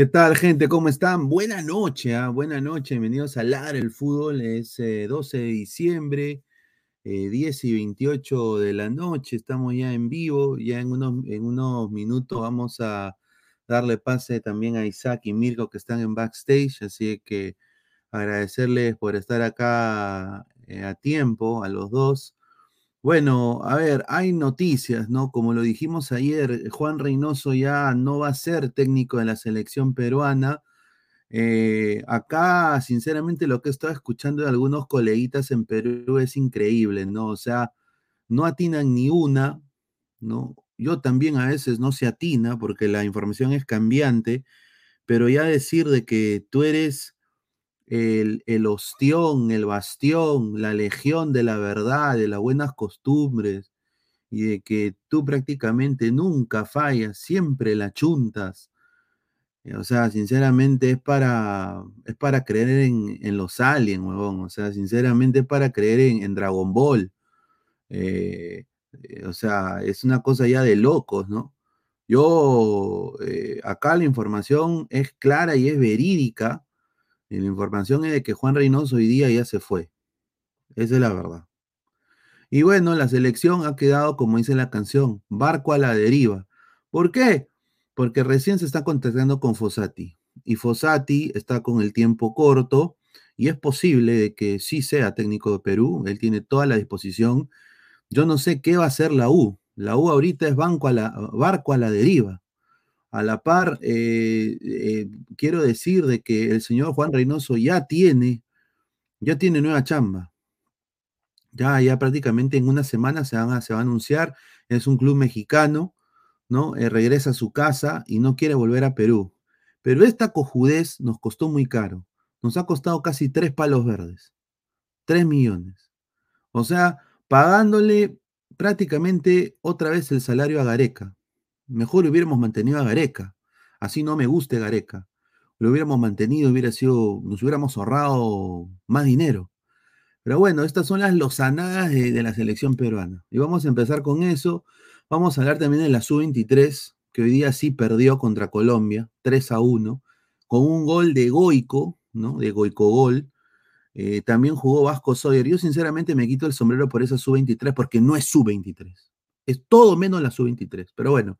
¿Qué tal, gente? ¿Cómo están? Buena noche, ¿ah? buena noche. Bienvenidos a Lar el Fútbol. Es 12 eh, de diciembre, 10 eh, y 28 de la noche. Estamos ya en vivo. Ya en unos, en unos minutos vamos a darle pase también a Isaac y Mirko que están en backstage. Así que agradecerles por estar acá eh, a tiempo, a los dos. Bueno, a ver, hay noticias, ¿no? Como lo dijimos ayer, Juan Reynoso ya no va a ser técnico de la selección peruana. Eh, acá, sinceramente, lo que he estado escuchando de algunos coleguitas en Perú es increíble, ¿no? O sea, no atinan ni una, ¿no? Yo también a veces no se atina porque la información es cambiante, pero ya decir de que tú eres el, el ostión, el bastión, la legión de la verdad, de las buenas costumbres, y de que tú prácticamente nunca fallas, siempre la chuntas. Eh, o sea, sinceramente es para, es para creer en, los aliens, huevón. O sea, sinceramente es para creer en, Dragon Ball. Eh, eh, o sea, es una cosa ya de locos, ¿no? Yo, acá la información es clara y es verídica y la información es de que Juan Reynoso hoy día ya se fue. Esa es la verdad. Y bueno, la selección ha quedado, como dice la canción, barco a la deriva. ¿Por qué? Porque recién se está contactando con Fossati. Y Fossati está con el tiempo corto y es posible de que sí sea técnico de Perú. Él tiene toda la disposición. Yo no sé qué va a hacer la U. La U ahorita es banco a la, barco a la deriva. A la par, eh, eh, quiero decir de que el señor Juan Reynoso ya tiene, ya tiene nueva chamba. Ya, ya prácticamente en una semana se, van a, se va a anunciar. Es un club mexicano, ¿no? Eh, regresa a su casa y no quiere volver a Perú. Pero esta cojudez nos costó muy caro. Nos ha costado casi tres palos verdes. Tres millones. O sea, pagándole prácticamente otra vez el salario a Gareca. Mejor hubiéramos mantenido a Gareca. Así no me guste Gareca. Lo hubiéramos mantenido, hubiera sido, nos hubiéramos ahorrado más dinero. Pero bueno, estas son las lozanadas de, la selección peruana. Y vamos a empezar con eso. Vamos a hablar también de la Sub-23, que hoy día sí perdió contra Colombia, 3 a 1, con un gol de Goico, ¿no? De Goico Gol. Eh, también jugó Vasco Soyer. Yo sinceramente me quito el sombrero por esa Sub-23 porque no es Sub-23. Es todo menos la Sub-23. Pero bueno,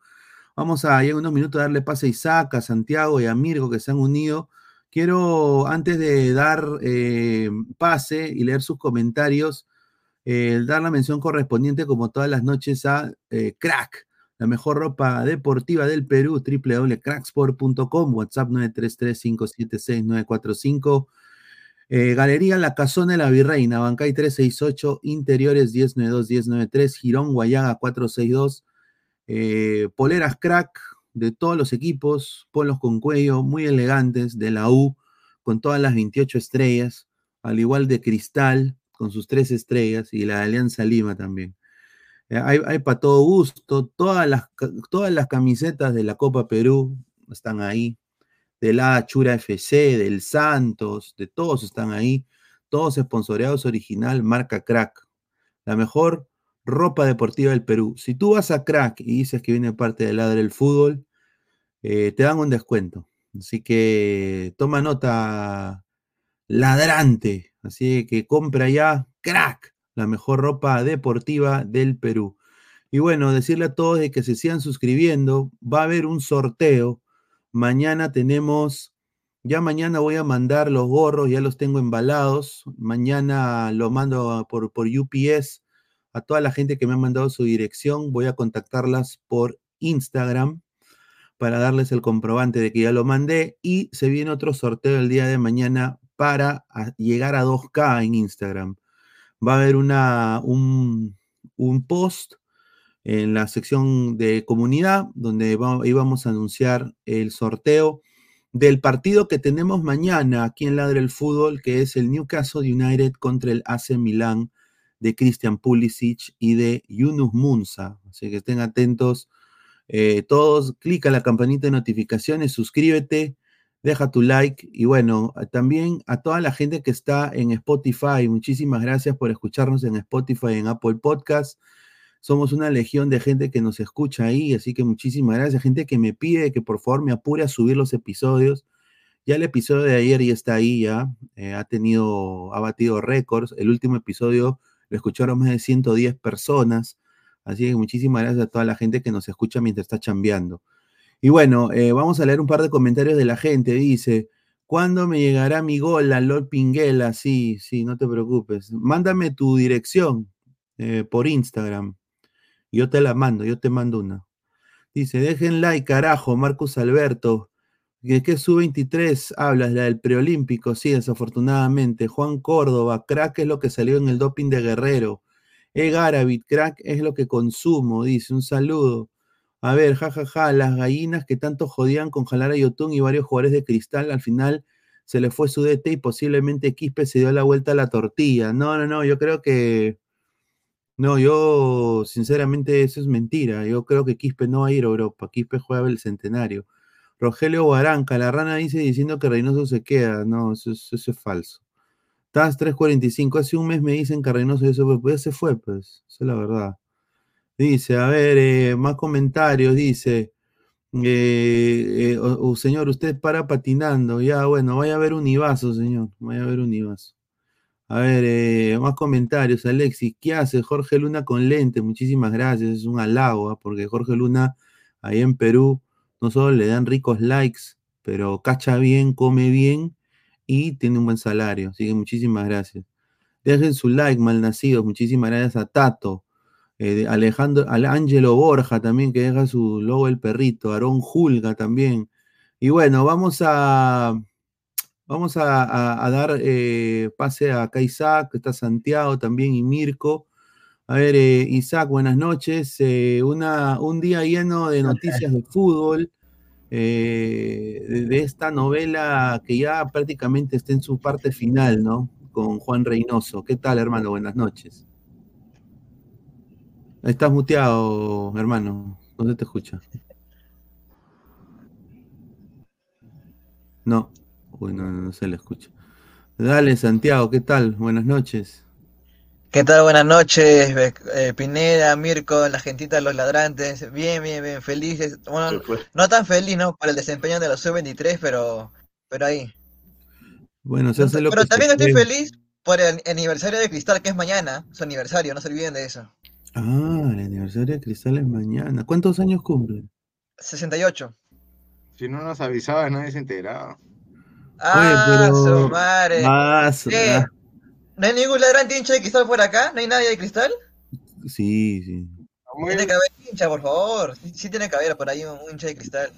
Vamos a en unos minutos darle pase a Isaac, a Santiago y a Mirko que se han unido. Quiero, antes de dar eh, pase y leer sus comentarios, eh, dar la mención correspondiente, como todas las noches, a eh, Crack, la mejor ropa deportiva del Perú, www.cracksport.com, WhatsApp 933-576-945. Galería La Casona de la Virreina, Bancay 368, Interiores 1092-1093, Girón Guayaga 462, eh, poleras crack de todos los equipos, polos con cuello muy elegantes de la U, con todas las 28 estrellas, al igual de Cristal, con sus tres estrellas, y la Alianza Lima también. Eh, hay, para todo gusto, todas las, camisetas de la Copa Perú están ahí, de la Chura FC, del Santos, de todos están ahí, todos esponsoreados original, marca crack. La mejor ropa deportiva del Perú. Si tú vas a Crack y dices que viene parte del Ladre del Fútbol, eh, te dan un descuento. Así que toma nota, ladrante. Así que compra ya Crack, la mejor ropa deportiva del Perú. Y bueno, decirle a todos de que se sigan suscribiendo. Va a haber un sorteo. Mañana tenemos, ya mañana voy a mandar los gorros, ya los tengo embalados. Mañana lo mando por, por UPS a toda la gente que me ha mandado su dirección, voy a contactarlas por Instagram para darles el comprobante de que ya lo mandé y se viene otro sorteo el día de mañana para llegar a 2K en Instagram. Va a haber una, un, post en la sección de comunidad donde íbamos a anunciar el sorteo del partido que tenemos mañana aquí en Ladre el Fútbol, que es el Newcastle United contra el AC Milán de Christian Pulisic y de Yunus Munza. Así que estén atentos eh, todos. Clica la campanita de notificaciones, suscríbete, deja tu like y bueno, también a toda la gente que está en Spotify, muchísimas gracias por escucharnos en Spotify, en Apple Podcast. somos una legión de gente que nos escucha ahí, así que muchísimas gracias. Gente que me pide que por favor me apure a subir los episodios. Ya el episodio de ayer ya está ahí, ya eh, ha tenido, ha batido récords. El último episodio lo escucharon más de 110 personas. Así que muchísimas gracias a toda la gente que nos escucha mientras está chambeando. Y bueno, eh, vamos a leer un par de comentarios de la gente. Dice, ¿cuándo me llegará mi gol a Lord Pinguela? Sí, sí, no te preocupes. Mándame tu dirección eh, por Instagram. Yo te la mando, yo te mando una. Dice, dejen like, carajo, Marcus Alberto. ¿De qué su 23 hablas? La del preolímpico, sí, desafortunadamente. Juan Córdoba, crack es lo que salió en el doping de Guerrero. E Garavit, crack es lo que consumo, dice. Un saludo. A ver, jajaja, las gallinas que tanto jodían con Jalara Yotun y varios jugadores de cristal, al final se le fue su DT y posiblemente Quispe se dio la vuelta a la tortilla. No, no, no, yo creo que no, yo sinceramente eso es mentira. Yo creo que Quispe no va a ir a Europa. Quispe juega el centenario. Rogelio Guaranca, la rana dice diciendo que Reynoso se queda. No, eso, es falso. TAS 345, hace un mes me dicen que Reynoso eso fue, pues ya se fue, pues, eso es la verdad. Dice, a ver, eh, más comentarios, dice, eh, eh, señor, usted para patinando, ya, bueno, vaya a ver un Ibazo, señor, vaya a ver un Ibazo. A ver, más comentarios. Alexis, ¿qué hace Jorge Luna con lente? Muchísimas gracias, es un halago, ¿ah? porque Jorge Luna, ahí en Perú, no solo le dan ricos likes, pero cacha bien, come bien y tiene un buen salario. Así que muchísimas gracias. Dejen su like, malnacidos. Muchísimas gracias a Tato. Eh, Alejandro, al Ángelo Borja también, que deja su logo el perrito. Aarón Julga también. Y bueno, vamos a Vamos a, dar eh, pase a acá Isaac, está Santiago también y Mirko. A ver, eh, Isaac, buenas noches. Eh, una, un día lleno de noticias de fútbol, de, de, esta novela que ya prácticamente está en su parte final, ¿no? Con Juan Reynoso. ¿Qué tal, hermano? Buenas noches. Estás muteado, hermano. No se te escucha. No. Bueno, no, se le escucha. Dale, Santiago, ¿qué tal? Buenas noches. ¿Qué tal? Buenas noches, eh, Pineda, Mirko, la gentita los ladrantes. Bien, bien, bien, felices. Bueno, no tan feliz, ¿no? Por el desempeño de los sub-23, pero, pero ahí. Bueno, se hace lo Pero también estoy feliz por el aniversario de Cristal, que es mañana. Su aniversario, no se olviden de eso. Ah, el aniversario de Cristal es mañana. ¿Cuántos años cumple? 68. Si no nos avisaba, nadie se enteraba. Ah, su madre. Ah, ¿No hay ningún ladrante hincha de cristal por acá? ¿No hay nadie de cristal? Sí, sí. Tiene que haber hincha, por favor. Sí, tiene que haber por ahí un, hincha de cristal.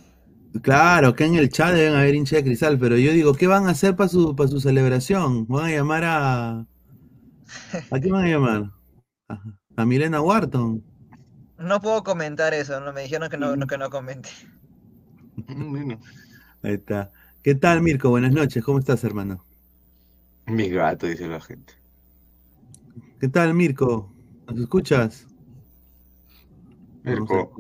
Claro, que en el chat deben haber hincha de cristal, pero yo digo, ¿qué van a hacer para su, para su celebración? ¿Van a llamar a... ¿A quién van a llamar? ¿A, Milena Wharton? No puedo comentar eso, no me dijeron que no, que no comente. Ahí está. ¿Qué tal, Mirko? Buenas noches. ¿Cómo estás, hermano? Mi gato, dice la gente. ¿Qué tal, Mirko? ¿Nos escuchas? Mirko.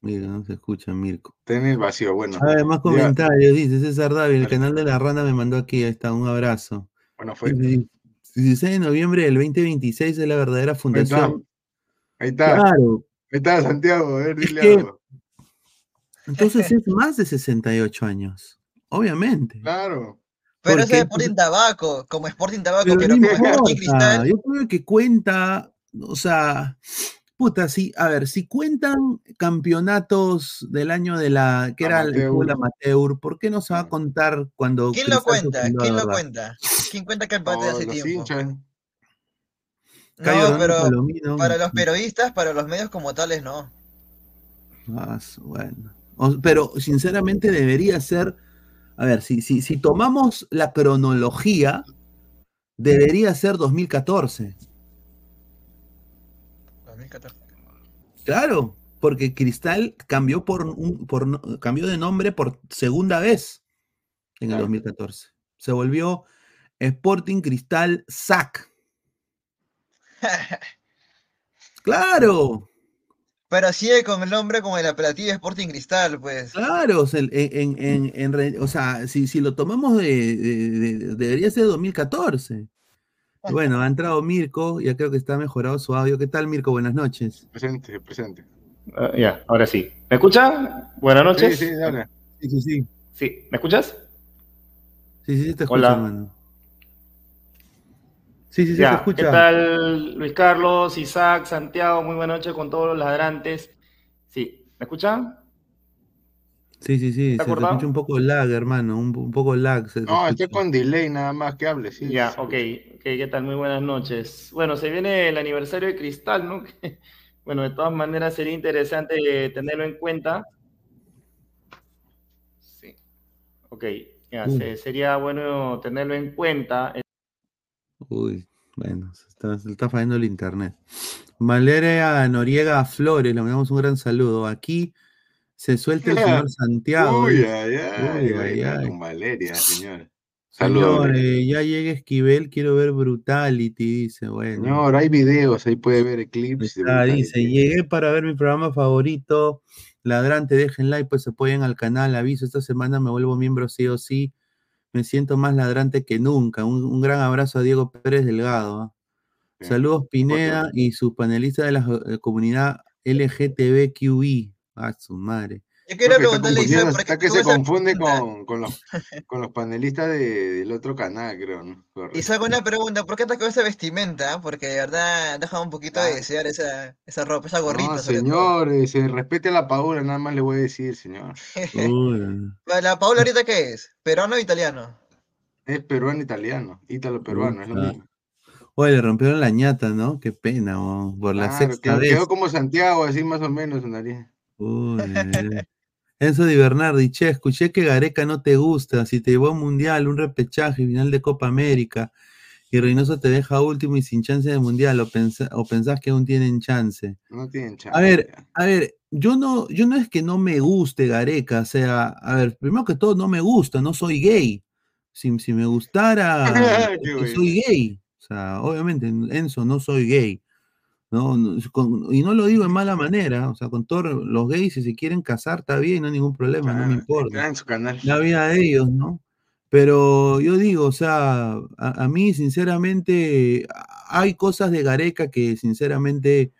Mira, no se escucha, Mirko. Tenés vacío, bueno. A ver, más comentarios. Dice César David, el canal de la rana me mandó aquí. Ahí está, un abrazo. Bueno, fue. 16 de noviembre del 2026 es la verdadera fundación. Ahí está. Claro. Ahí está, Santiago. A ver, dile algo. Entonces es más de 68 años. Obviamente. Claro. Pero ese es Sporting Tabaco, como Sporting Tabaco, pero, como Sporting Cristal. Yo creo que cuenta, o sea, puta, sí, a ver, si cuentan campeonatos del año de la, que era el fútbol amateur, ¿por qué no se va a contar cuando... ¿Quién lo cuenta? ¿Quién lo cuenta? ¿Quién cuenta que empate hace tiempo? No, pero para los periodistas, para los medios como tales, no. Ah, bueno. pero sinceramente debería ser a ver, si, si, si tomamos la cronología, debería ser 2014. 2014. Claro, porque Cristal cambió, por un, por, cambió de nombre por segunda vez en el 2014. Se volvió Sporting Cristal SAC. claro. Pero sigue con el nombre como el apelativo Sporting Cristal, pues. Claro, o sea, en, o sea si, si, lo tomamos de, debería ser 2014. Bueno, ha entrado Mirko, ya creo que está mejorado su audio. ¿Qué tal, Mirko? Buenas noches. Presente, presente. Ah, ya, ahora sí. ¿Me escucha? Buenas noches. Sí, sí, dale. Sí, sí, sí. Sí, ¿me escuchas? Sí, sí, sí, te escucho, hermano. Sí, sí, sí, te escucha. ¿Qué tal, Luis Carlos, Isaac, Santiago? Muy buena noche con todos los ladrantes. Sí, ¿me escuchan? Sí, sí, sí, se escucha un poco lag, hermano, un, poco lag. no, estoy con delay nada más que hable, sí. Ya, ok, ¿qué tal? Muy buenas noches. Bueno, se viene el aniversario de Cristal, ¿no? bueno, de todas maneras sería interesante tenerlo en cuenta. Sí, ok, ya, sería bueno tenerlo en cuenta. Uy, bueno, se está, se está fallando el internet. Valeria Noriega Flores, le mandamos un gran saludo. Aquí se suelta el señor Santiago. Uy, ay, ay, ay, ay, Con Valeria, señor. Saludos. Señor, ya llega Esquivel, quiero ver Brutality, dice, bueno. Señor, hay videos, ahí puede ver clips. Ah, dice, llegué para ver mi programa favorito, Ladrante, dejen like, pues se apoyen al canal, aviso, esta semana me vuelvo miembro sí o sí, me siento más ladrante que nunca. Un, gran abrazo a Diego Pérez Delgado. ¿ah? Saludos Pineda y su panelista de la eh, comunidad LGTBQI. A su madre. Yo quiero preguntarle, Isabel, ¿por qué que se confunde con, con, los, con los panelistas del otro canal, creo, ¿no? Isaac, una pregunta, ¿por qué te esa vestimenta? Porque de verdad deja un poquito de desear esa, esa ropa, esa gorrita. No, señor, se respete a la Paula, nada más le voy a decir, señor. ¿La Paula ahorita qué es? ¿Peruano o italiano? Es peruano-italiano, ítalo-peruano, es lo mismo. Oye, le rompieron la ñata, ¿no? Qué pena, por la sexta vez. Quedó como Santiago, así más o menos, nariz. Uy, Enzo Di Bernardi, che, escuché que Gareca no te gusta, si te llevó a un mundial, un repechaje, final de Copa América, y Reynoso te deja último y sin chance de mundial, o, o pensás que aún tienen chance. No tienen chance. A ver, a ver, yo no, yo no es que no me guste Gareca, o sea, a ver, primero que todo no me gusta, no soy gay. Si, si me gustara, soy gay. O sea, obviamente, Enzo, no soy gay. ¿No? y no lo digo en mala manera, o sea, con todos los gays, si se quieren casar, está bien, no hay ningún problema, no me importa. La vida de ellos, ¿no? Pero yo digo, o sea, a, mí, sinceramente, hay cosas de Gareca que, sinceramente,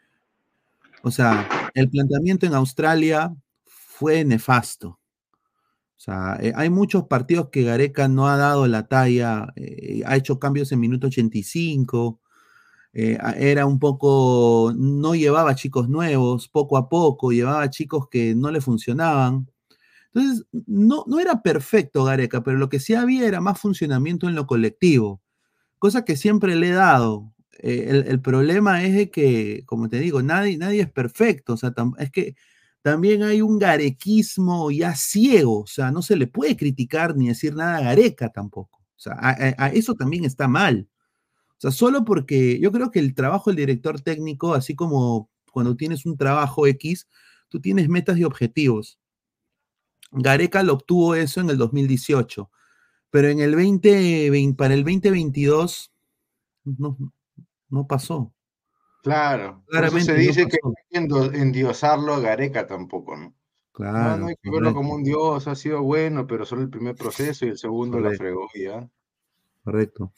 o sea, el planteamiento en Australia fue nefasto. O sea, eh, hay muchos partidos que Gareca no ha dado la talla, eh, ha hecho cambios en minuto 85, eh, era un poco, no llevaba chicos nuevos, poco a poco, llevaba chicos que no le funcionaban. Entonces, no, no era perfecto Gareca, pero lo que sí había era más funcionamiento en lo colectivo, cosa que siempre le he dado. Eh, el, problema es de que, como te digo, nadie, nadie es perfecto, o sea, es que también hay un garequismo ya ciego, o sea, no se le puede criticar ni decir nada a Gareca tampoco. O sea, a eso también está mal. O sea, solo porque yo creo que el trabajo del director técnico, así como cuando tienes un trabajo X, tú tienes metas y objetivos. Gareca lo obtuvo eso en el 2018, pero en el 20, para el 2022 no, no pasó. Claro, Claramente se dice que endiosarlo a Gareca tampoco, ¿no? Claro. No, hay que verlo como un dios, ha sido bueno, pero solo el primer proceso y el segundo la fregó ya. Correcto.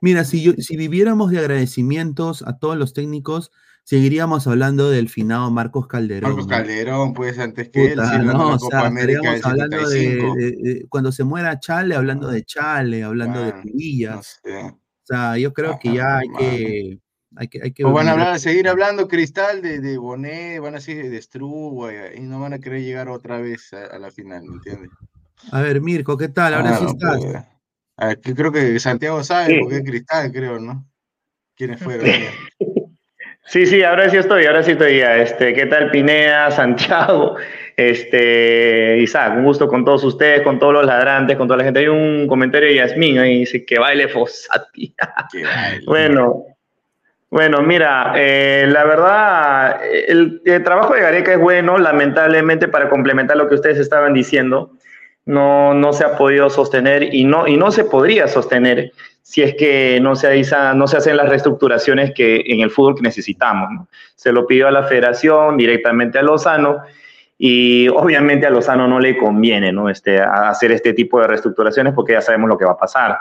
Mira, si, yo, si viviéramos de agradecimientos a todos los técnicos, seguiríamos hablando del finado Marcos Calderón. Marcos Calderón, pues antes que él, no, o estaríamos hablando de, cuando se muera Chale, hablando de Chale, hablando de Pivillas. O sea, yo creo que ya hay que, hay que, hay que o van a hablar, seguir hablando Cristal de, de Bonet, van a seguir de Struba y no van a querer llegar otra vez a, la final, ¿me entiendes? A ver, Mirko, ¿qué tal? Ahora sí estás. Pues, creo que Santiago sabe, porque es Cristal, creo, ¿no? ¿Quiénes fueron? Sí, sí, ahora sí estoy, ahora sí estoy ya. Este, ¿Qué tal Pineda, Santiago, este, Isaac? Un gusto con todos ustedes, con todos los ladrantes, con toda la gente. Hay un comentario de Yasmín ahí, dice que baile Fossati. bueno, bueno, mira, eh, la verdad, el, el, trabajo de Gareca es bueno, lamentablemente para complementar lo que ustedes estaban diciendo no, no se ha podido sostener y no, y no se podría sostener si es que no se, no se hacen las reestructuraciones que en el fútbol necesitamos. Se lo pidió a la federación, directamente a Lozano, y obviamente a Lozano no le conviene ¿no? Este, hacer este tipo de reestructuraciones porque ya sabemos lo que va a pasar.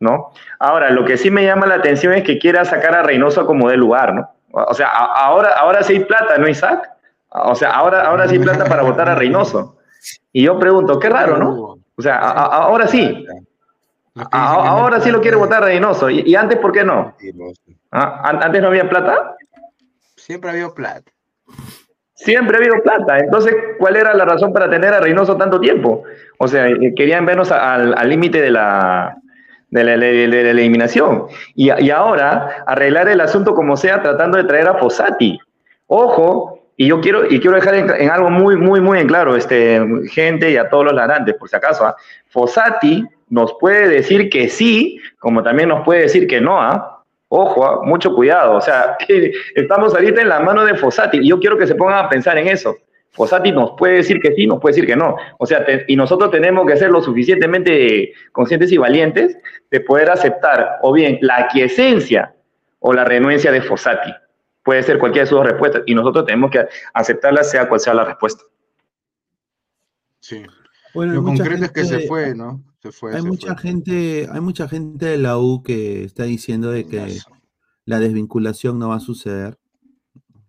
¿no? Ahora, lo que sí me llama la atención es que quiera sacar a Reynoso como de lugar, ¿no? O sea, ahora, ahora sí hay plata, ¿no, Isaac? O sea, ahora, ahora sí hay plata para votar a Reynoso. Y yo pregunto, qué raro, ¿no? O sea, ahora sí. ahora sí lo quiere votar Reynoso. ¿Y, antes por qué no? ¿Ah? ¿Antes no había plata? Siempre había plata. Siempre ha habido plata. Entonces, ¿cuál era la razón para tener a Reynoso tanto tiempo? O sea, eh, querían vernos al límite de la, de la, eliminación. Y, y, ahora, arreglar el asunto como sea, tratando de traer a Fossati. Ojo, y yo quiero, y quiero dejar en, algo muy, muy, muy en claro, este, gente y a todos los larantes, por si acaso. ¿ah? Fossati nos puede decir que sí, como también nos puede decir que no. ¿ah? Ojo, ¿ah? mucho cuidado. O sea, estamos ahorita en la mano de Fossati. Y yo quiero que se pongan a pensar en eso. Fossati nos puede decir que sí, nos puede decir que no. O sea, y nosotros tenemos que ser lo suficientemente conscientes y valientes de poder aceptar o bien la aquiescencia o la renuencia de Fossati. Puede ser cualquiera de sus dos respuestas y nosotros tenemos que aceptarla sea cual sea la respuesta. Sí. Bueno, lo concreto es que se fue, ¿no? Se fue. Hay mucha gente, hay mucha gente de la U que está diciendo de que la desvinculación no va a suceder.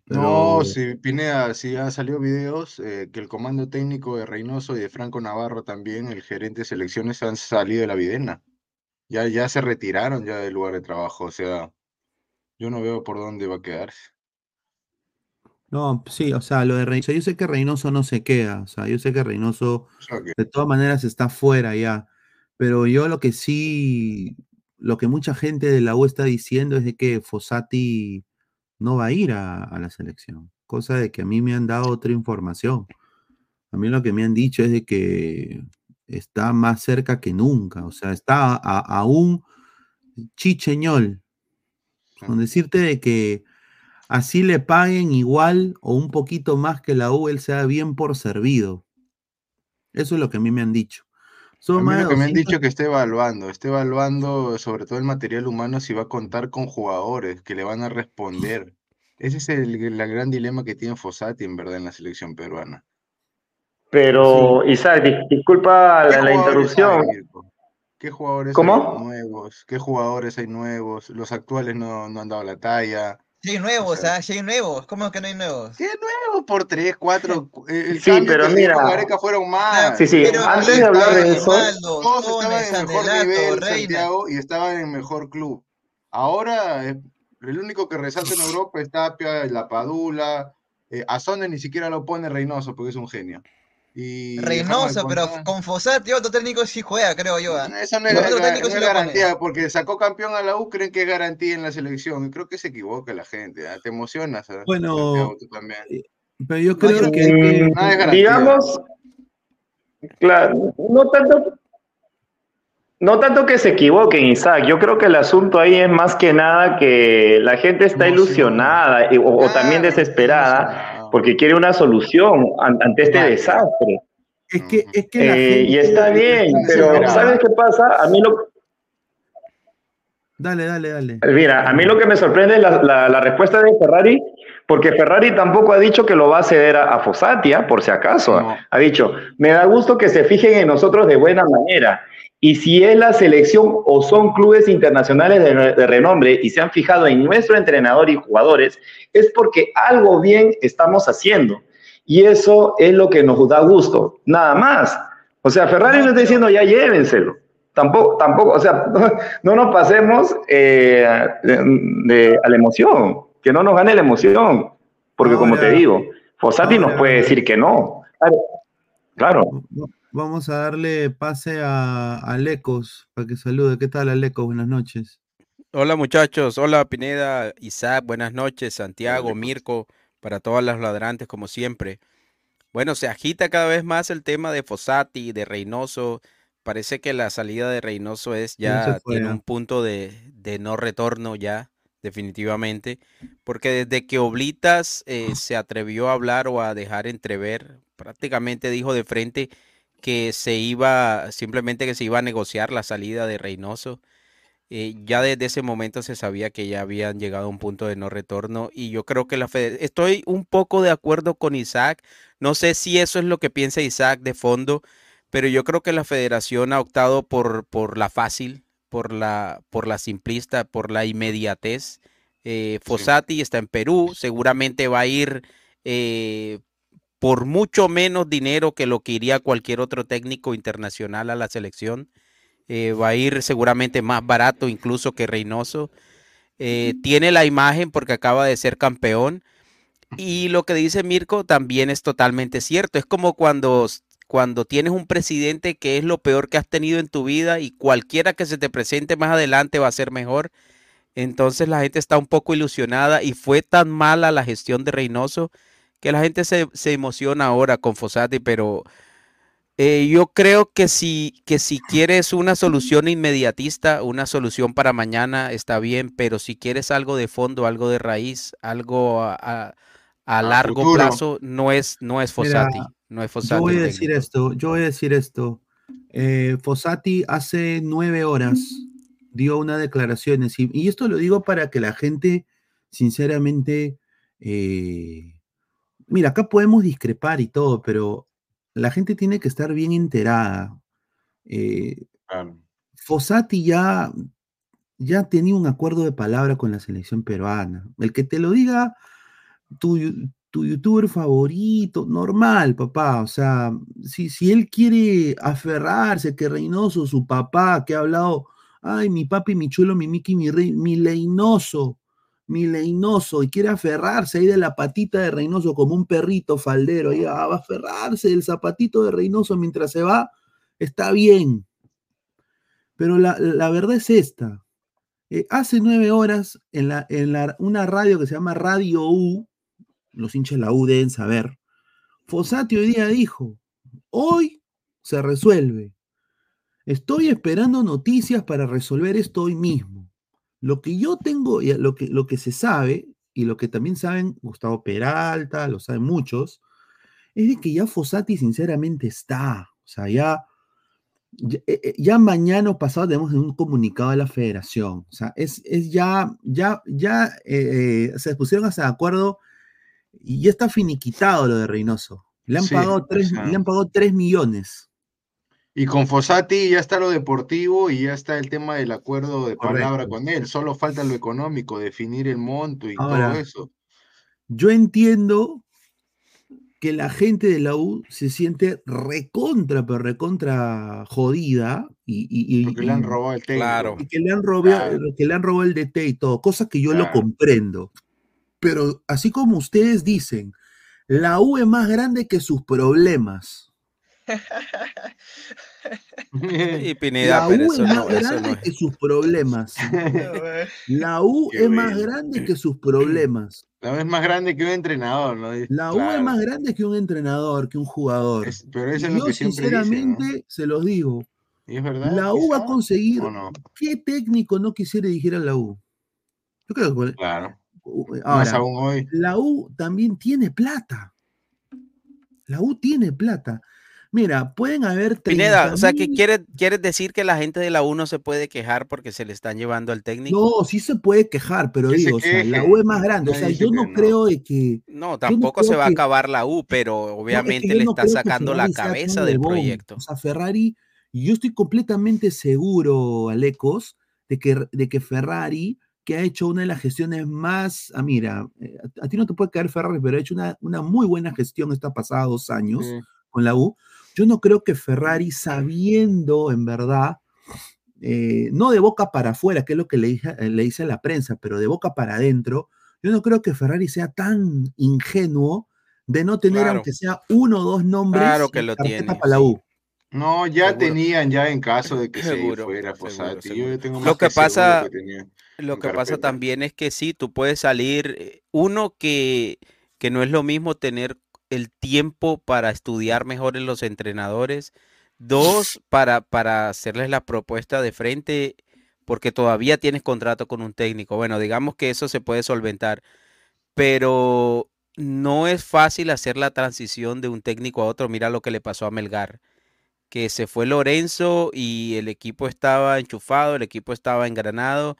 No, si Pineda, si ya salió videos eh, que el comando técnico de Reynoso y de Franco Navarro también, el gerente de selecciones, han salido de la videna. Ya, ya se retiraron ya del lugar de trabajo. O sea, yo no veo por dónde va a quedarse. No, sí, o sea, lo de Reynoso, yo sé que Reynoso no se queda, o sea, yo sé que Reynoso de todas maneras está fuera ya, pero yo lo que sí, lo que mucha gente de la U está diciendo es de que Fossati no va a ir a, la selección. Cosa de que a mí me han dado otra información. A mí lo que me han dicho es de que está más cerca que nunca. O sea, está a, un chicheñol. Con decirte de que así le paguen igual o un poquito más que la U, él sea bien por servido. Eso es lo que a mí me han dicho. Son a mí lo que me han dicho que esté evaluando, esté evaluando sobre todo el material humano si va a contar con jugadores que le van a responder. Ese es el, gran dilema que tiene Fossati en verdad en la selección peruana. Pero, Isaac, disculpa la, interrupción. ¿Qué jugadores hay nuevos? ¿Qué jugadores hay nuevos? Los actuales no, no han dado la talla. Sí, hay nuevos, ¿ah? Sí, hay nuevos. ¿Cómo es que no hay nuevos? ¿Qué nuevos? Por tres, cuatro. El sí, pero mira. Gareca fueron más. Sí, sí. Antes de hablar de eso. Todos estaban en el mejor nivel, Santiago, y estaban en el mejor club. Ahora, eh, el único que resalta en Europa es Tapia, La Padula. Eh, a Sonde ni siquiera lo pone Reynoso porque es un genio. Reynoso, pero con Fossati otro técnico sí juega, creo yo. ¿ah? Eso no es, garantía, porque sacó campeón a la U, creen que es garantía en la selección. Y creo que se equivoca la gente. ¿ah? Te emocionas. ¿ah? Bueno, eh, pero yo creo que, digamos, claro, no tanto, no tanto que se equivoquen, Isaac. Yo creo que el asunto ahí es más que nada que la gente está ilusionada o, también desesperada porque quiere una solución ante este desastre. Es que, es que eh, y está bien, pero ¿sabes qué pasa? A mí lo... Dale, dale, dale. Mira, a mí lo que me sorprende es la, respuesta de Ferrari, porque Ferrari tampoco ha dicho que lo va a ceder a, Fosatia, ¿ah? por si acaso. Ha dicho, me da gusto que se fijen en nosotros de buena manera. Y si es la selección o son clubes internacionales de, renombre y se han fijado en nuestro entrenador y jugadores, es porque algo bien estamos haciendo. Y eso es lo que nos da gusto, nada más. O sea, Ferrari no está diciendo ya llévenselo. Tampoco, tampoco, o sea, no, nos pasemos eh, de, a la emoción, que no nos gane la emoción. Porque como te digo, Fossati nos puede decir que no. Claro. Vamos a darle pase a Alecos para que salude. ¿Qué tal, Alecos? Buenas noches. Hola, muchachos. Hola, Pineda, Isaac. Buenas noches. Santiago, Mirko, para todas las ladrantes, como siempre. Bueno, se agita cada vez más el tema de Fossati, de Reynoso. Parece que la salida de Reynoso es ya, tiene un punto de, no retorno ya, definitivamente. Porque desde que Oblitas eh, se atrevió a hablar o a dejar entrever, prácticamente dijo de frente que se iba, simplemente que se iba a negociar la salida de Reynoso. Eh, ya desde ese momento se sabía que ya habían llegado a un punto de no retorno y yo creo que la Federación, estoy un poco de acuerdo con Isaac, no sé si eso es lo que piensa Isaac de fondo, pero yo creo que la federación ha optado por, por la fácil, por la, por la simplista, por la inmediatez. Eh, Fossati está en Perú, seguramente va a ir eh, por mucho menos dinero que lo que iría cualquier otro técnico internacional a la selección. Eh, va a ir seguramente más barato incluso que Reynoso. tiene la imagen porque acaba de ser campeón. Y lo que dice Mirko también es totalmente cierto. Es como cuando cuando tienes un presidente que es lo peor que has tenido en tu vida y cualquiera que se te presente más adelante va a ser mejor. Entonces la gente está un poco ilusionada y fue tan mala la gestión de Reynoso que la gente se, emociona ahora con Fossati, pero eh, yo creo que si, que si quieres una solución inmediatista, una solución para mañana, está bien, pero si quieres algo de fondo, algo de raíz, algo a, largo plazo, no es, no es Fossati. No es Fossati. Yo voy a decir esto, yo voy a decir esto. Eh, Fossati hace nueve horas dio una declaración, y, y, esto lo digo para que la gente, sinceramente, eh, mira, acá podemos discrepar y todo, pero la gente tiene que estar bien enterada. Eh, Fossati ya, ya tenía un acuerdo de palabra con la selección peruana. El que te lo diga, tú tu youtuber favorito, normal, papá. O sea, si, si él quiere aferrarse, que Reynoso, su papá, que ha hablado, ay, mi papi, mi chulo, mi Miki, mi rey, mi Leinoso, mi y quiere aferrarse ahí de la patita de Reynoso como un perrito faldero, ya va a aferrarse del zapatito de Reynoso mientras se va, está bien. Pero la, verdad es esta. Eh, hace nueve horas, en, la, en la, una radio que se llama Radio U, los hinchas de la U deben saber. Fossati hoy día dijo, hoy se resuelve. Estoy esperando noticias para resolver esto hoy mismo. Lo que yo tengo, lo que, lo que se sabe, y lo que también saben Gustavo Peralta, lo saben muchos, es de que ya Fossati sinceramente está. O sea, ya, ya, eh, eh, mañana o pasado tenemos un comunicado de la federación. O sea, es, ya, ya, ya eh, se pusieron hasta de acuerdo y ya está finiquitado lo de Reynoso. Le han, pagado, tres, le han pagado 3 millones. Y con Fossati ya está lo deportivo y ya está el tema del acuerdo de palabra con él. Solo falta lo económico, definir el monto y todo eso. Yo entiendo que la gente de la U se siente recontra, pero recontra jodida. Y, y, Porque le han robado el técnico. Y que le han robado, que le han robado el DT y todo, cosas que yo lo comprendo. Pero así como ustedes dicen, la U es más grande que sus problemas. y Pineda, la U es más grande que sus problemas. La U es más grande que sus problemas. La U es más grande que un entrenador, ¿no? La U es más grande que un entrenador, que un jugador. pero eso es lo que sinceramente se los digo. es verdad? La U va a conseguir. ¿Qué técnico no quisiera dirigir a la U? Yo creo que. Claro. Ahora, la U también tiene plata. La U tiene plata. Mira, pueden haber. Pineda, o sea, que quieres, quieres decir que la gente de la U no se puede quejar porque se le están llevando al técnico. No, sí se puede quejar, pero digo, o sea, la U es más grande. O sea, yo no creo de que. No, tampoco se va a acabar la U, pero obviamente le está sacando la cabeza del proyecto. O sea, Ferrari, yo estoy completamente seguro, Alecos, de que, de que Ferrari que ha hecho una de las gestiones más, ah, mira, eh, a, ti no te puede caer Ferrari, pero ha hecho una, una muy buena gestión esta pasada dos años con la U. Yo no creo que Ferrari, sabiendo en verdad, eh, no de boca para afuera, que es lo que le, dije, le dice a la prensa, pero de boca para adentro, yo no creo que Ferrari sea tan ingenuo de no tener, aunque sea uno o dos nombres claro que lo tiene, para la U. No, ya tenían ya en caso de que se fuera lo que pasa, lo que pasa también es que sí, tú puedes salir, eh, uno que, que no es lo mismo tener el tiempo para estudiar mejor en los entrenadores, dos, para, para hacerles la propuesta de frente, porque todavía tienes contrato con un técnico. Bueno, digamos que eso se puede solventar, pero no es fácil hacer la transición de un técnico a otro. Mira lo que le pasó a Melgar que se fue Lorenzo y el equipo estaba enchufado, el equipo estaba engranado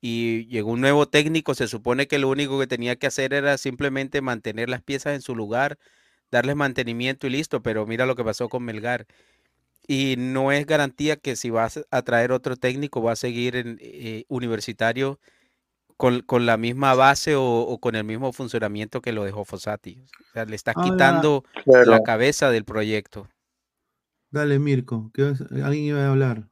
y llegó un nuevo técnico. Se supone que lo único que tenía que hacer era simplemente mantener las piezas en su lugar, darles mantenimiento y listo. Pero mira lo que pasó con Melgar. y no es garantía que si vas a traer otro técnico va a seguir en eh, universitario con, la misma base o, con el mismo funcionamiento que lo dejó Fossati. O sea, le estás quitando la cabeza del proyecto. Dale, Mirko, que alguien iba a hablar.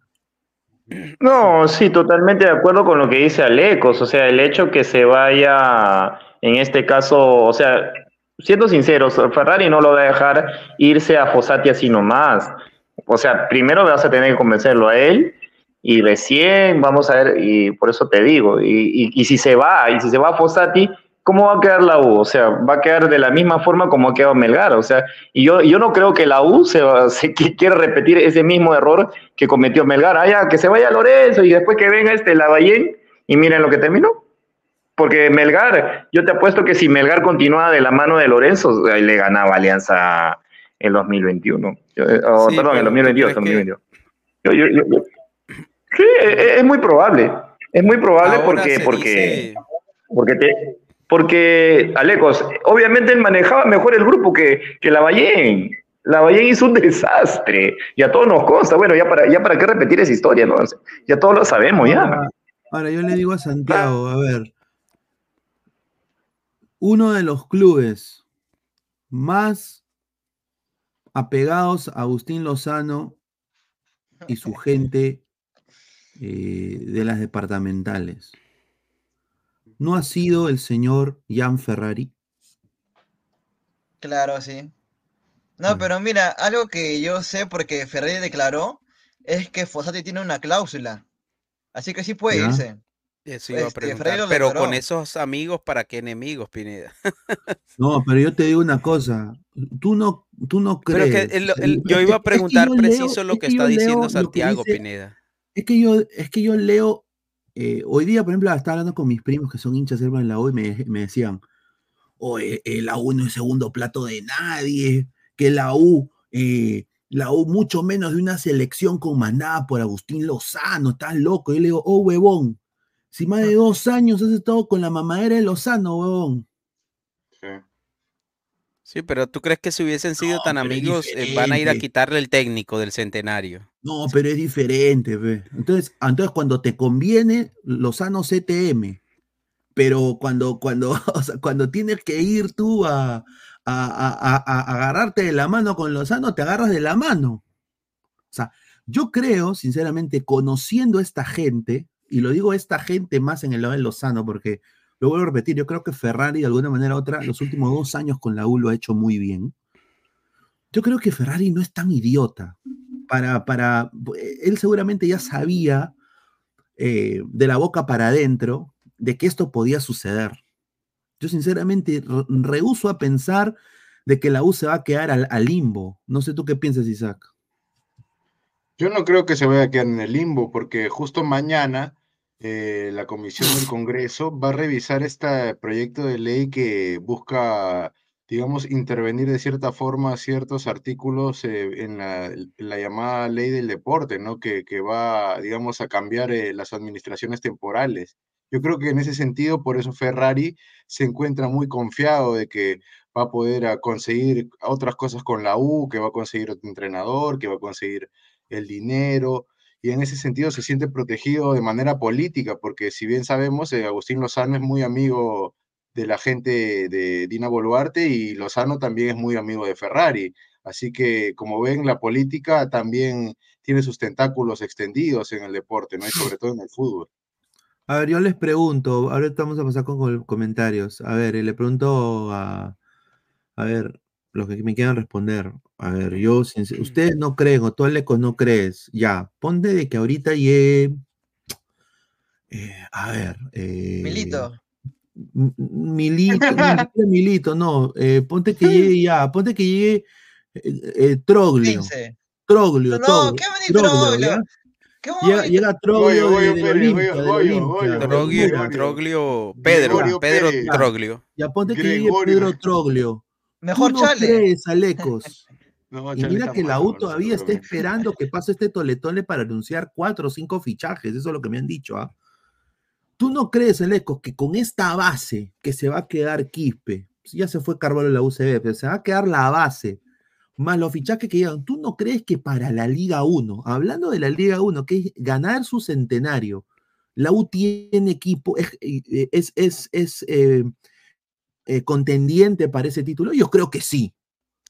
No, sí, totalmente de acuerdo con lo que dice Alecos. O sea, el hecho que se vaya, en este caso, o sea, siendo sinceros, Ferrari no lo va a dejar irse a Fossati así nomás. O sea, primero vas a tener que convencerlo a él y recién vamos a ver, y por eso te digo, y, y, si se va, y si se va a Fossati, ¿cómo va a quedar la U? O sea, va a quedar de la misma forma como ha quedado Melgar, o sea, y yo, yo no creo que la U se, se quiera repetir ese mismo error que cometió Melgar, ah, que se vaya Lorenzo y después que venga este Lavallén y miren lo que terminó. Porque Melgar, yo te apuesto que si Melgar continúa de la mano de Lorenzo, le ganaba Alianza en 2021. Eh, perdón, en 2022, 2022. Yo, yo, yo, Sí, e, e, es, muy probable. Es muy probable porque, porque, porque, te, porque, Alecos, obviamente él manejaba mejor el grupo que, que la Ballén. La Ballén hizo un desastre. Y a todos nos consta. Bueno, ya para, ya para qué repetir esa historia, ¿no? Ya todos lo sabemos, ya. Ahora, yo le digo a Santiago, a ver. Uno de los clubes más apegados a Agustín Lozano y su gente eh, de las departamentales. ¿No ha sido el señor Jan Ferrari? Claro, sí. No, pero mira, algo que yo sé porque Ferrari declaró es que Fossati tiene una cláusula. Así que sí puede irse. Este, pero con esos amigos, ¿para qué enemigos, Pineda? no, pero yo te digo una cosa. Tú no, tú no crees. yo iba a preguntar preciso lo que está diciendo Santiago, Pineda. Es que yo, es que yo leo, eh, hoy día, por ejemplo, estaba hablando con mis primos que son hinchas de la U y me, me decían, oye, eh, la U no es segundo plato de nadie, que la U, eh, la U mucho menos de una selección comandada por Agustín Lozano, estás loco. Yo le digo, oh, huevón, si más de dos años has estado con la mamadera de Lozano, huevón. Sí, pero ¿tú crees que si hubiesen sido tan amigos eh, van a ir a quitarle el técnico del centenario? No, pero es diferente. Ve. Entonces, entonces, cuando te conviene, Lozano CTM. Pero cuando, cuando, cuando tienes que ir tú a, agarrarte de la mano con Lozano, te agarras de la mano. O sea, yo creo, sinceramente, conociendo a esta gente, y lo digo esta gente más en el lado de Lozano, porque lo vuelvo a repetir, yo creo que Ferrari de alguna manera u otra, los últimos dos años con la U lo ha hecho muy bien. Yo creo que Ferrari no es tan idiota. Para, para, él seguramente ya sabía eh, de la boca para adentro de que esto podía suceder. Yo sinceramente rehuso a pensar de que la U se va a quedar al, al, limbo. No sé tú qué piensas, Isaac. Yo no creo que se vaya a quedar en el limbo, porque justo mañana eh, la Comisión del Congreso va a revisar este proyecto de ley que busca, digamos, intervenir de cierta forma ciertos artículos eh, en, la, llamada ley del deporte, ¿no? Que, va, digamos, a cambiar eh, las administraciones temporales. Yo creo que en ese sentido, por eso Ferrari se encuentra muy confiado de que va a poder a conseguir otras cosas con la U, que va a conseguir otro entrenador, que va a conseguir el dinero, y en ese sentido se siente protegido de manera política, porque si bien sabemos, eh, Agustín Lozano es muy amigo de la gente de Dina Boluarte y Lozano también es muy amigo de Ferrari. Así que, como ven, la política también tiene sus tentáculos extendidos en el deporte, ¿no? Y sobre todo en el fútbol. A ver, yo les pregunto, ahora estamos a pasar con comentarios. A ver, le pregunto a, a ver, los que me quieran responder. A ver, yo, ustedes no creen, o tú, Alecos, no crees. Ya, ponte de que ahorita llegue. Eh, a ver. Eh, milito. Milito, Milito, no. Eh, ponte que llegue ya, ponte que llegue Troglio. Troglio, no, ¿qué Troglio? Llega, llega Troglio Troglio, Troglio, Pedro, Pedro Troglio. Ya ponte que llegue Pedro Troglio. Mejor ¿Tú no chale. Crees, Alecos? y mira que la U todavía está esperando que pase este toletole para anunciar cuatro o cinco fichajes, eso es lo que me han dicho. ¿ah? ¿Tú no crees, Alecos, que con esta base que se va a quedar Quispe, ya se fue Carvalho en la UCB, pero se va a quedar la base, más los fichajes que llegan, ¿tú no crees que para la Liga 1, hablando de la Liga 1, que es ganar su centenario, la U tiene equipo, es, eh, es, es, eh, eh, contendiente para ese título? Yo creo que sí.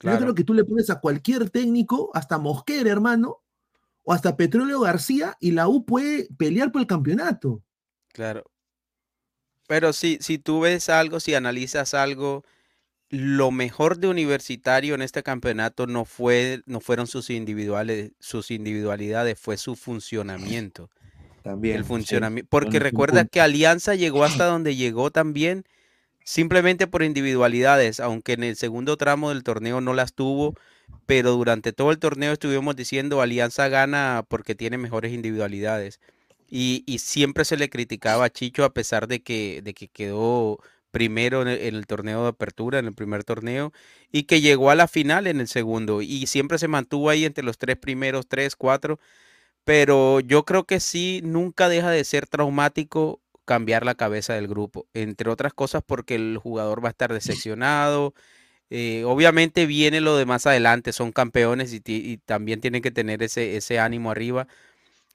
Yo creo que tú le pones a cualquier técnico, hasta Mosquera, hermano, o hasta Petróleo García, y la U puede pelear por el campeonato. Claro. Pero si, si tú ves algo, si analizas algo, lo mejor de Universitario en este campeonato no, fue, no fueron sus, individuales, sus individualidades, fue su funcionamiento. También. El funcionamiento. Porque recuerda que Alianza llegó hasta donde llegó también, simplemente por individualidades, aunque en el segundo tramo del torneo no las tuvo, pero durante todo el torneo estuvimos diciendo Alianza gana porque tiene mejores individualidades. Y, y siempre se le criticaba a Chicho a pesar de que, de que quedó primero en el, torneo de apertura, en el primer torneo, y que llegó a la final en el segundo, y siempre se mantuvo ahí entre los tres primeros, tres, cuatro, pero yo creo que sí, nunca deja de ser traumático cambiar la cabeza del grupo, entre otras cosas porque el jugador va a estar decepcionado, eh, obviamente viene lo de más adelante, son campeones y, y también tienen que tener ese, ese ánimo arriba,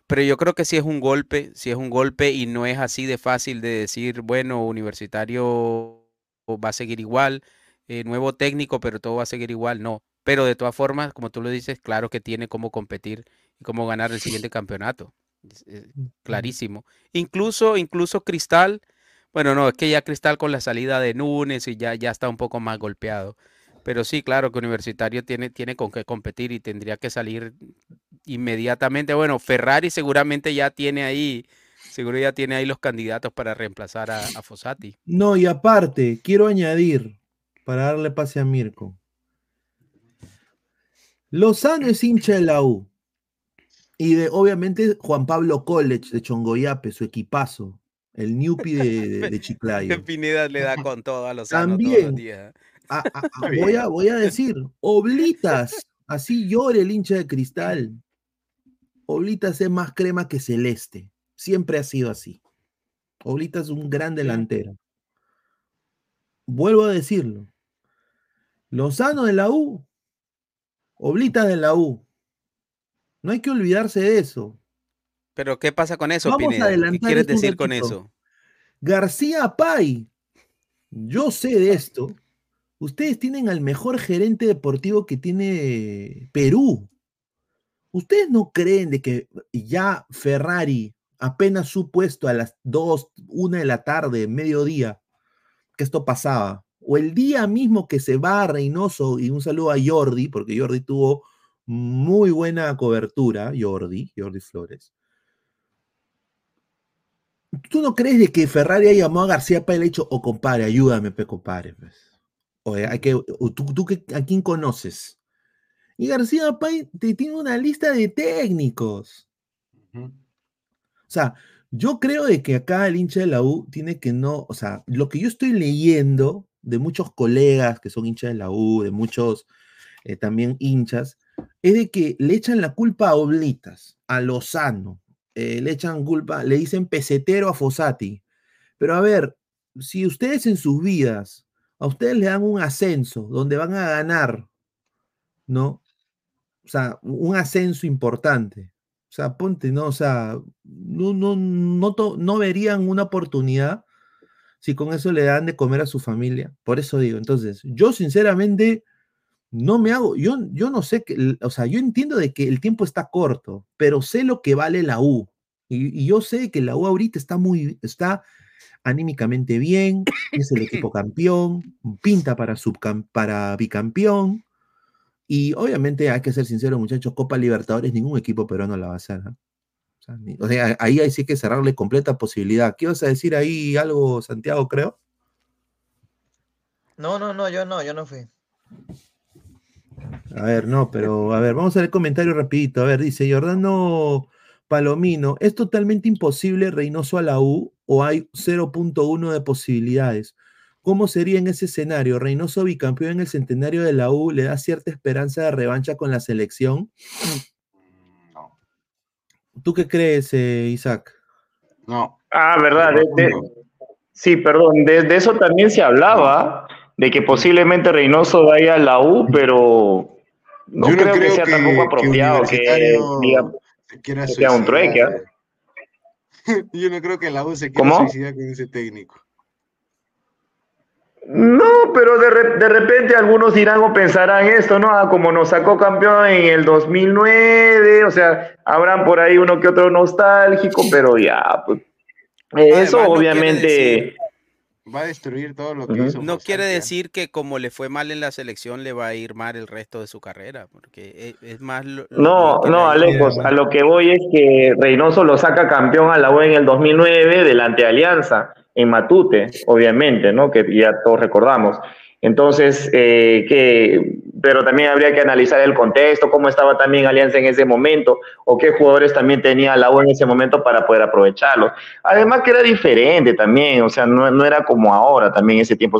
pero yo creo que sí es un golpe, sí es un golpe y no es así de fácil de decir, bueno, universitario va a seguir igual, eh, nuevo técnico, pero todo va a seguir igual, no. Pero de todas formas, como tú lo dices, claro que tiene cómo competir y cómo ganar el siguiente campeonato. Clarísimo. Incluso, incluso Cristal, bueno, no, es que ya Cristal con la salida de Núñez y ya, ya está un poco más golpeado. Pero sí, claro que Universitario tiene, tiene con qué competir y tendría que salir inmediatamente. Bueno, Ferrari seguramente ya tiene ahí, seguro ya tiene ahí los candidatos para reemplazar a, a Fossati. No, y aparte, quiero añadir, para darle pase a Mirko. Lozano es hincha de la U. Y de, obviamente, Juan Pablo College de Chongoyape, su equipazo. El Newpi de, de, Chiclayo. Pineda le da con todo a Lozano También, todos los días. voy, a, voy a decir, Oblitas, así llore el hincha de cristal. Oblitas es más crema que celeste. Siempre ha sido así. Oblitas es un gran delantero. Vuelvo a decirlo. Lozano de la U. Oblitas de la U. No hay que olvidarse de eso. Pero ¿qué pasa con eso, ¿Qué quieres decir con eso? García Pay. Yo sé de esto. Ustedes tienen al mejor gerente deportivo que tiene Perú. ¿Ustedes no creen de que ya Ferrari, apenas supuesto a las 2, 1 de la tarde, mediodía, que esto pasaba, o el día mismo que se va a Reynoso, y un saludo a Jordi, porque Jordi tuvo muy buena cobertura, Jordi, Jordi Flores. ¿Tú no crees de que Ferrari llamó a García para el hecho, o oh, compadre, ayúdame, pe compadre? Pues"? O, hay que, tú, tú, ¿a quién conoces? Y García Pay te tiene una lista de técnicos. O sea, yo creo de que acá el hincha de la U tiene que no, o sea, lo que yo estoy leyendo de muchos colegas que son hinchas de la U, de muchos eh, también hinchas, es de que le echan la culpa a Oblitas, a Lozano, eh, le echan culpa, le dicen pesetero a Fossati. Pero a ver, si ustedes en sus vidas, a ustedes le dan un ascenso donde van a ganar, ¿no? o sea, un ascenso importante. O sea, ponte, ¿no? O sea, no, no, no, no verían una oportunidad si con eso le dan de comer a su familia. Por eso digo, entonces, yo sinceramente no me hago, yo, yo no sé, que, o sea, yo entiendo de que el tiempo está corto, pero sé lo que vale la U. Y, yo sé que la U ahorita está muy, está anímicamente bien, es el equipo campeón, pinta para, subcam, para bicampeón, y obviamente hay que ser sincero, muchachos, Copa Libertadores ningún equipo peruano la va a hacer. O, sea, ahí hay sí que cerrarle completa posibilidad. ¿Qué vas a decir ahí algo, Santiago, creo? No, no, no, yo no, yo no fui. A ver, no, pero a ver, vamos a ver el comentario rapidito. A ver, dice Jordano Palomino, ¿es totalmente imposible Reynoso a la U o hay 0.1 de posibilidades? ¿Cómo sería en ese escenario? Reynoso bicampeón en el centenario de la U le da cierta esperanza de revancha con la selección. No. ¿Tú qué crees, eh, Isaac? No. Ah, verdad. sí, perdón. De, eso también se hablaba, de que posiblemente Reynoso vaya a la U, pero no creo, que sea tampoco apropiado que, sea un trueque. ¿ah? Yo no creo que la U se quiera suicidar con ese técnico. No, pero de, de, repente algunos dirán o pensarán esto, ¿no? Ah, como nos sacó campeón en el 2009, o sea, habrán por ahí uno que otro nostálgico, pero ya, pues, eso obviamente va a destruir todo lo que hizo. No quiere decir que como le fue mal en la selección le va a ir mal el resto de su carrera, porque e, es, más... no, no, Alejos, a lo que voy es que Reynoso lo saca campeón a la U en el 2009 delante de Alianza, en Matute, obviamente, ¿no? Que ya todos recordamos. Entonces, eh, que, pero también habría que analizar el contexto, cómo estaba también Alianza en ese momento, o qué jugadores también tenía la U en ese momento para poder aprovecharlo. Además que era diferente también, o sea, no, era como ahora también ese tiempo.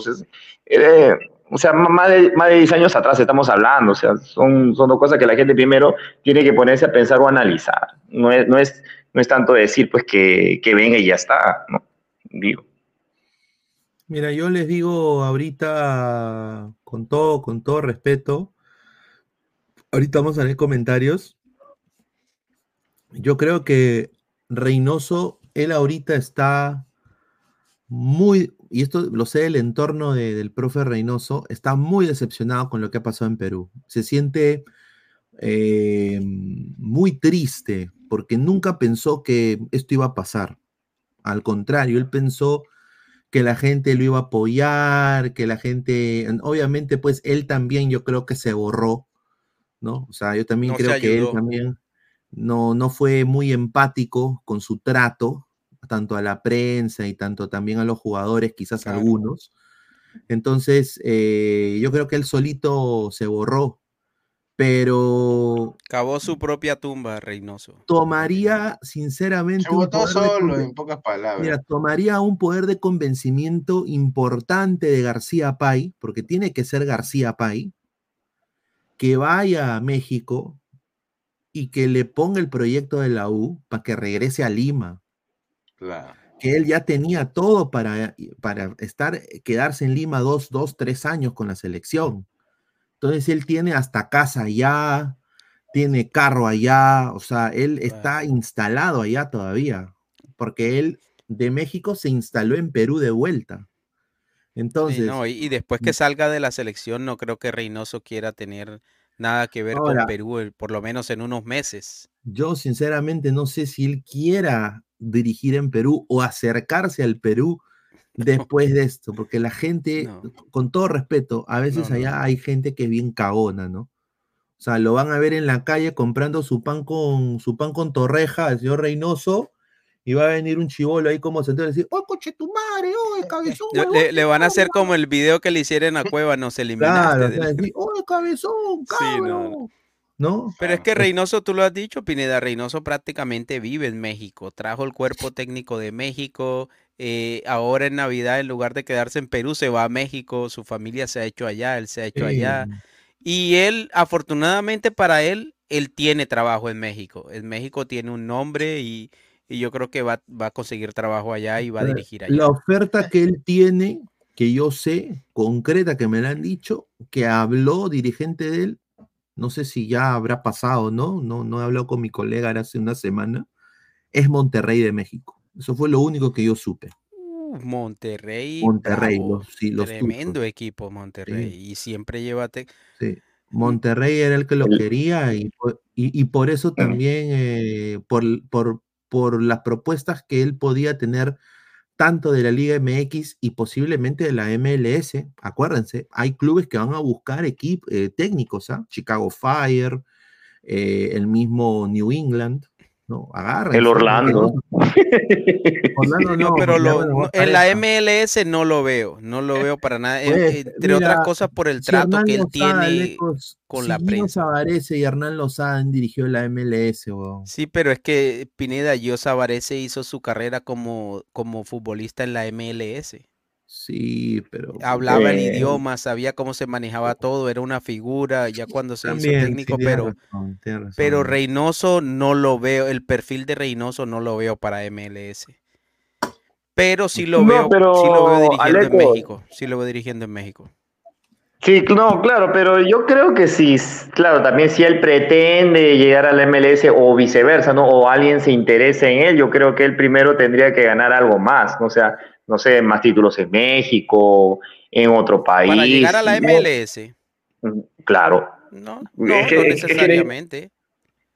O sea, más de, más de 10 años atrás estamos hablando, o sea, son, son dos cosas que la gente primero tiene que ponerse a pensar o analizar. No es, no es, no es tanto decir, pues, que, que venga y ya está, ¿no? Digo. Mira, yo les digo ahorita, con todo, con todo respeto, ahorita vamos a leer comentarios. Yo creo que Reynoso, él ahorita está muy, y esto lo sé del entorno del profe Reynoso, está muy decepcionado con lo que ha pasado en Perú. Se siente eh, muy triste porque nunca pensó que esto iba a pasar. Al contrario, él pensó que la gente lo iba a apoyar, que la gente, obviamente, pues él también yo creo que se borró, ¿no? O sea, yo también creo que él también no, no fue muy empático con su trato, tanto a la prensa y tanto también a los jugadores, quizás algunos. Entonces, eh, yo creo que él solito se borró, pero... Cavó su propia tumba, Reynoso. Tomaría, sinceramente... Se votó solo, en pocas palabras. Mira, tomaría un poder de convencimiento importante de García Pay, porque tiene que ser García Pay, que vaya a México y que le ponga el proyecto de la U para que regrese a Lima. Claro. Que él ya tenía todo para, para estar, quedarse en Lima dos, dos, tres años con la selección entonces él tiene hasta casa allá, tiene carro allá, o sea, él está instalado allá todavía, porque él de México se instaló en Perú de vuelta. Entonces. y, después que salga de la selección, no creo que Reynoso quiera tener nada que ver con Perú, por lo menos en unos meses. Yo sinceramente no sé si él quiera dirigir en Perú o acercarse al Perú después de esto, porque la gente, con todo respeto, a veces allá hay gente que es bien cagona, ¿no? O sea, lo van a ver en la calle comprando su pan con su pan con torreja, el señor Reynoso, y va a venir un chivolo ahí como sentado y decir, ¡Oh, coche tu madre! ¡Oh, cabezón! Le, van a hacer como el video que le hicieron a Cueva, nos eliminaste. Claro, ¡Oh, cabezón! ¡Cabrón! no. Pero es que Reynoso, tú lo has dicho, Pineda, Reynoso prácticamente vive en México. Trajo el cuerpo técnico de México, eh, ahora en Navidad, en lugar de quedarse en Perú, se va a México, su familia se ha hecho allá, él se ha hecho allá. Y él, afortunadamente para él, él tiene trabajo en México. En México tiene un nombre y, yo creo que va, a conseguir trabajo allá y va a dirigir allá. La oferta que él tiene, que yo sé, concreta, que me la han dicho, que habló dirigente de él, no sé si ya habrá pasado, ¿no? No, no he hablado con mi colega hace una semana, es Monterrey de México. Eso fue lo único que yo supe. Monterrey. Monterrey, los, sí, los Tremendo equipo Monterrey. Y siempre llévate. Sí. Monterrey era el que lo quería y, y, por eso también, eh, por, por, por las propuestas que él podía tener tanto de la Liga MX y posiblemente de la MLS. Acuérdense, hay clubes que van a buscar equipos eh, técnicos, ¿ah? Chicago Fire, eh, el mismo New England, ¿no? El Orlando. Orlando no, pero en la MLS no lo veo, no lo veo para nada. Pues, entre otras cosas por el trato que él tiene con la prensa. Savarese y Hernán Lozada dirigió la MLS. Sí, pero es que Pineda, yo Savarese hizo su carrera como, como futbolista en la MLS. Sí, pero. Hablaba el idioma, sabía cómo se manejaba todo, era una figura, ya cuando se hizo técnico, pero. Pero Reynoso no lo veo, el perfil de Reynoso no lo veo para MLS. Pero sí lo veo, sí lo veo dirigiendo en México. Sí lo veo dirigiendo en México. Sí, no, claro, pero yo creo que sí, claro, también si él pretende llegar al MLS o viceversa, ¿no? O alguien se interesa en él, yo creo que él primero tendría que ganar algo más, ¿no? o sea, no sé, más títulos en México, en otro país. Para llegar a la MLS. Mm, claro. No, no, no necesariamente.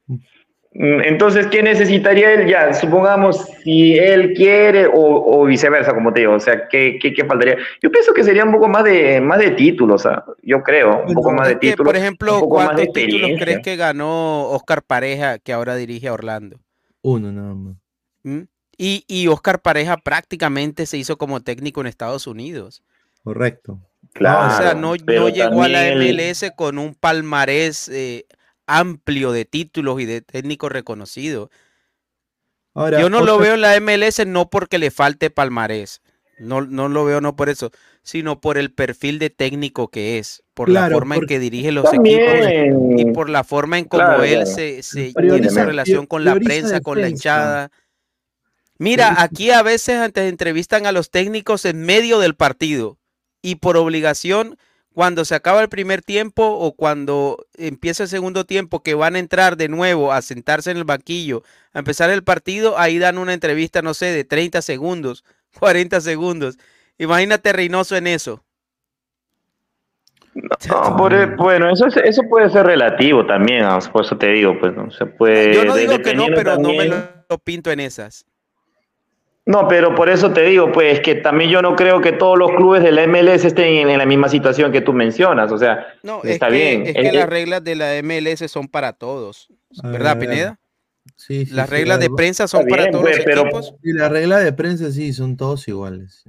Mm, entonces, ¿qué necesitaría él? Ya, supongamos si él quiere o, viceversa, como te digo, o sea, ¿qué, ¿qué, faltaría? Yo pienso que sería un poco más de, más de títulos, yo creo, un poco más de títulos. Por ejemplo, ¿cuántos títulos crees que ganó Oscar Pareja, que ahora dirige a Orlando? Uno nada más. ¿Mm? Y, y Oscar Pareja prácticamente se hizo como técnico en Estados Unidos. Correcto. Claro, o sea, no, llegó a la MLS con un palmarés eh, amplio de títulos y de técnicos reconocidos. Yo no lo veo en la MLS no porque le falte palmarés, no, no lo veo no por eso, sino por el perfil de técnico que es, por la forma en que dirige los equipos y por la forma en cómo él se, tiene su relación con la prensa, con la hinchada. Mira, aquí a veces antes entrevistan a los técnicos en medio del partido y por obligación cuando se acaba el primer tiempo o cuando empieza el segundo tiempo que van a entrar de nuevo a sentarse en el banquillo a empezar el partido, ahí dan una entrevista, no sé, de 30 segundos, 40 segundos. Imagínate Reynoso en eso. E, bueno, eso, eso puede ser relativo también, por eso te digo, pues no se puede. Yo no digo que no, pero no me lo pinto en esas. No, pero por eso te digo, pues que también yo no creo que todos los clubes de la MLS estén en, la misma situación que tú mencionas, o sea, no, está bien. Es que las reglas de la MLS son para todos, ¿verdad, Pineda? Sí, sí, las reglas de prensa son para todos pues, los pero, equipos. Y las reglas de prensa sí, son todos iguales.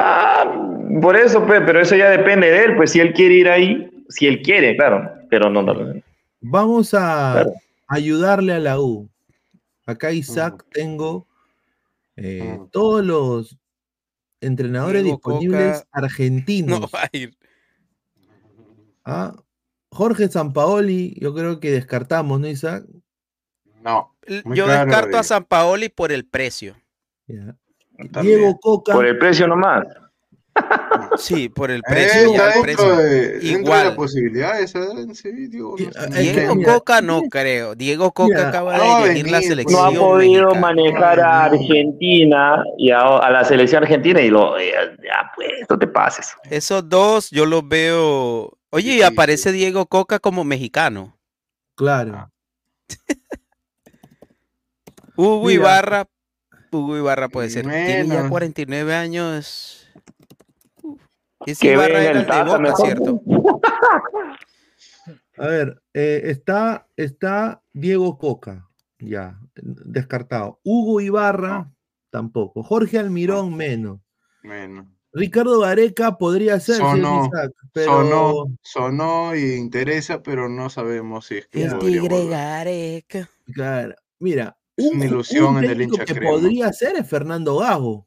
Ah, por eso, pues, pero eso ya depende de él, pues si él quiere ir ahí, si él quiere, claro, pero no. no. Vamos a ayudarle a la U. Acá Isaac tengo eh, todos los entrenadores disponibles argentinos. No va a ir. ¿Ah? Jorge Sampaoli, yo creo que descartamos, ¿no, Isaac? No. Yo descarto a Sampaoli por el precio. Diego Coca. Por el precio nomás. Sí, por el precio. el precio. igual. La posibilidad Diego, Coca no creo. Diego Coca acaba de dirigir la selección. No ha podido manejar a Argentina y a, la selección argentina y lo eh, ya pues, no te pases. Esos dos yo los veo. Oye, y aparece Diego Coca como mexicano. Claro. Ah. Hugo Ibarra. Hugo Ibarra puede ser. Tiene ya 49 años que el ¿cierto? A ver, eh, está, está Diego Coca, ya, descartado. Hugo Ibarra, tampoco. Jorge Almirón, menos. Menos. Ricardo Gareca podría ser. Sonó, pero... sonó, y interesa, pero no sabemos si es que. El Tigre Gareca. Claro, mira. una ilusión en el hincha que podría ser es Fernando Gago.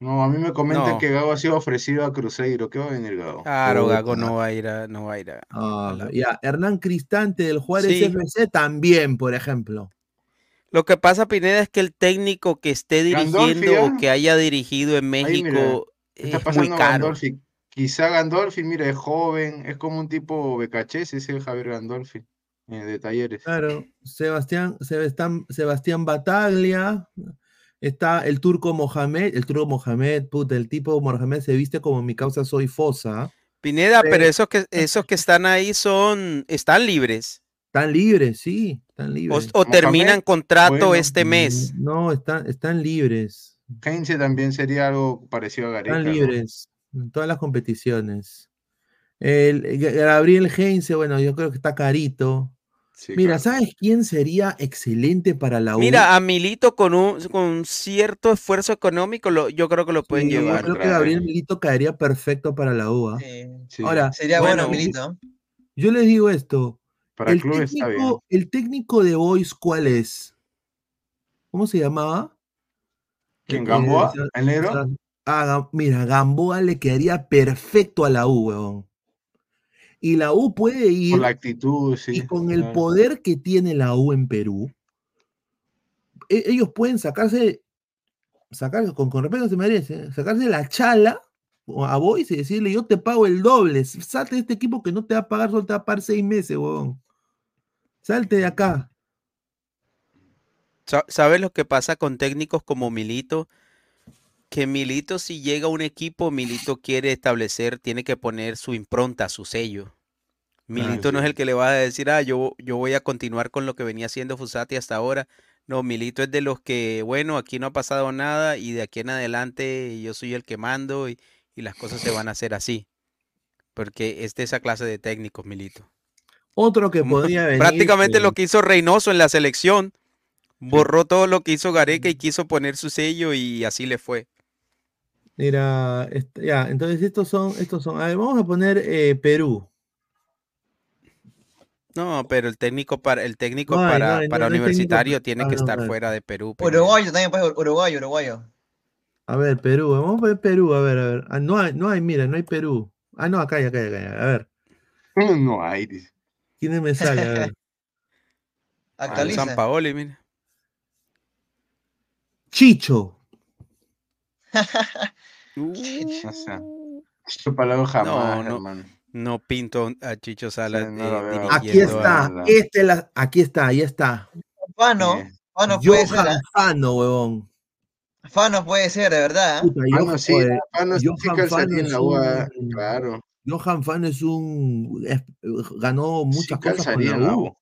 No, a mí me comentan que Gago ha sido ofrecido a Cruzeiro. ¿Qué va a venir Gago? Claro, Gago no va a ir a. No va a ir a, ah, ya, Hernán Cristante del Juárez FC también, por ejemplo. Lo que pasa, Pineda, es que el técnico que esté dirigiendo o que haya dirigido en México es muy caro. Gandolfi. Quizá Gandolfi, mira, es joven, es como un tipo Becachés, ese es Javier Gandolfi, eh, de talleres. Claro, Sebastián, Sebastián, Sebastián Bataglia, Está el turco Mohamed, el turco Mohamed, puta, el tipo Mohamed se viste como mi causa soy Fosa. Pineda, pero, esos que esos que están ahí son, están libres. Están libres, sí, están libres. O, terminan contrato este mes. No, están, están libres. Heinze también sería algo parecido a Gareca. Están libres en todas las competiciones. El, Gabriel Heinze, bueno, yo creo que está carito. Mira, ¿sabes quién sería excelente para la U? Mira, a Milito con un con cierto esfuerzo económico, lo, yo creo que lo pueden llevar. Yo creo que Gabriel Milito caería perfecto para la U. ¿ah? Ahora, sería bueno, Milito. Yo les digo esto. Para el, técnico, el técnico de Boys, ¿cuál es? ¿Cómo se llamaba? ¿Quién, Gamboa? ¿El negro? Ah, mira, Gamboa le quedaría perfecto a la U, weón. Y la U puede ir. Con la actitud, sí. Y con el poder que tiene la U en Perú, e, ellos pueden sacarse, sacar, con, con respeto se merece, sacarse la chala a Boys y decirle, yo te pago el doble, salte de este equipo que no te va a pagar, solo te va a pagar seis meses, huevón. Salte de acá. ¿Sabes lo que pasa con técnicos como Milito? Que Milito si llega a un equipo, Milito quiere establecer, tiene que poner su impronta, su sello. Milito no es el que le va a decir, ah, yo, yo voy a continuar con lo que venía haciendo Fusati hasta ahora. No, Milito es de los que, bueno, aquí no ha pasado nada y de aquí en adelante yo soy el que mando y, las cosas se van a hacer así. Porque es de esa clase de técnicos, Milito. Otro que podría venir. Prácticamente lo que hizo Reynoso en la selección. Borró todo lo que hizo Gareca y quiso poner su sello y así le fue. Mira, este, ya, entonces estos son, estos son. A ver, vamos a poner eh, Perú. No, pero el técnico para el técnico para, para universitario tiene que estar fuera de Perú. Uruguayo también, pues, uruguayo, uruguayo. A ver, Perú, vamos a ver Perú, a ver, a ver. Ah, no hay, no hay, mira, no hay Perú. Ah, no, acá hay, acá hay, acá hay. A ver. No hay, ¿Quién me sale? A ver. Actualiza. San Paoli, mira. Chicho. Chicho palabra jamás, no, hermano. No pinto a Chicho Salas. aquí está, este la, aquí está, ahí está. Fano, Fano puede ser. ¿eh? Fano, huevón. Fano puede ser, de verdad. Puta, Fano sí, Fano sí Fano en la UA, claro. Johan Fano es un ganó muchas cosas con la U.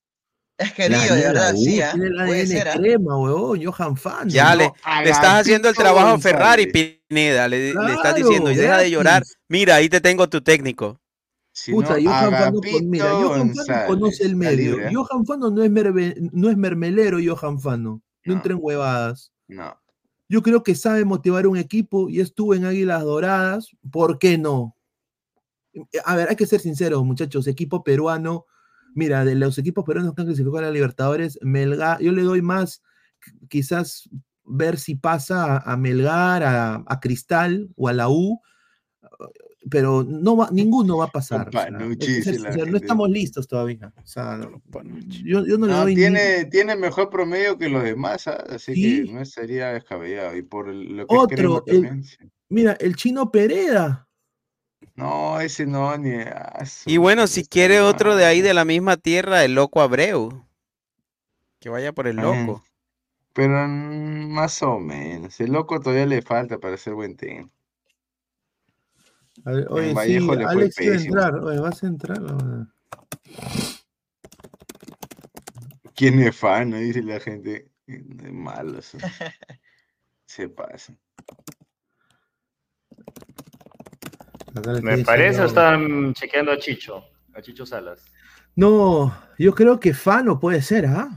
Es querido, de verdad, sí, ¿eh? Tiene la ADN crema, huevón, Johan Fano. Ya, le, le, estás haciendo el trabajo a Ferrari, Pineda, le, le estás diciendo, y deja de llorar, mira, ahí te tengo tu técnico. Puta, Johan Fano, mira, Johan Fano conoce el medio. Johan Fano no es, no es mermelero, Johan Fano. No, entra en huevadas. No. Yo creo que sabe motivar un equipo y estuvo en Águilas Doradas. ¿Por qué no? A ver, hay que ser sinceros, muchachos. Equipo peruano, mira, de los equipos peruanos que han clasificado a la Libertadores, Melgar, yo le doy más, quizás ver si pasa a, Melgar, a, a, Cristal o a la U, pero no va, ninguno va a pasar. no estamos listos todavía. yo, no, le doy tiene, tiene mejor promedio que los demás, ¿ah? así que no sería descabellado. Y por lo que Otro, mira, el chino Pereda. No, ese no, ni. y bueno, si quiere otro de ahí de la misma tierra, el loco Abreu. Que vaya por el loco. Pero más o menos. El loco todavía le falta para ser buen team. oye, sí, Alex va a entrar. Oye, ¿vas a entrar? ¿Quién es fan? Dice la gente. Es malo. Se pasa. Me parece o están chequeando a Chicho, a Chicho Salas. No, yo creo que Fano puede ser, ¿ah?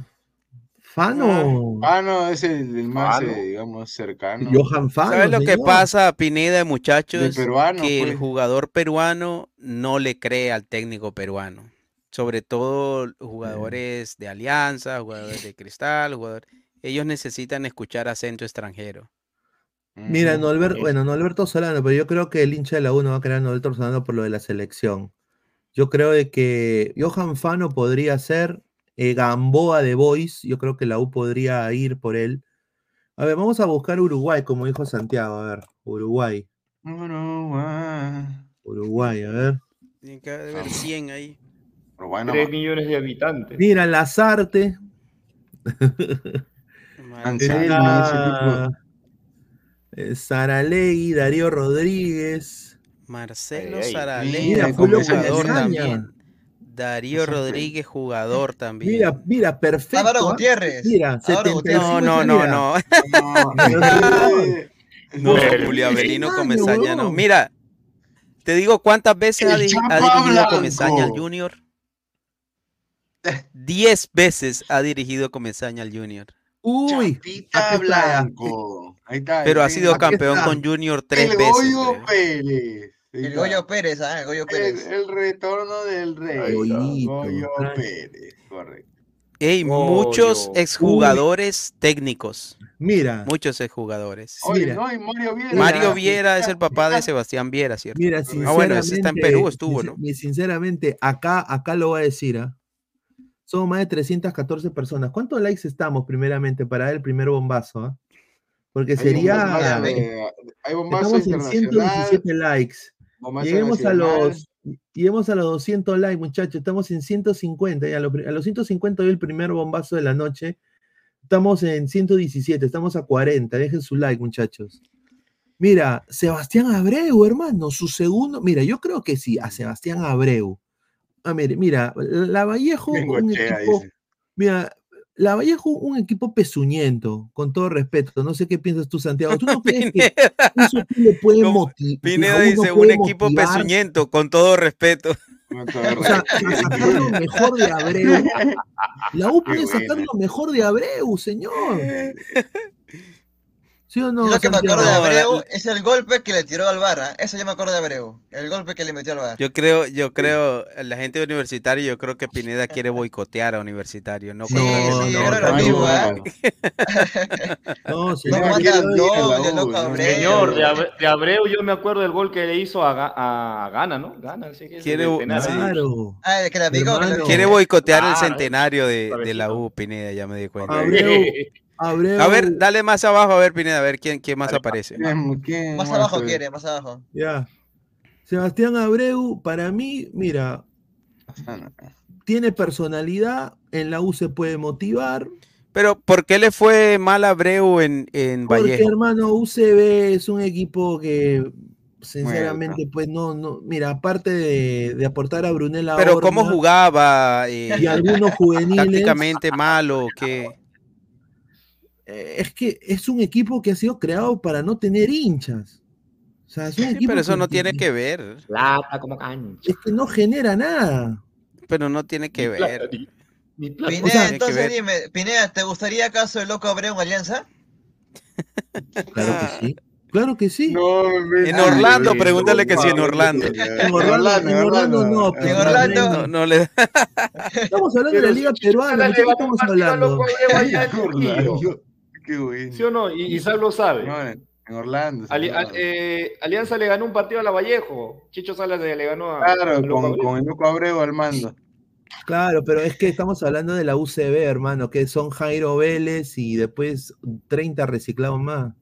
Fano. Ah, Fano es el, más, eh, digamos, cercano. Johan Fano. ¿Sabes lo que pasa, Pineda, muchachos? que el pues. jugador peruano no le cree al técnico peruano. Sobre todo jugadores de Alianza, jugadores de Cristal, jugadores... ellos necesitan escuchar acento extranjero. Mira, no Alberto, bueno, no Alberto Solano, pero yo creo que el hincha de la U no va a crear a Alberto Solano por lo de la selección. Yo creo de que Johan Fano podría ser eh, Gamboa de Boys, yo creo que la U podría ir por él. A ver, vamos a buscar Uruguay, como dijo Santiago, a ver, Uruguay. Uruguay. Uruguay, a ver. Tiene que haber 100 ahí. 3 millones de habitantes. Mira, Lazarte. Eh, Saralegui, Darío Rodríguez. Marcelo Saralegui, jugador también. Darío Rodríguez, jugador también. Mira, mira, perfecto. Álvaro ¿ah? Gutiérrez. Mira, no, no, no, no. No, Julio Avelino Comesaña, no. Mira, te digo cuántas veces ha, dirigido Comesaña al Junior. Diez veces ha dirigido Comesaña al Junior. Uy, Blanco. Pero ha sido campeón con Junior tres veces. El Goyo Pérez. El Goyo Pérez, ¿ah? El Goyo Pérez. El, retorno del rey. Goyo Pérez, correcto. Hey, muchos exjugadores técnicos. Mira. Muchos exjugadores. Mira. No, Mario Viera. Mario Viera es el papá de Sebastián Viera, ¿cierto? Mira, sinceramente. Ah, bueno, ese está en Perú, estuvo, ¿no? Sinceramente, acá, acá lo voy a decir, ¿ah? Somos más de 314 personas. ¿Cuántos likes estamos primeramente para el primer bombazo? Ah? Porque sería. hay bombazo estamos en 117 likes. Lleguemos a los. Lleguemos a los 200 likes, muchachos. Estamos en 150. Y a, los, a los 150 el primer bombazo de la noche. Estamos en 117, estamos a 40. Dejen su like, muchachos. Mira, Sebastián Abreu, hermano, su segundo. Mira, yo creo que sí, a Sebastián Abreu. Ah, mira, mira, la Vallejo, un equipo, mira, la Vallejo, un equipo pezuñento, con todo respeto. No sé qué piensas tú, Santiago. ¿Tú no crees que eso le puede motivar? Pineda dice, un equipo pezuñento, con todo respeto. O sea, sacar lo mejor de Abreu. La U puede sacar lo mejor de Abreu, señor. ¿Sí o no? Lo que me acuerdo de Abreu es el golpe que le tiró al Barra. Eso yo me acuerdo de Abreu. El golpe que le metió al Barra. Yo creo, yo creo, la gente de Universitario, yo creo que Pineda quiere boicotear a Universitario. No, sí, no, sí, no, lo mismo, ¿eh? No, señor. Señor, de Abreu yo me acuerdo del gol que le hizo a, Gana, ¿no? Gana, sí que quiere, claro. Ah, que la picó, quiere boicotear el centenario de, de, la U, Pineda, ya me di cuenta. Abreu, A ver, dale más abajo, a ver, Pineda, a ver quién, quién más aparece. más abajo quiere, más abajo. Ya. Sebastián Abreu, para mí, mira, tiene personalidad, en la U se puede motivar. Pero, ¿por qué le fue mal a Abreu en, en Porque, hermano, UCB es un equipo que, sinceramente, pues no, no, mira, aparte de, aportar a Brunella. Pero, ¿cómo jugaba? Eh, y algunos juveniles. Tácticamente malo, ¿qué? Eh, es que es un equipo que ha sido creado para no tener hinchas. O sea, es un equipo pero eso no tiene que ver. Plata como cancha. Es que no genera nada. Pero no tiene que ver. Pineda, entonces dime, Pineda, ¿te gustaría acaso el loco Abreu Alianza? Claro que sí. Claro que sí. en Orlando, pregúntale que sí, en Orlando. En Orlando, en Orlando no. En Orlando no, le Estamos hablando de la Liga Peruana. ¿De qué estamos hablando? ¿Sí o no? Y Isaac lo sabe. en Orlando. Eh, Alianza le ganó un partido a la Vallejo. Chicho Salas le ganó a. Claro, con, el Luco Abreu al mando. Claro, pero es que estamos hablando de la UCB, hermano, que son Jairo Vélez y después 30 reciclados más.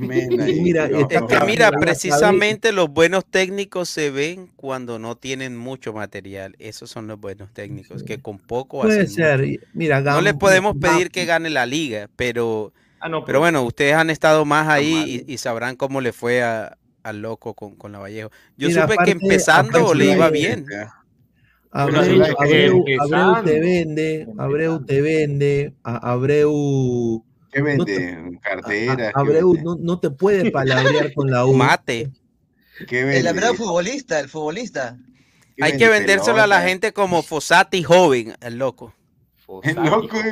Mira, es que mira, precisamente los buenos técnicos se ven cuando no tienen mucho material. Esos son los buenos técnicos, que con poco Puede ser. Mira, no les podemos pedir que gane la liga, pero, ah, pero, bueno, ustedes han estado más ahí y, sabrán cómo le fue a, al loco con, con la Vallejo. Yo supe que empezando le iba bien. Abreu, te vende, Abreu te vende, Abreu ¿Qué vende? Cartera. Abreu no, no, te puede palabrear con la U. Mate. El Abreu futbolista, el futbolista. Hay que vendérselo a la gente como Fossati joven, el loco. El loco.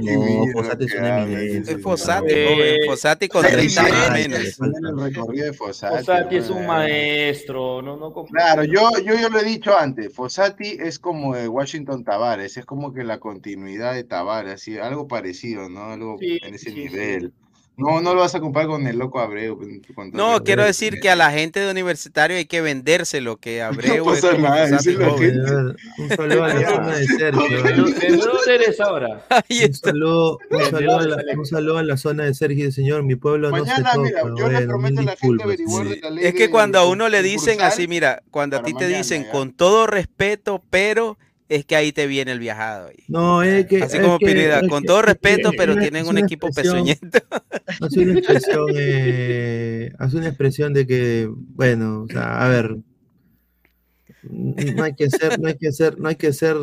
No, Fossati es una eminencia. Es Fossati, joven. Fossati con 30 años menos. Fossati es un maestro. No, no claro, yo, yo, yo lo he dicho antes. Fossati es como Washington Tavares. Es como que la continuidad de Tavares. algo parecido, ¿no? Algo en ese nivel. No, no lo vas a comparar con el loco Abreu. Pues, no, quiero decir que a la gente de universitario hay que vendérselo, que Abreu no pasa nada, Un saludo a la zona de Sergio. ¿De dónde eres ahora? Un saludo, un, saludo a la, un saludo a la zona de Sergio, señor. Mi pueblo no se toca. Mira, yo le prometo a la gente averiguar de la ley Es que cuando a uno le dicen así, mira, cuando a ti te dicen con todo respeto, pero es que ahí te viene el viajado. No, es que. Así como Pineda, con todo respeto, pero tienen un equipo pezuñento. Hace una expresión, eh, hace una expresión de que, bueno, o sea, a ver, no hay que ser, no hay que ser, no hay que ser,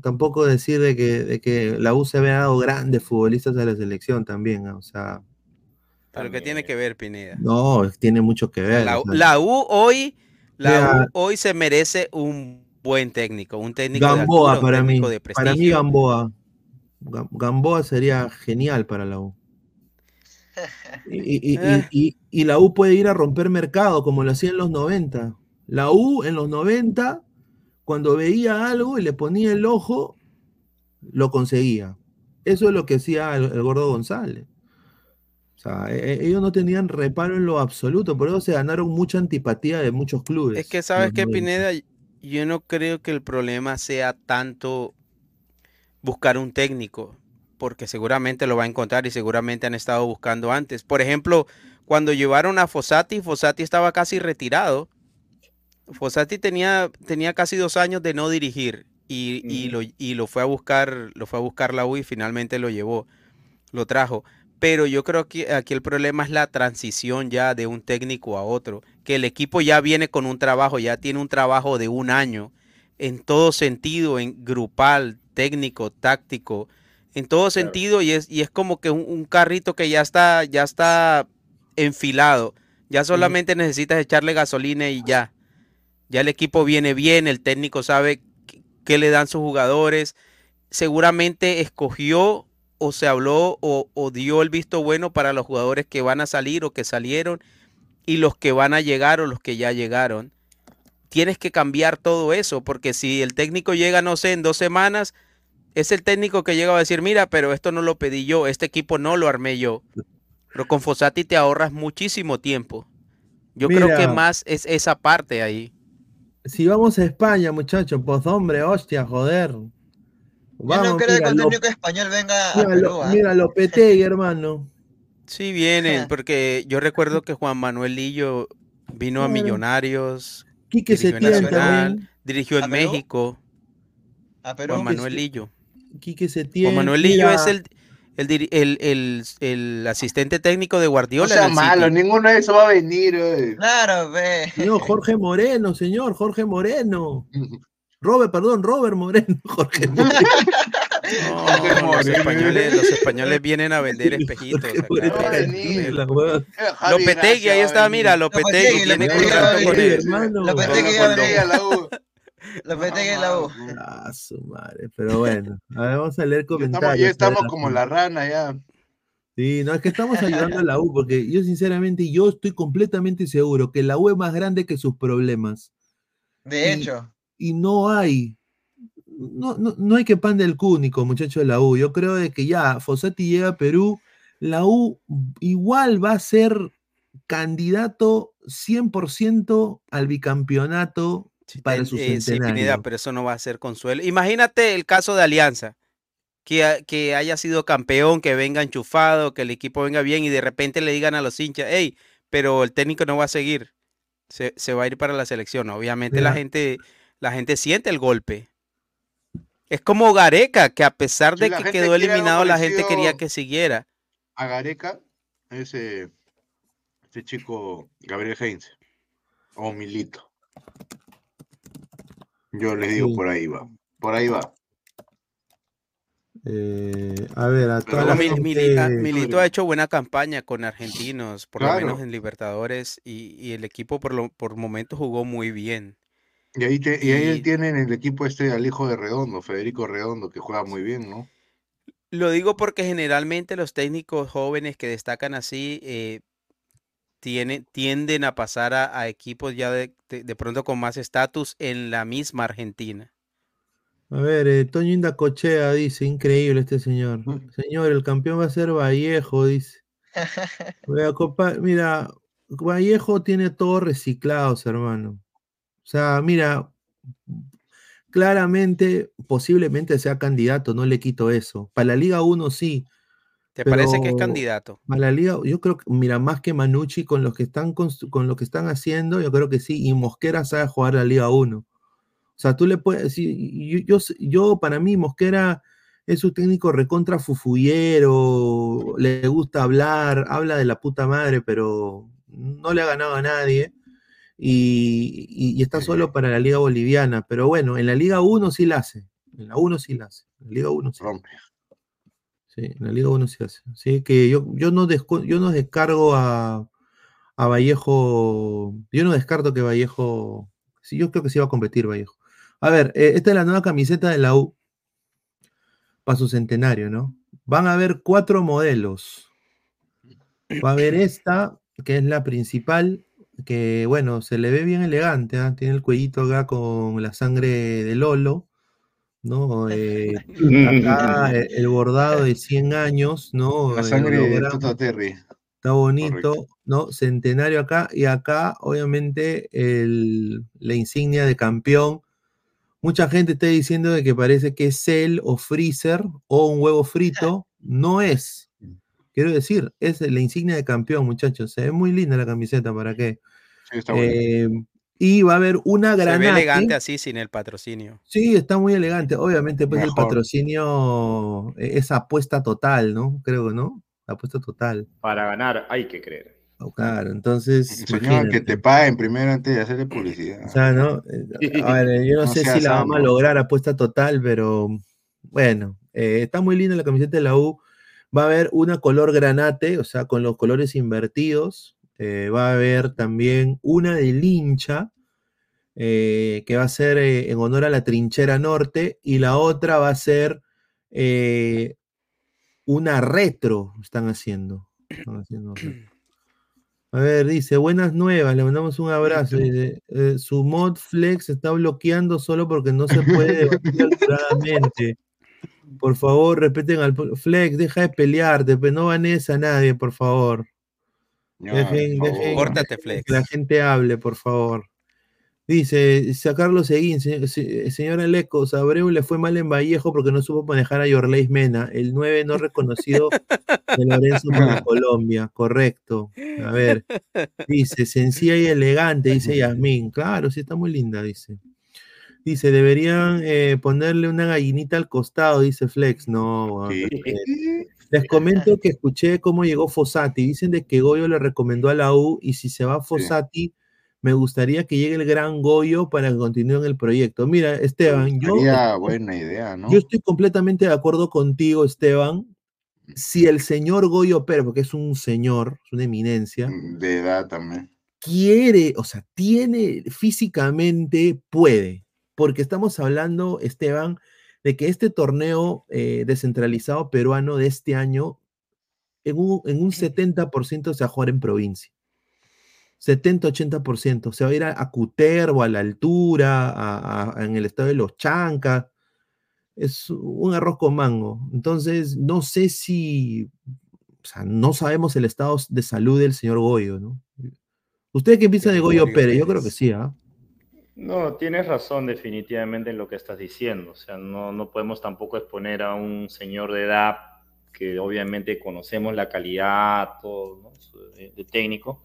tampoco decir de que, de que la U se había dado grandes futbolistas a la selección también, o sea. Pero que tiene que ver, Pineda. No, tiene mucho que ver. La, U hoy, la U hoy se merece un buen técnico, un técnico Gamboa para mí, para mí Gamboa. Gamboa sería genial para la U. Y, la U puede ir a romper mercado como lo hacía en los 90. La U en los 90, cuando veía algo y le ponía el ojo, lo conseguía. Eso es lo que hacía el, gordo González. O sea, e, e, ellos no tenían reparo en lo absoluto, por eso se ganaron mucha antipatía de muchos clubes. Es que sabes que Pineda, yo no creo que el problema sea tanto buscar un técnico, porque seguramente lo va a encontrar y seguramente han estado buscando antes. Por ejemplo, cuando llevaron a Fossati, Fossati estaba casi retirado. Fossati tenía, tenía casi dos años de no dirigir y, lo, y lo fue a buscar, lo fue a buscar la U y finalmente lo llevó, lo trajo. Pero yo creo que aquí el problema es la transición ya de un técnico a otro, que el equipo ya viene con un trabajo, ya tiene un trabajo de un año, en todo sentido, en grupal, técnico, táctico, en todo sentido, y es, y es como que un, carrito que ya está, ya está enfilado. Ya solamente necesitas echarle gasolina y ya. Ya el equipo viene bien, el técnico sabe qué le dan sus jugadores. Seguramente escogió o se habló o, dio el visto bueno para los jugadores que van a salir o que salieron y los que van a llegar o los que ya llegaron. Tienes que cambiar todo eso, porque si el técnico llega, no sé, en dos semanas, es el técnico que llega a decir, mira, pero esto no lo pedí yo, este equipo no lo armé yo. Pero con Fossati te ahorras muchísimo tiempo. Yo creo que más es esa parte ahí. Si vamos a España, muchachos, pues hombre, hostia, joder. Vamos, Yo no creo que el técnico español venga a Perú. ¿ah? Mira, Lopetegui, hermano. Sí, vienen, porque yo recuerdo que Juan Manuel Lillo vino a Millonarios. Quique Setién también. Dirigió en México. A Perú. Juan Manuel Lillo. Quique Setién. Juan Manuel Lillo es el, el, el, el, el, asistente técnico de Guardiola. No sea malo, ninguno de esos va a venir. Claro, ve. Señor Jorge Moreno, señor Jorge Moreno. Robert, perdón, Robert Moreno, Jorge Moreno. No, los, españoles, los españoles vienen a vender espejitos. Lopetegui, ahí está, mira, Lopetegui tiene contrato con él. Lopetegui a la U. Lopetegui a la U. Ah, su madre, pero bueno, a ver, vamos a leer comentarios. Ya estamos, como la rana, ya. Sí, no, es que estamos ayudando a la U, porque yo sinceramente, yo estoy completamente seguro que la U es más grande que sus problemas. De hecho y no hay, no, no, hay que pan del cúnico, muchachos de la U. Yo creo de que ya Fossati llega a Perú, la U igual va a ser candidato 100% al bicampeonato para su eh, centenario. pero eso no va a ser consuelo. Imagínate el caso de Alianza, que, que haya sido campeón, que venga enchufado, que el equipo venga bien y de repente le digan a los hinchas, hey, pero el técnico no va a seguir, se, va a ir para la selección. Obviamente la gente la gente siente el golpe. Es como Gareca, que a pesar de que quedó eliminado, la gente quería que siguiera. A Gareca, ese, ese chico Gabriel Heinz, o Milito. Yo les digo, por ahí va. Por ahí va. Eh, a ver, a Milito ha hecho buena campaña con argentinos, por lo menos en Libertadores, y, el equipo por, lo, por momentos jugó muy bien. Y ahí, y ahí tienen el equipo este al hijo de Redondo, Federico Redondo, que juega muy bien, ¿no? Lo digo porque generalmente los técnicos jóvenes que destacan así eh, tienden a pasar a, equipos ya de, pronto con más estatus en la misma Argentina. A ver, eh, Toño Indacochea dice, increíble este señor. Señor, el campeón va a ser Vallejo, dice. Mira, Vallejo tiene todo reciclados, hermano. O sea, mira, claramente, posiblemente sea candidato, no le quito eso. Para la Liga 1 sí. ¿Te parece que es candidato? Para la Liga, yo creo que, mira, más que Manucci con lo que están, con, lo que están haciendo, yo creo que sí. Y Mosquera sabe jugar la Liga 1. O sea, tú le puedes decir, yo, yo, para mí, Mosquera es un técnico recontra fufuyero, le gusta hablar, habla de la puta madre, pero no le ha ganado a nadie y, está solo para la Liga Boliviana. Pero bueno, en la Liga 1 sí la hace. En la 1 sí la hace. En la Liga 1 sí. Sí, en la Liga 1 sí hace. Así que yo, yo, no, yo no descargo a, a Vallejo. Yo no descarto que Vallejo. Sí, yo creo que sí va a competir Vallejo. A ver, eh, esta es la nueva camiseta de la U para su centenario, ¿no? Van a haber cuatro modelos. Va a haber esta, que es la principal, que bueno, se le ve bien elegante, ¿ah? tiene el cuellito acá con la sangre de Lolo, ¿no? Eh, acá el bordado de 100 años, ¿no? La sangre de Toto Terry. Está bonito, ¿no? Centenario acá y acá, obviamente, el, la insignia de campeón. Mucha gente está diciendo de que parece que es Cell o Freezer o un huevo frito, no es. Quiero decir, es la insignia de campeón, muchachos. Se ve muy linda la camiseta, ¿para qué? Sí, está eh, y va a haber una gran. Se ve elegante así sin el patrocinio. Sí, está muy elegante. Obviamente, pues el patrocinio es apuesta total, ¿no? Creo, ¿no? Apuesta total. Para ganar hay que creer. Oh, claro, entonces. Señor, que te paguen primero antes de hacerle publicidad. O sea, ¿no? A ver, yo no, sé si la vamos a lograr apuesta total, pero bueno, eh, está muy linda la camiseta de la U. Va a haber una color granate, o sea, con los colores invertidos. Eh, va a haber también una de lincha, eh, que va a ser en honor a la trinchera norte, y la otra va a ser una retro, están haciendo. Están haciendo a ver, dice, buenas nuevas, le mandamos un abrazo. Dice, su mod flex está bloqueando solo porque no se puede debatir por favor, respeten al Flex, deja de pelearte, pero no banes a nadie, por favor. dejen, Flex. Que la gente hable, por favor. Dice, sacarlo Seguín, señora Lecos, Abreu le fue mal en Vallejo porque no supo manejar a Yorleis Mena, el 9 no reconocido de Lorenzo para Colombia, correcto. A ver, dice, sencilla y elegante, dice Yasmín. Claro, sí, está muy linda, dice. Dice, deberían eh, ponerle una gallinita al costado, dice Flex. No, les comento que escuché cómo llegó Fossati. Dicen de que Goyo le recomendó a la U y si se va Fossati, me gustaría que llegue el gran Goyo para que continúe en el proyecto. Mira, Esteban, yo, buena idea, ¿no? yo estoy completamente de acuerdo contigo, Esteban. Si el señor Goyo Pérez, porque es un señor, es una eminencia. Mm, de edad también. Quiere, o sea, tiene físicamente, puede porque estamos hablando, Esteban, de que este torneo eh, descentralizado peruano de este año, en un, en un 70% se va a jugar en provincia. 70-80%. Se va a ir a, Cutervo, a la altura, en el estado de los Chancas. Es un arroz con mango. Entonces, no sé si, o sea, no sabemos el estado de salud del señor Goyo, ¿no? ¿Usted qué piensa de Goyo Pérez? Yo creo que sí, ¿ah? No, tienes razón definitivamente en lo que estás diciendo. O sea, no, no podemos tampoco exponer a un señor de edad que obviamente conocemos la calidad todo, de, técnico,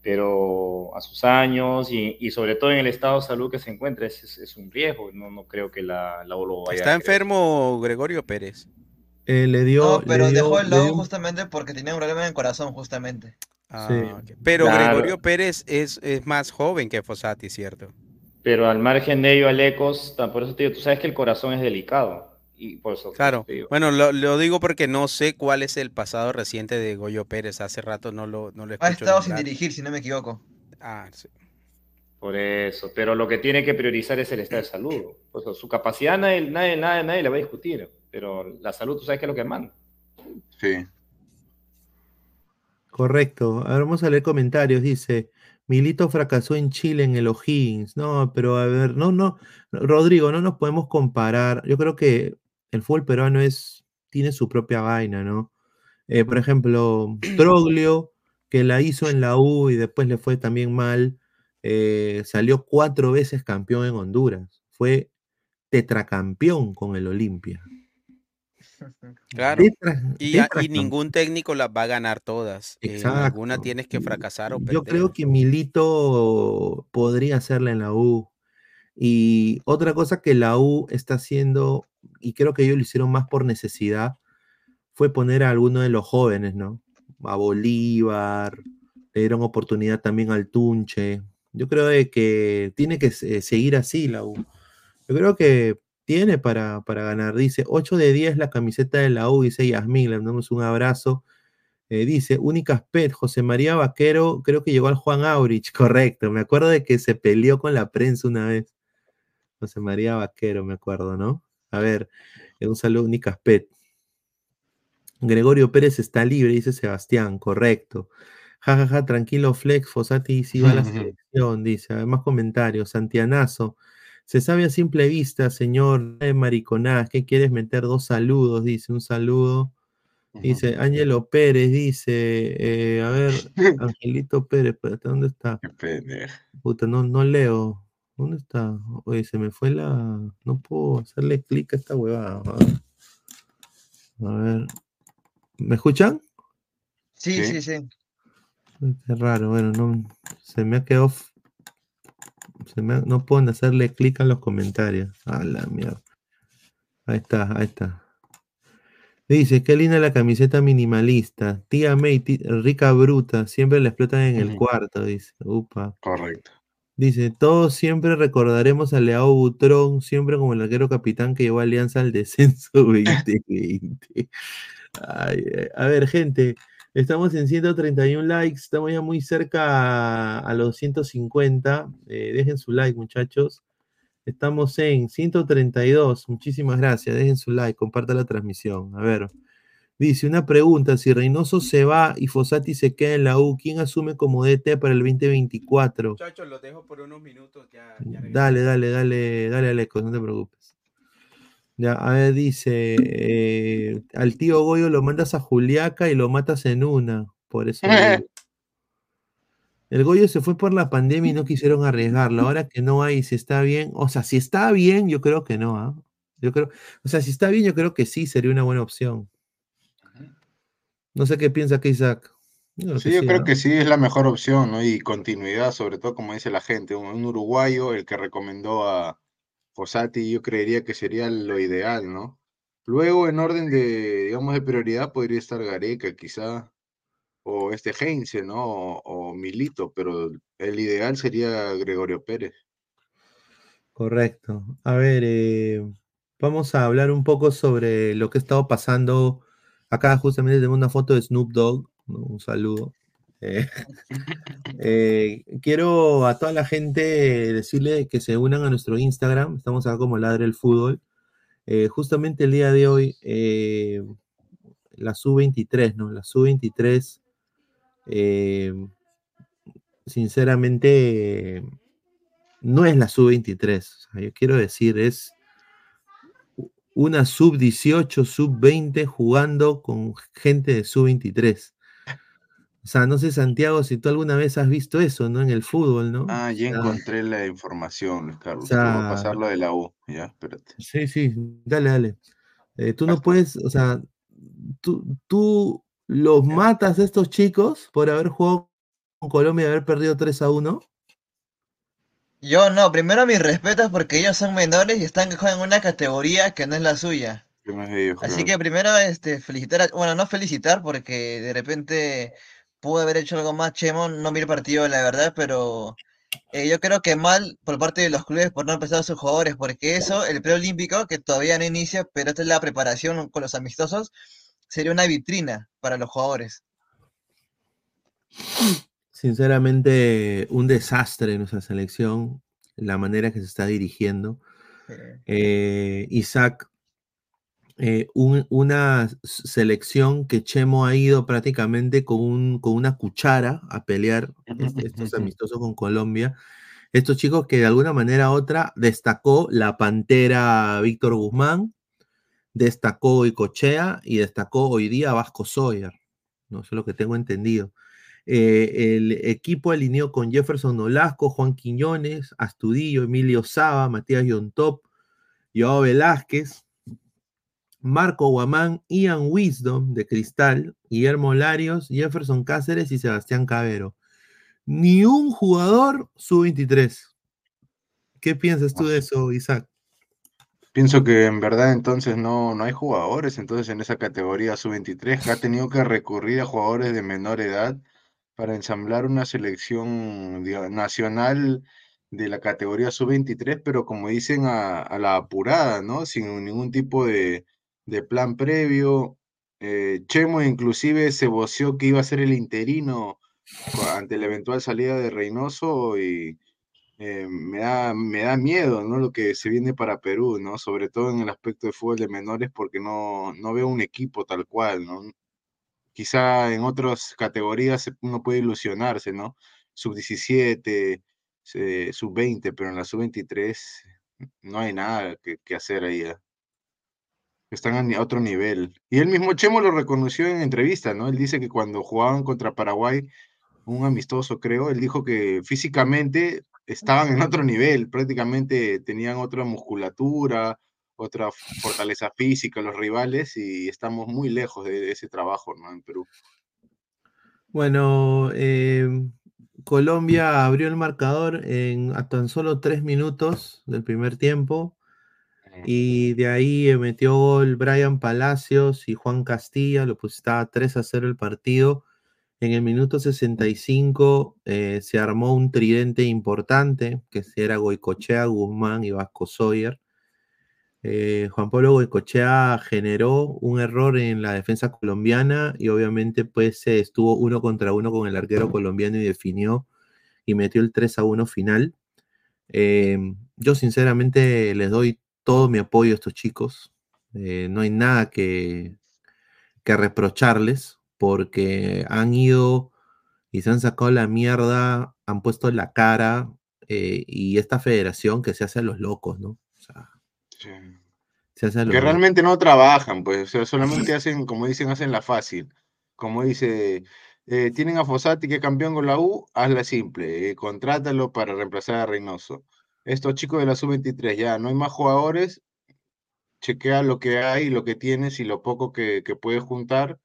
pero a sus años y, sobre todo en el estado de salud que se encuentra es, es, un riesgo. No, no creo que la, la lo vaya Está enfermo Gregorio Pérez. Eh, le dio, no, pero dejó el lado justamente porque tenía un problema en el corazón, justamente. Ah, pero Gregorio Pérez es, es, más joven que Fossati, ¿cierto? Pero al margen de ello, Alecos, por eso te digo, tú sabes que el corazón es delicado. Y por eso claro, bueno, lo, digo porque no sé cuál es el pasado reciente de Goyo Pérez. Hace rato no lo, no lo Ha estado sin dirigir, si no me equivoco. Ah, sí. Por eso, pero lo que tiene que priorizar es el estado de salud. Pues, su capacidad nadie, nadie, nadie, nadie le va a discutir, pero la salud tú sabes que es lo que manda. Sí. Correcto. Ahora vamos a leer comentarios. Dice, Milito fracasó en Chile en el O'Higgins. No, pero a ver, no, no, Rodrigo, no nos podemos comparar. Yo creo que el fútbol peruano es, tiene su propia vaina, ¿no? Eh, por ejemplo, Troglio, que la hizo en la U y después le fue también mal, eh, salió cuatro veces campeón en Honduras. Fue tetracampeón con el Olimpia. Claro. y, ningún técnico las va a ganar todas. Eh, alguna tienes que fracasar o perder. Yo creo que Milito podría hacerla en la U. Y otra cosa que la U está haciendo, y creo que ellos lo hicieron más por necesidad, fue poner a alguno de los jóvenes, ¿no? A Bolívar, le dieron oportunidad también al Tunche. Yo creo que tiene que seguir así la U. Yo creo que tiene para, para ganar. Dice 8 de 10 la camiseta de la U, dice Yasmín, le damos un abrazo. Eh, dice Únicas Pet, José María Vaquero, creo que llegó al Juan Aurich, correcto. Me acuerdo de que se peleó con la prensa una vez. José María Vaquero, me acuerdo, ¿no? A ver, eh, un saludo, Únicas Pet. Gregorio Pérez está libre, dice Sebastián, correcto. Jajaja, ja, ja, tranquilo, Flex, Fosati sí va a la selección, dice. más comentarios. Santianazo. Se sabe a simple vista, señor de mariconás, que quieres meter dos saludos, dice, un saludo. Dice, Ángelo Pérez, dice, eh, a ver, Angelito Pérez, espérate, ¿dónde está? Puta, no, no leo. ¿Dónde está? Oye, se me fue la. No puedo hacerle clic a esta huevada. A ver. ¿Me escuchan? Sí, sí, sí. Qué raro, bueno, no, se me ha quedado. Se me no pueden hacerle clic en los comentarios. A la mierda. Ahí está, ahí está. Dice, qué linda la camiseta minimalista. Tía May, rica bruta, siempre la explotan en el cuarto, dice. Upa. Correcto. Dice, todos siempre recordaremos a Leao Butrón, siempre como el arquero capitán que llevó a Alianza al descenso 2020. a ver, gente, estamos en 131 likes, estamos ya muy cerca a, los 150. Eh, dejen su like, muchachos. Estamos en 132. Muchísimas gracias. Dejen su like, compartan la transmisión. A ver. Dice una pregunta: si Reynoso se va y Fossati se queda en la U, ¿quién asume como DT para el 2024? Muchachos, lo dejo por unos minutos. Ya, dale, dale, dale, dale, Aleco, no te preocupes. Ya, a ver, dice: eh, al tío Goyo lo mandas a Juliaca y lo matas en una. Por eso. El Goyo se fue por la pandemia y no quisieron arriesgarlo. Ahora que no hay, si está bien, o sea, si está bien, yo creo que no. ¿ah? Yo creo, o sea, si está bien, yo creo que sí sería una buena opción. No sé qué piensa que Isaac. sí, yo creo que sí es la mejor opción, ¿no? Y continuidad, sobre todo, como dice la gente, un, uruguayo, el que recomendó a Fossati, yo creería que sería lo ideal, ¿no? Luego, en orden de, digamos, de prioridad, podría estar Gareca, quizá, o este Heinze, ¿no? O, Milito, pero el ideal sería Gregorio Pérez. Correcto. A ver, eh, vamos a hablar un poco sobre lo que ha estado pasando. Acá justamente tengo una foto de Snoop Dogg, un saludo. Eh, eh, quiero a toda la gente decirle que se unan a nuestro Instagram, estamos acá como Ladre el Fútbol. justamente el día de hoy, la sub-23, ¿no? La sub-23 eh, sinceramente, no es la sub-23. yo quiero decir, es una sub-18, sub-20 jugando con gente de sub-23. O sea, no sé, Santiago, si tú alguna vez has visto eso, ¿no? En el fútbol, ¿no? Ah, ya encontré la información, Carlos. O a pasar lo de la U, ya, espérate. Sí, sí, dale, dale. Eh, tú no puedes, o sea, tú, tú los matas a estos chicos por haber jugado con Colombia y haber perdido 3 a 1? Yo no, primero mis respetos porque ellos son menores y están en una categoría que no es la suya. Así que primero este, felicitar, bueno, no felicitar porque de repente pudo haber hecho algo más Chemo, no mi partido la verdad, pero eh, yo creo que mal por parte de los clubes por no empezar a sus jugadores, porque eso, el preolímpico, que todavía no inicia, pero esta es la preparación con los amistosos, sería una vitrina para los jugadores. Sinceramente, un desastre en nuestra selección, la manera que se está dirigiendo. Eh, Isaac, eh, una selección que Chemo ha ido prácticamente con, con una cuchara a pelear estos amistosos con Colombia. Estos chicos que de alguna manera u otra destacó la pantera Víctor Guzmán, destacó hoy Cochea y destacó hoy día Vasco Sawyer. No sé lo que tengo entendido. Eh, el equipo alineó con Jefferson Olasco, Juan Quiñones, Astudillo, Emilio Saba, Matías Yontop, Joao Velázquez, Marco Guamán, Ian Wisdom de Cristal, Guillermo Larios, Jefferson Cáceres y Sebastián Cabero. Ni un jugador sub-23. ¿Qué piensas tú de eso, Isaac? Pienso que en verdad entonces no, no hay jugadores entonces en esa categoría sub-23 ha tenido que recurrir a jugadores de menor edad para ensamblar una selección nacional de la categoría sub-23, pero como dicen a, la apurada, ¿no? Sin ningún tipo de, plan previo. Eh, Chemo inclusive se voció que iba a ser el interino ante la eventual salida de Reynoso y eh, me, da, me da miedo, ¿no? Lo que se viene para Perú, ¿no? Sobre todo en el aspecto de fútbol de menores, porque no, no veo un equipo tal cual, ¿no? Quizá en otras categorías uno puede ilusionarse, ¿no? Sub-17, sub-20, pero en la sub-23 no hay nada que, hacer ahí. ¿eh? Están a otro nivel. Y el mismo Chemo lo reconoció en entrevista, ¿no? Él dice que cuando jugaban contra Paraguay, un amistoso creo, él dijo que físicamente estaban en otro nivel, prácticamente tenían otra musculatura, otra fortaleza física, los rivales, y estamos muy lejos de, ese trabajo ¿no? en Perú. Bueno, em, Colombia abrió el marcador en a tan solo tres minutos del primer tiempo. Y de ahí metió gol Brian Palacios y Juan Castilla, lo pues estaba 3 a 0 el partido. En el minuto 65 eh, se armó un tridente importante, que era Goicochea, Guzmán y Vasco Sawyer. Eh, Juan Pablo Goicochea generó un error en la defensa colombiana y obviamente pues estuvo uno contra uno con el arquero colombiano y definió y metió el 3 a 1 final. Eh, yo sinceramente les doy todo mi apoyo a estos chicos. no hay nada que, que reprocharles porque han ido y se han sacado la mierda, han puesto la cara eh, y esta federación que se hace a los locos, ¿no? O sea, se hace a los que realmente no trabajan, pues, o sea, solamente hacen, como dicen, hacen la fácil. Como dice, eh, tienen a Fossati que es campeón con la U, hazla simple, eh, contrátalo para reemplazar a Reynoso. Estos chicos de la sub-23, ya no hay más jugadores, chequea lo que hay, lo que tienes y lo poco que, que puedes juntar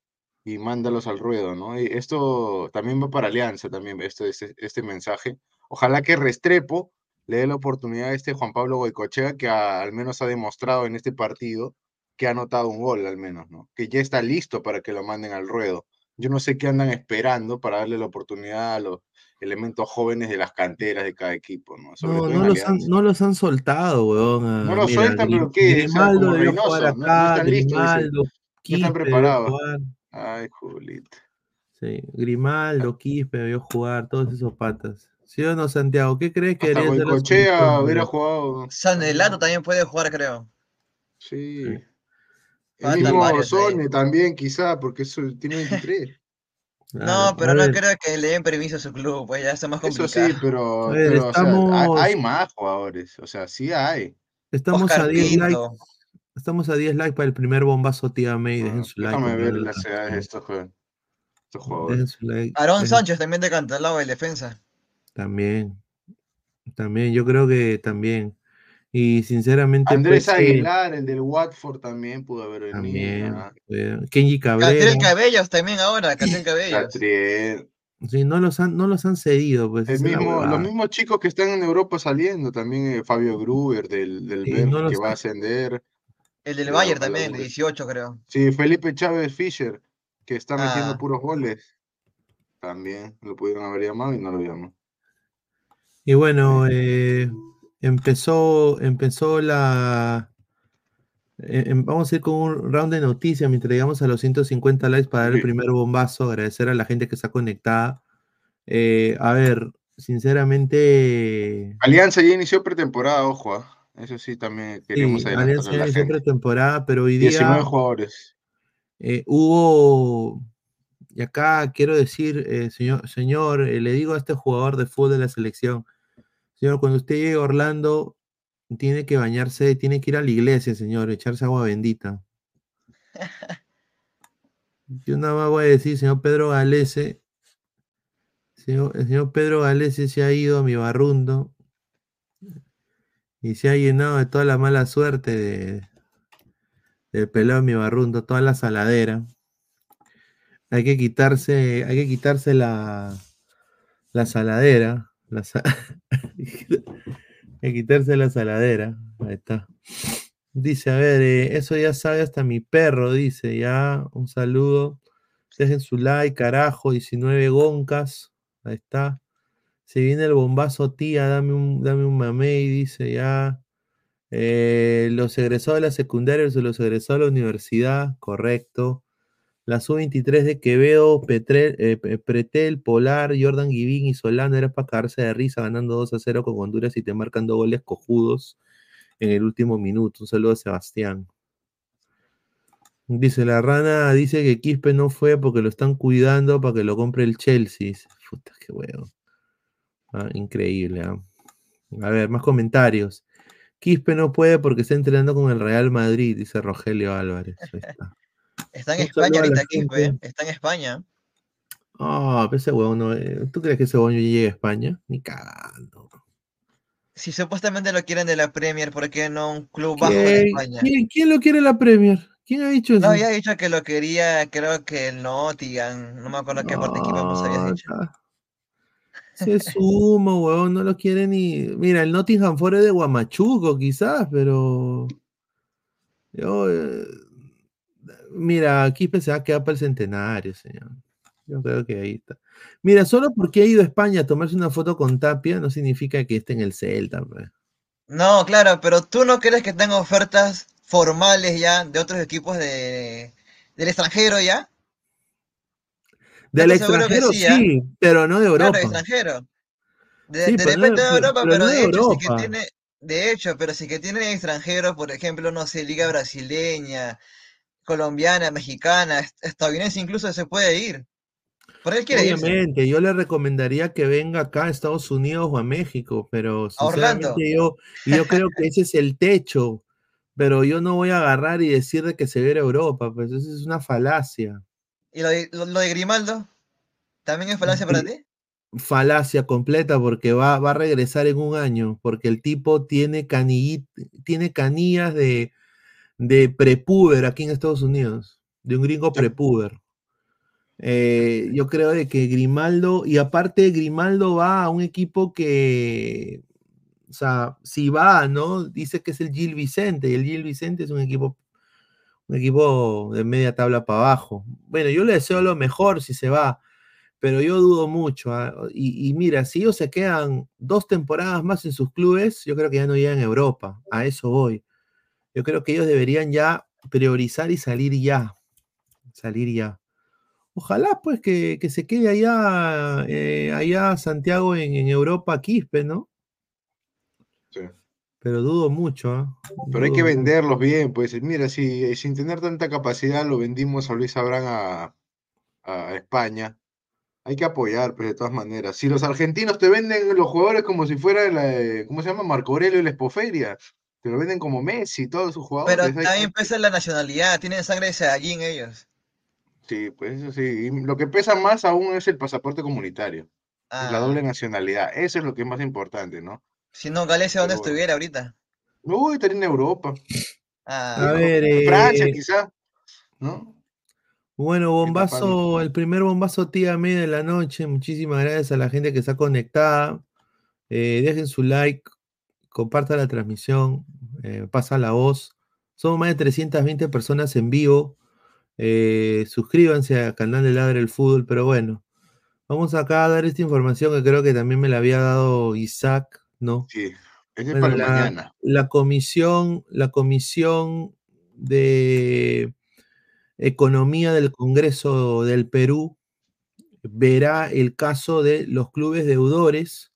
y mándalos al ruedo, ¿no? Y esto también va para Alianza, también este, este, este mensaje. Ojalá que Restrepo le dé la oportunidad a este Juan Pablo Goicochea, que al menos ha demostrado en este partido que ha anotado un gol, al menos, ¿no? Que ya está listo para que lo manden al ruedo. Yo no sé qué andan esperando para darle la oportunidad a los elementos jóvenes de las canteras de cada equipo, ¿no? no, no, los han, no, los han, soltado, weón. No los sueltan, pero ¿qué? Grimaldo o jugar acá, no, están listos. no están preparados. Ay, Julito. Sí, Grimaldo, Quispe debió jugar, todos esos patas. ¿Sí o no, Santiago? ¿Qué crees que haría? Cochea hubiera jugado. Sanelato también puede jugar, creo. Sí. El mismo Sone también, quizá, porque eso tiene 23. No, pero no creo que le den permiso a su club, pues ya está más complicado. Eso sí, pero, pero o sea, hay, más jugadores, o sea, sí hay. Estamos a 10 likes Estamos a 10 likes para el primer bombazo tía May. Dejen su like. Déjame ver las edades de estos, jugadores. Aarón Sánchez también de Cantalao, el defensa. También. También, yo creo que también. Y sinceramente. Andrés pues, Aguilar, el del Watford, también pudo haber venido. También. Eh, Kenji Cabrera. Catriel Cabellos también ahora, Catriel Cabellos. Catriel. Sí, no los han, no los han cedido. Pues, el mismo, los mismos chicos que están en Europa saliendo, también eh, Fabio Gruber del, del que va a ascender. El del Bayern también, de 18 creo. Sí, Felipe Chávez Fischer, que está metiendo ah. puros goles. También lo pudieron haber llamado y no lo llamó. Y bueno, eh, empezó, empezó la... Eh, em, vamos a ir con un round de noticias mientras llegamos a los 150 likes para dar el primer bombazo, agradecer a la gente que está conectada. Eh, a ver, sinceramente... Alianza ya inició pretemporada, ojo. ¿ah? Eso sí, también queríamos sí, Alianza la siempre temporada, pero hoy día. 19 jugadores. Eh, hubo. Y acá quiero decir, señor, señor le digo a este jugador de fútbol de la selección, señor, cuando usted llegue a Orlando, tiene que bañarse, tiene que ir a la iglesia, señor, echarse agua bendita. Yo nada más voy a decir, señor Pedro Galese, señor, el señor Pedro Galese se ha ido a mi barrundo, y se ha llenado de toda la mala suerte de, del pelado mi barrundo, toda la saladera. Hay que quitarse, hay que quitarse la, la saladera. Que quitarse la saladera. Ahí está. Dice, a ver, eh, eso ya sabe hasta mi perro, dice, ya, un saludo. Dejen su like, carajo, 19 goncas. Ahí está. Se viene el bombazo, tía, dame un, dame un mamey, dice ya. Eh, los egresados de la secundaria o los egresados de la universidad, correcto. La sub-23 de Quevedo, eh, Pretel, Polar, Jordan Givín y Solano era para caerse de risa ganando 2 a 0 con Honduras y te marcando goles cojudos en el último minuto. Un saludo a Sebastián. Dice la rana, dice que Quispe no fue porque lo están cuidando para que lo compre el Chelsea. Puta, qué huevo. Ah, increíble. ¿ah? A ver, más comentarios. Quispe no puede porque está entrenando con el Real Madrid, dice Rogelio Álvarez. Está. En España ahorita Quispe, está en España. Ah, ese huevón no. Eh, ¿Tú crees que ese huevón llegue a España? Ni cagando. si supuestamente lo quieren de la Premier, ¿por qué no un club bajo de España? ¿quién, lo quiere la Premier? ¿Quién ha dicho eso? No, había dicho que lo quería, creo que el Nottingham, no me acuerdo qué parte equipo hemos habías dicho. Se sumo, weón, no lo quiere ni. Mira, el Nottingham fuera de Guamachuco, quizás, pero. Yo, eh, Mira, aquí se va a quedar para el centenario, señor. Yo creo que ahí está. Mira, solo porque ha ido a España a tomarse una foto con Tapia no significa que esté en el Celta. Pues. No, claro, pero tú no crees que tenga ofertas formales ya de otros equipos de, del extranjero ya. Del extranjero sí, pero no de Europa. Claro, extranjero. De, repente de Europa, pero, de, hecho, sí que tiene, de hecho, pero sí que tiene extranjeros, por ejemplo, no sé, Liga Brasileña, colombiana, mexicana, estadounidense incluso se puede ir. Por él quiere Obviamente, yo le recomendaría que venga acá a Estados Unidos o a México, pero sinceramente yo, yo creo que ese es el techo, pero yo no voy a agarrar y decir de que se ve a Europa, pues eso es una falacia. ¿Y lo de, Grimaldo? ¿También es falacia para ti? Falacia completa porque va, va a regresar en un año, porque el tipo tiene, tiene canillas de, de prepuber aquí en Estados Unidos, de un gringo prepuber. Eh, yo creo de que Grimaldo, y aparte Grimaldo va a un equipo que, o sea, si va, ¿no? Dice que es el Gil Vicente, y el Gil Vicente es un equipo, un equipo de media tabla para abajo. Bueno, yo le deseo lo mejor si se va, pero yo dudo mucho. ¿ah? Y, y, mira, si ellos se quedan dos temporadas más en sus clubes, yo creo que ya no llegan a Europa, a eso voy. Yo creo que ellos deberían ya priorizar y salir ya. Salir ya. Ojalá pues que, se quede allá, eh, allá Santiago en, Europa, Quispe, ¿no? Sí. Pero dudo mucho. ¿ah? Pero hay que venderlos bien, pues. Mira, si sin tener tanta capacidad lo vendimos a Luis Abrán a, España, hay que apoyar, pues de todas maneras. Si los argentinos te venden los jugadores como si fuera, la, ¿cómo se llama? Marco Aurelio y la Espoferia lo venden como Messi, todos sus jugadores. Pero también pesa la nacionalidad, tienen sangre de en ellos. Sí, pues eso sí. Y lo que pesa más aún es el pasaporte comunitario. La ah. doble nacionalidad. Eso es lo que es más importante, ¿no? Si no, Galicia, ¿dónde estuviera ahorita? No, estaría en Europa. Ah. a ver, Francia, eh, quizá. ¿No? Bueno, bombazo, el primer bombazo tía media de la noche. Muchísimas gracias a la gente que está conectada. Eh, dejen su like, comparta la transmisión, eh, pasa la voz. Somos más de 320 personas en vivo. Eh, suscríbanse al canal de Ladre el Fútbol, pero bueno, vamos acá a dar esta información que creo que también me la había dado Isaac, ¿no? Sí, es para la, mañana. La comisión, la comisión de Economía del Congreso del Perú verá el caso de los clubes deudores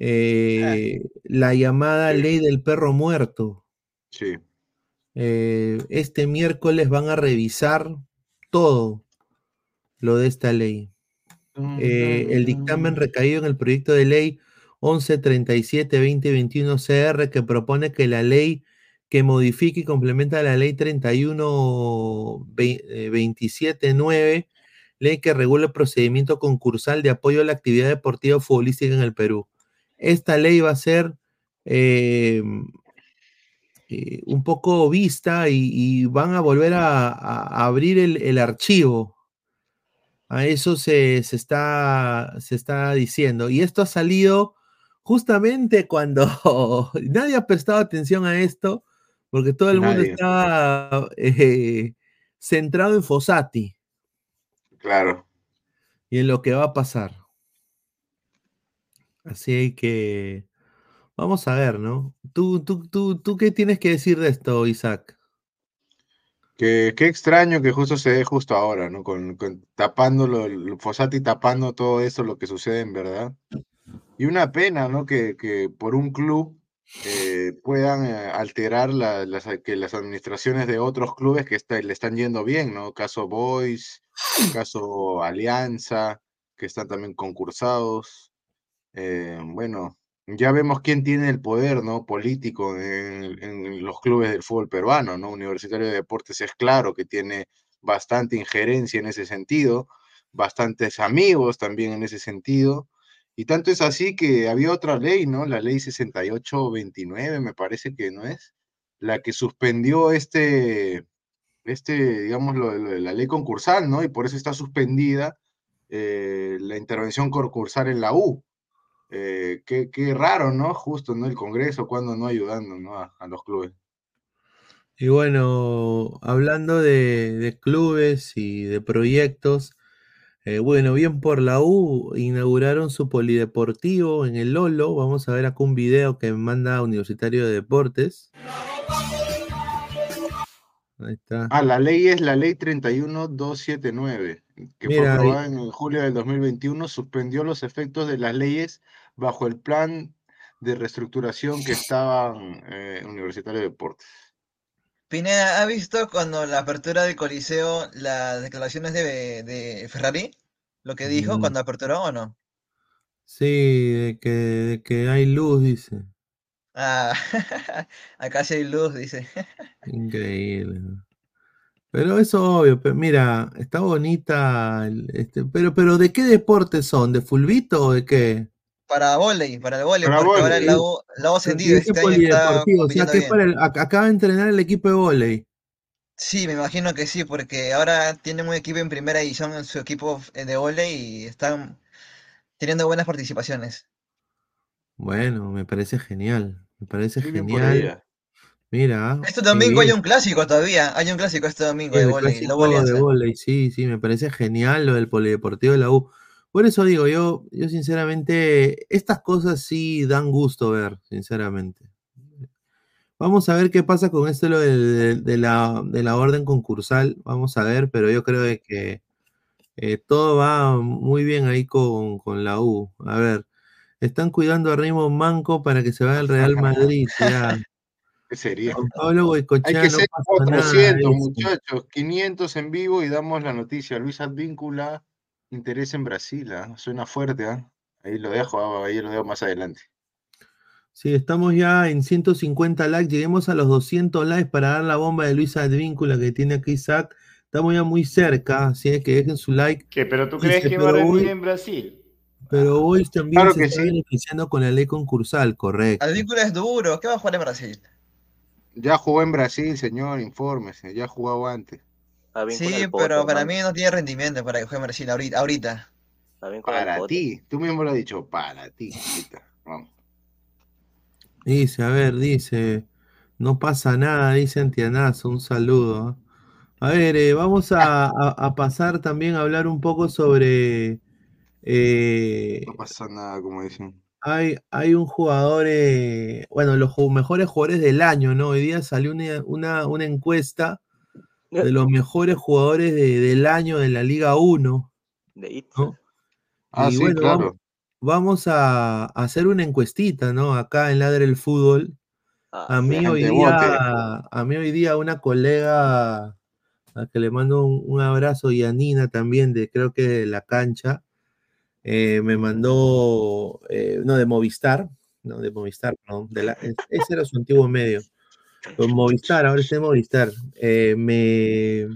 Ah. Eh, la llamada ley del perro muerto. Sí. Eh, este miércoles van a revisar todo lo de esta ley. Eh, el dictamen recaído en el proyecto de ley 1137-2021 CR que propone que la ley que modifique y complementa la ley 31-279, ley que regula el procedimiento concursal de apoyo a la actividad deportiva futbolística en el Perú esta ley va a ser eh, eh, un poco vista y, van a volver a, abrir el, archivo. A eso se, está, se está diciendo. Y esto ha salido justamente cuando nadie ha prestado atención a esto, porque todo el mundo está eh, centrado en Fossati. Claro. Y en lo que va a pasar. Así que vamos a ver, ¿no? ¿Tú, tú, tú, tú qué tienes que decir de esto, Isaac? Que, qué extraño que justo se dé justo ahora, ¿no? Con, con tapándolo, Fossati tapando todo eso, lo que sucede en verdad. Y una pena, ¿no? Que, que por un club eh, puedan eh, alterar las, que las administraciones de otros clubes que le están yendo bien, ¿no? Caso Boys, caso Alianza, que están también concursados. Eh, bueno, ya vemos quién tiene el poder ¿no? político en, los clubes del fútbol peruano, ¿no? Universitario de Deportes es claro que tiene bastante injerencia en ese sentido, bastantes amigos también en ese sentido, Y tanto es así que había otra ley, ¿no? La ley 6829, me parece que no es, la que suspendió este, este digamos, lo, de la ley concursal, ¿no? Y por eso está suspendida eh, la intervención concursal en la U. Eh, qué, raro, ¿no? Justo, ¿no? El Congreso, cuando no ayudando, ¿no? A, los clubes. Y bueno, hablando de, clubes y de proyectos, eh, bueno, bien por la U, inauguraron su polideportivo en el Lolo. Vamos a ver acá un video que manda Universitario de Deportes. Ahí está. Ah, la ley es la ley 31279, que fue aprobada en julio del 2021, suspendió los efectos de las leyes bajo el plan de reestructuración que estaban eh, Universitario de Deportes. Pineda, ¿ha visto cuando la apertura del Coliseo las declaraciones de, Ferrari? ¿Lo que dijo mm. cuando aperturó o no? Sí, de que, de que hay luz, dice. Ah, acá sí hay luz, dice. Increíble. Pero eso obvio, pero mira, está bonita, este, pero, pero ¿de qué deporte son? ¿De fulbito o de qué? Para volei, para el volei, porque ahora el lago, lago ascendido este año está o sea, que para el, acaba de entrenar el equipo de volei. Sí, me imagino que sí, porque ahora tienen un equipo en primera edición en su equipo de volei y están teniendo buenas participaciones. Bueno, me parece genial. Me parece genial. Mira. Este domingo hay un clásico todavía. Hay un clásico este domingo de volei. Sí, sí, me parece genial lo del polideportivo de la U. Por eso digo, yo, yo sinceramente, estas cosas sí dan gusto ver, sinceramente. Vamos a ver qué pasa con esto de, la, de la orden concursal. Vamos a ver, pero yo creo que eh, todo va muy bien ahí con, con la U. A ver. Están cuidando a Raymond Manco para que se vaya al Real Madrid. Ya. ¿Qué sería? Hay que ser 400, muchachos. 500 en vivo y damos la noticia. Luis Advíncula, interés en Brasil. ¿ah? Suena fuerte. ¿ah? Ahí lo dejo, ah, ahí lo dejo más adelante. Sí, estamos ya en 150 likes. Lleguemos a los 200 likes para dar la bomba de Luis Advíncula que tiene aquí Isaac. Estamos ya muy cerca, así es que dejen su like. ¿Qué, ¿Pero tú crees que va a venir en Brasil? Pero hoy también se está beneficiando con la ley concursal, correcto. Advíncula es duro, ¿qué va a jugar en Brasil? Ya jugó en Brasil, señor, infórmese, ya ha Sí, pero para mí no tiene rendimiento para que juegue en Brasil ahorita. Para ti, tú mismo lo has dicho, para ti. Vamos. Dice, a ver, dice, no pasa nada, dice Antianazo, un saludo. A ver, eh, vamos a pasar también a hablar un poco sobre eh, no pasa nada, como dicen. Hay, hay un jugador, eh, bueno, los mejores jugadores del año, ¿no? Hoy día salió una, una, encuesta de los mejores jugadores del año de la Liga 1. De Ah, sí, claro. Vamos, a, hacer una encuestita, ¿no? Acá en Ladre el Fútbol. Ah, a, mí hoy día, a mí hoy día una colega a que le mando un, un abrazo y a Nina también de creo que de la cancha eh, me mandó, eh, no, de Movistar, no, de Movistar, no, de la, ese era su antiguo medio. Con Movistar, ahora está en Movistar. Eh, me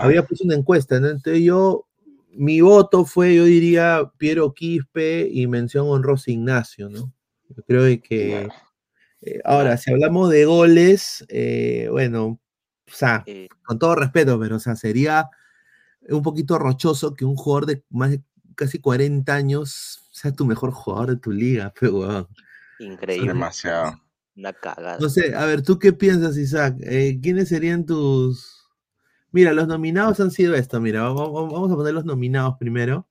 había puesto una encuesta, ¿no? Entonces yo, mi voto fue, yo diría, Piero Quispe y mención honrosa Ignacio, ¿no? Yo creo que. ahora, si hablamos de goles, bueno, o sea, con todo respeto, pero o sea, sería un poquito rochoso que un jugador de más de casi 40 años sea tu mejor jugador de tu liga, pero Increíble. Demasiado. Una cagada. No sé, a ver, ¿tú qué piensas, Isaac? Eh, ¿Quiénes serían tus... Mira, los nominados han sido esto, mira, vamos, a poner los nominados primero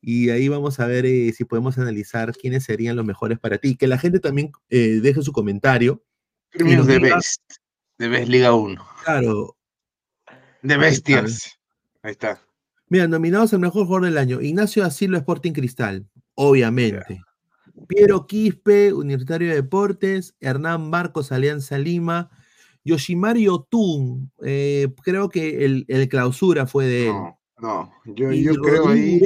y ahí vamos a ver eh, si podemos analizar quiénes serían los mejores para ti. Que la gente también eh, deje su comentario. Premios de Best, de Best Liga 1. Claro. De Bestias. Ahí está. Mira, nominados al mejor jugador del año. Ignacio Asilo, Sporting Cristal, obviamente. Piero Quispe, Universitario de Deportes. Hernán Marcos, Alianza Lima. Yoshimari Otun, eh, creo que el, clausura fue de él. No, no, yo, y yo creo ahí.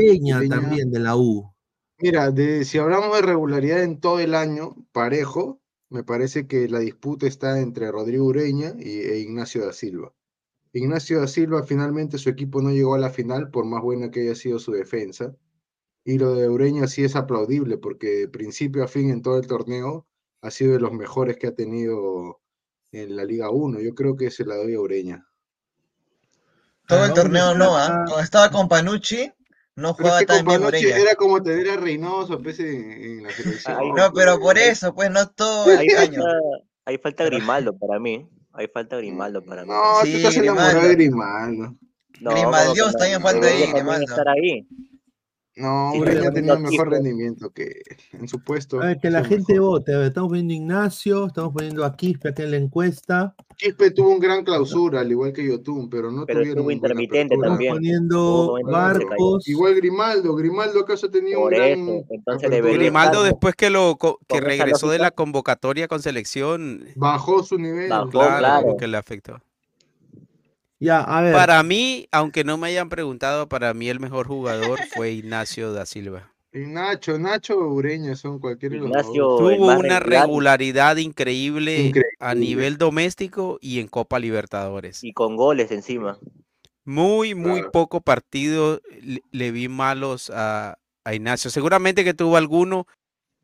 también de la U. Mira, de, si hablamos de regularidad en todo el año, parejo, me parece que la disputa está entre Rodrigo Ureña y, e Ignacio da Silva. Ignacio da Silva finalmente su equipo no llegó a la final por más buena que haya sido su defensa. Y lo de Ureña sí es aplaudible, porque de principio a fin en todo el torneo ha sido de los mejores que ha tenido en la Liga 1. Yo creo que se la doy a Ureña. Todo el torneo no, ¿ah? Cuando estaba con Panucci, no jugaba tan bien Ureña. Era como tener a Reynoso, pues, en, la selección. no, pero por eso, pues, no todo el año. ahí falta Grimaldo para mí. Ahí falta Grimaldo para mí. No, sí, tú estás enamorado de Grimaldo. No, Grimaldo también falta ahí, Grimaldo. estar ahí. No, Ureña ha tenido mejor rendimiento que en su puesto. A ver, que la gente vote. estamos poniendo Ignacio, estamos poniendo a Quispe acá en la encuesta. Quispe tuvo un gran clausura, al igual que Yotun, pero no pero tuvieron. Estuvo intermitente también. poniendo Marcos. Igual Grimaldo, Grimaldo acaso tenía un gran. Grimaldo después que lo que regresó de la convocatoria con selección. Bajó su nivel. Bajó, claro, que le afectó. Para mí, aunque no me hayan preguntado, para mí el mejor jugador fue Ignacio da Silva. Ignacio, Nacho Ureña son cualquier Ignacio Tuvo una regularidad increíble, a nivel doméstico y en Copa Libertadores. Y con goles encima. Muy, muy poco partido le, vi malos a, Ignacio. Seguramente que tuvo alguno.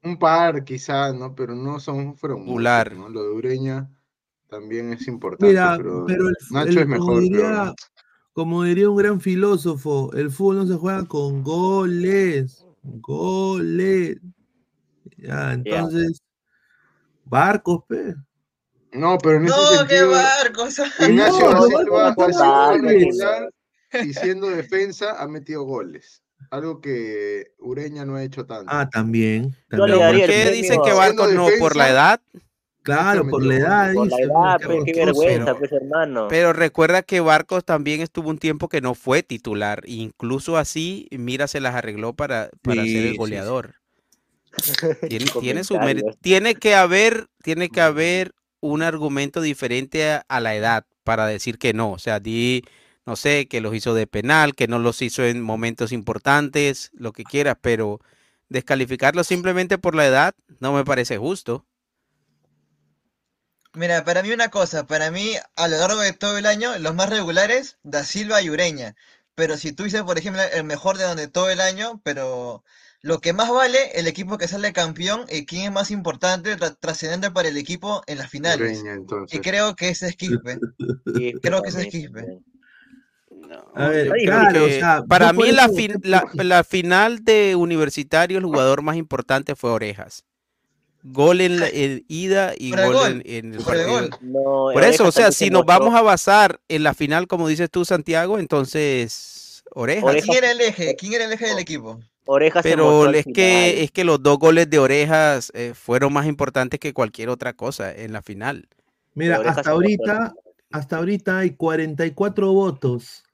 Un par quizás, ¿no? Pero no son fueron ¿no? Lo de Ureña también es importante. Mira, pero, Nacho es mejor. Como diría, como diría un gran filósofo, el fútbol no se juega con goles. Goles. Ya, entonces, barcos, pe. No, pero en ese no, qué barcos. Ignacio no, Silva regular y siendo defensa ha metido goles. Algo que Ureña no ha hecho tanto. Ah, también. también. ¿Por qué dicen que Barcos no por la edad? Claro, por la edad. Por la edad, pues, qué vergüenza, pues, hermano. Pero recuerda que Barcos también estuvo un tiempo que no fue titular. Incluso así, Mira se las arregló para, para ser el goleador. Tiene, tiene, su tiene que haber, tiene que haber un argumento diferente a, la edad para decir que no. O sea, di, no sé, que los hizo de penal, que no los hizo en momentos importantes, lo que quieras, pero descalificarlo simplemente por la edad no me parece justo. Mira, para mí una cosa, para mí a lo largo de todo el año, los más regulares, Da Silva y Ureña. Pero si tú dices, por ejemplo, el mejor de donde todo el año, pero lo que más vale, el equipo que sale campeón y quién es más importante, trascendente para el equipo en las finales. y creo que es Quispe. creo que es Quispe. A ver, claro, o sea, para mí la, la, final de Universitario, el jugador más importante fue Orejas gol en la ida y gol, En, el partido. Por eso, o sea, si nos vamos a basar en la final, como dices tú, Santiago, entonces Orejas. ¿Quién era el eje? ¿Quién era el eje del equipo? Orejas Pero es que, es que los dos goles de Orejas eh, fueron más importantes que cualquier otra cosa en la final. Mira, hasta ahorita, hasta ahorita hay 44 votos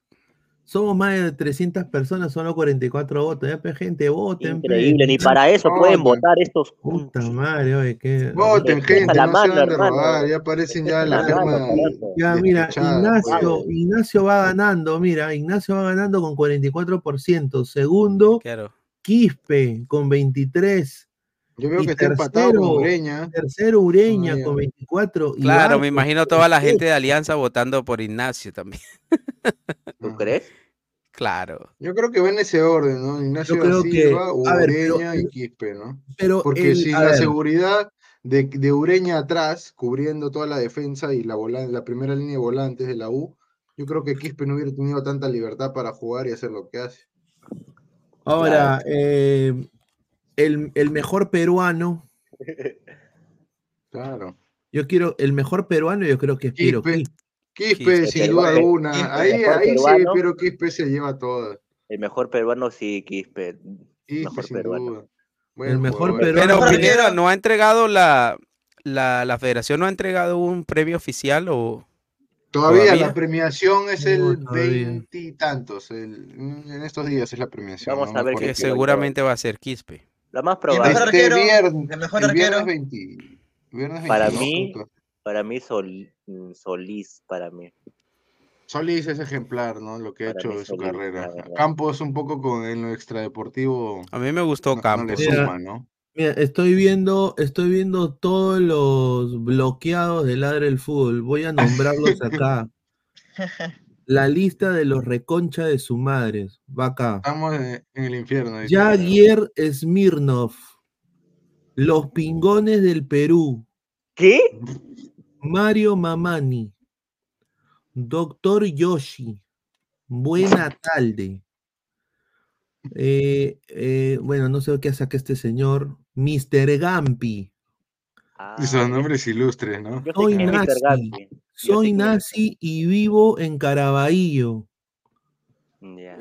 somos más de 300 personas, solo 44 votos. Ya, pues, gente, voten. Increíble, ni para eso pueden votar estos. Puta madre, oye, qué. Voten, gente, no mano, se van ya aparecen ya la firma. Ya, mira, Ignacio, Ignacio va ganando, mira, Ignacio va ganando con 44%. Segundo, claro. Quispe con 23%. Yo veo que está empatado con Ureña. Tercero Ureña con 24. Claro, me imagino toda la gente de Alianza votando por Ignacio también. ¿Tú crees? Claro. Yo creo que va en ese orden, ¿no? Ignacio da Silva, Ureña y Quispe, ¿no? Pero Porque si la seguridad de, de, Ureña atrás, cubriendo toda la defensa y la, la primera línea de volantes de la U, yo creo que Quispe no hubiera tenido tanta libertad para jugar y hacer lo que hace. Ahora, eh, el, mejor peruano. Claro. Yo quiero, el mejor peruano, yo creo que es Piero Quispe. Quispe, sin duda alguna. ahí ahí sí, pero Quispe se lleva todo. El mejor peruano, sí, Quispe. Quispe mejor sin peruano. el mejor peruano. Pero Pineda, ¿no ha entregado la, la, la federación no ha entregado un premio oficial o Todavía, la premiación es el veintitantos. En estos días es la premiación. Vamos a ver que seguramente va a ser Quispe. La más probable. El mejor este arquero. Viernes, el mejor arquero. viernes para mí, para mí mm, Solís, para mí. Solís es ejemplar, ¿no? Lo que ha hecho en su carrera. Campos un poco con en lo extradeportivo. A mí me gustó Campos. ¿no? Mira, estoy viendo, estoy viendo todos los bloqueados de Ladre el Fútbol. Voy a nombrarlos acá. La lista de los reconcha de su madre. Va acá. Estamos en, el infierno. Javier Smirnov. Los pingones del Perú. ¿Qué? Mario Mamani. Doctor Yoshi. Buena tarde. Eh, eh, bueno, no sé qué hace acá este señor. Mr. Gampi. Ah, Son nombres ilustres, ¿no? Nazi. Soy nazi y vivo en Caraballo.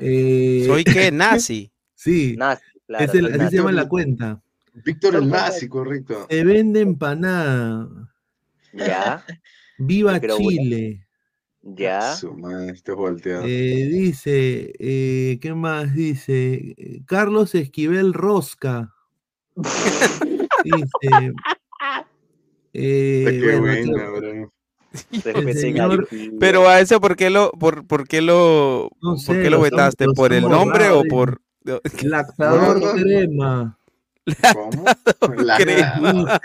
Eh, ¿Soy qué? ¿Nazi? sí. Nazi, claro, así se llama la cuenta. Víctor el nazi, correcto. Se vende empanada. Ya. Viva Chile. Ya. Eh, dice, eh, ¿qué más dice? Carlos Esquivel Rosca. dice. Eh, qué bueno, pero a eso, ¿por qué lo, por, por qué lo, ¿por qué lo vetaste? ¿Por el nombre o por...? Lactador crema. ¿Cómo? crema.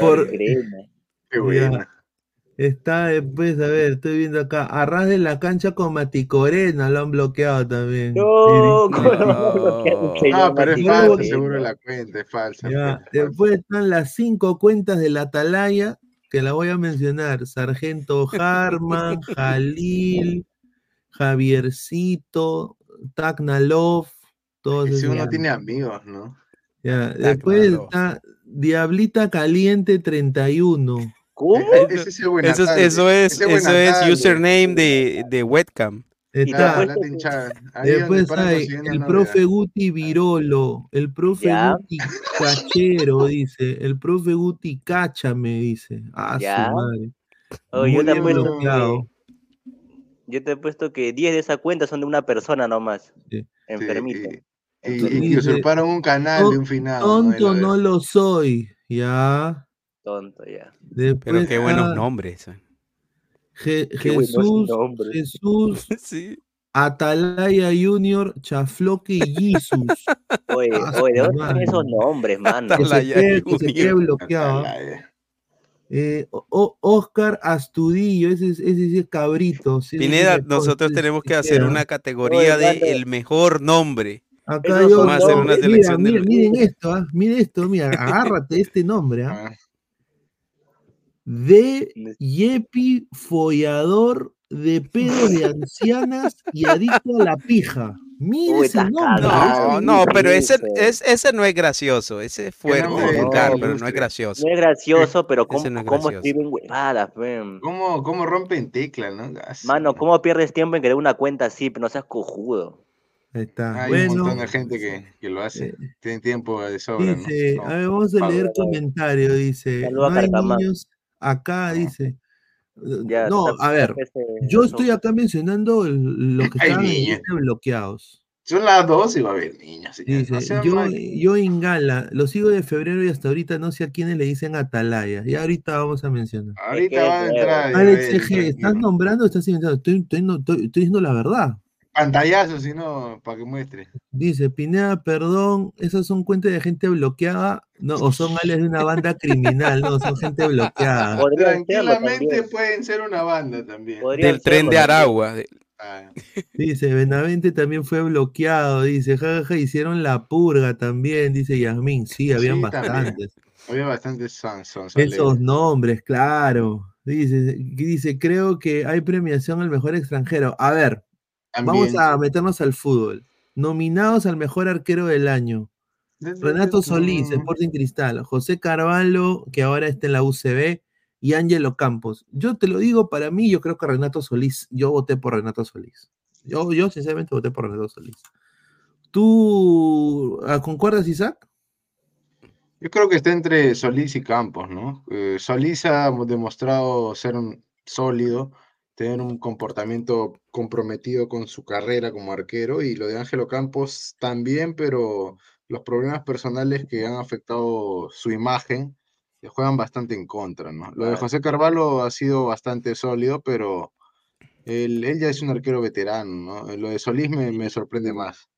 Por... crema. Qué bueno. Está después, a ver, estoy viendo acá, arras de la cancha con Maticorena, lo han bloqueado también. No, Ah, pero es falso, seguro la cuenta, es falsa. después están las cinco cuentas del Atalaya, que la voy a mencionar, Sargento Harman, Jalil, Javiercito, Taknalov, todos esos. uno tiene amigos, ¿no? Ya, después está Diablita Caliente 31. ¿Cómo? eso, eso, es, eso es username de, de webcam. Está, después hay el profe Guti Virolo, el profe Guti Cachero, dice, el profe Guti Cáchame, dice. Ah, su madre. yo, te he puesto que, yo te he puesto que 10 de esa cuenta son de una persona nomás. Sí. Enfermito. y, y, usurparon un canal de un final. Tonto no, lo soy, ya. Tonto, ya. Pero qué buenos nombres. Eh. Jesús, Jesús, Atalaya Junior, Chafloque y Jesus. Oye, ah, oye, ¿de dónde están esos nombres, mano? Que se quede, bloqueado. Eh, Oscar Astudillo, ese, ese, ese cabrito. Pineda, nosotros tenemos que hacer una categoría de el mejor nombre. Acá yo, vamos a hacer una selección mira, miren esto, ah, miren esto, mira, agárrate este nombre. ¿ah? Ah de Yepi follador de pedo de ancianas y adicto a la pija. Mire ese nombre. No, no, pero ese, es, ese no es gracioso. Ese es fuerte, no, pero no es gracioso. No es gracioso, pero ¿cómo, no ¿cómo escriben huevadas, ¿Cómo, ¿Cómo rompen teclas, no? Mano, ¿cómo pierdes tiempo en crear una cuenta así, pero no seas cojudo? Ahí está. Hay un montón de gente que, que lo hace. Eh, Tienen tiempo de sobra. Dice, a ver, vamos a leer comentario. Dice, no hay niños acá dice. no, a ver, yo estoy acá mencionando los que están bloqueados. Son las dos y va a haber niños. yo, yo en Gala, lo sigo de febrero y hasta ahorita no sé a quiénes le dicen Atalaya. Y ahorita vamos a mencionar. Ahorita va a entrar. Alex ¿estás nombrando o estás inventando? Estoy, estoy, estoy, diciendo la verdad. Pantallazo, si no, para que muestre. Dice, Pineda, perdón, esas son cuentas de gente bloqueada, no, o son alias de una banda criminal, no, son gente bloqueada. Tranquilamente pueden ser una banda también. Del tren de Aragua. Ah. Dice, Benavente también fue bloqueado, dice, jajaja, hicieron la purga también, dice Yasmín, sí, habían bastantes. Había bastantes son, Esos nombres, claro. Dice, dice, creo que hay premiación al mejor extranjero. A ver, Vamos a meternos al fútbol. Nominados al mejor arquero del año. Renato Solís, Sporting Cristal, José Carvalho, que ahora está en la UCB, y Ángelo Campos. Yo te lo digo, para mí, yo creo que Renato Solís, yo voté por Renato Solís. Yo, yo sinceramente voté por Renato Solís. ¿Tú ah, concuerdas, Isaac? Yo creo que está entre Solís y Campos, ¿no? Eh, Solís ha demostrado ser un sólido, tener un comportamiento comprometido con su carrera como arquero y lo de Ángelo Campos también, pero los problemas personales que han afectado su imagen le juegan bastante en contra, ¿no? Lo de José Carvalho ha sido bastante sólido, pero él, ya es un arquero veterano, ¿no? Lo de Solís me, me sorprende más.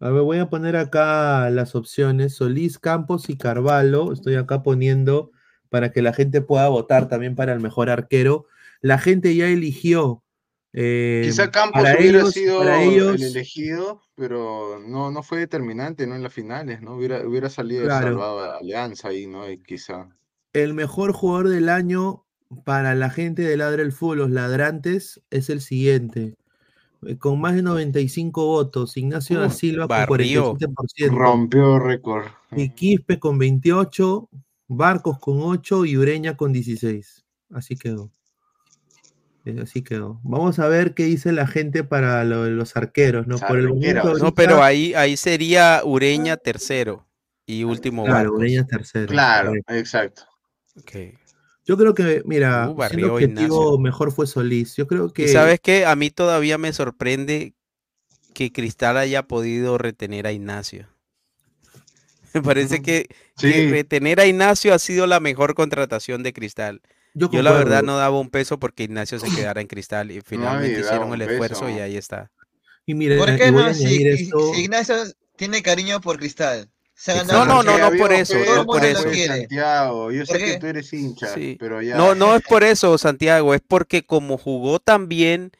A ver, voy a poner acá las opciones, Solís, Campos y Carvalho. Estoy acá poniendo para que la gente pueda votar también para el mejor arquero. la gente ya eligió. Eh, Quizá Campos hubiera sido el elegido, pero no, no fue determinante ¿no? en las finales, ¿no? Hubiera, hubiera salido salvado Alianza ahí, ¿no? Y quizá. El mejor jugador del año para la gente de Ladra el Fútbol, los ladrantes, es el siguiente. Eh, con más de 95 votos, Ignacio da Silva con 47%. Rompió récord. Y Quispe con 28, Barcos con 8 y Ureña con 16. Así quedó. Eh, así quedó. Vamos a ver qué dice la gente para los arqueros, ¿no? Por el No, pero ahí, ahí sería Ureña tercero y último Claro, Ureña tercero. Claro, exacto. Okay. Yo creo que, mira, uh, el objetivo mejor fue Solís. Yo creo que. ¿Sabes qué? A mí todavía me sorprende que Cristal haya podido retener a Ignacio. Me parece que, retener a Ignacio ha sido la mejor contratación de Cristal. Yo, la verdad no daba un peso porque Ignacio se quedara en Cristal y finalmente hicieron el esfuerzo y ahí está. Y mira, ¿Por qué no? Si, Ignacio tiene cariño por Cristal, no, no, no, no por eso, no por eso. Santiago, yo sé que tú eres hincha, pero ya. No, no es por eso, Santiago, es porque como jugó tan bien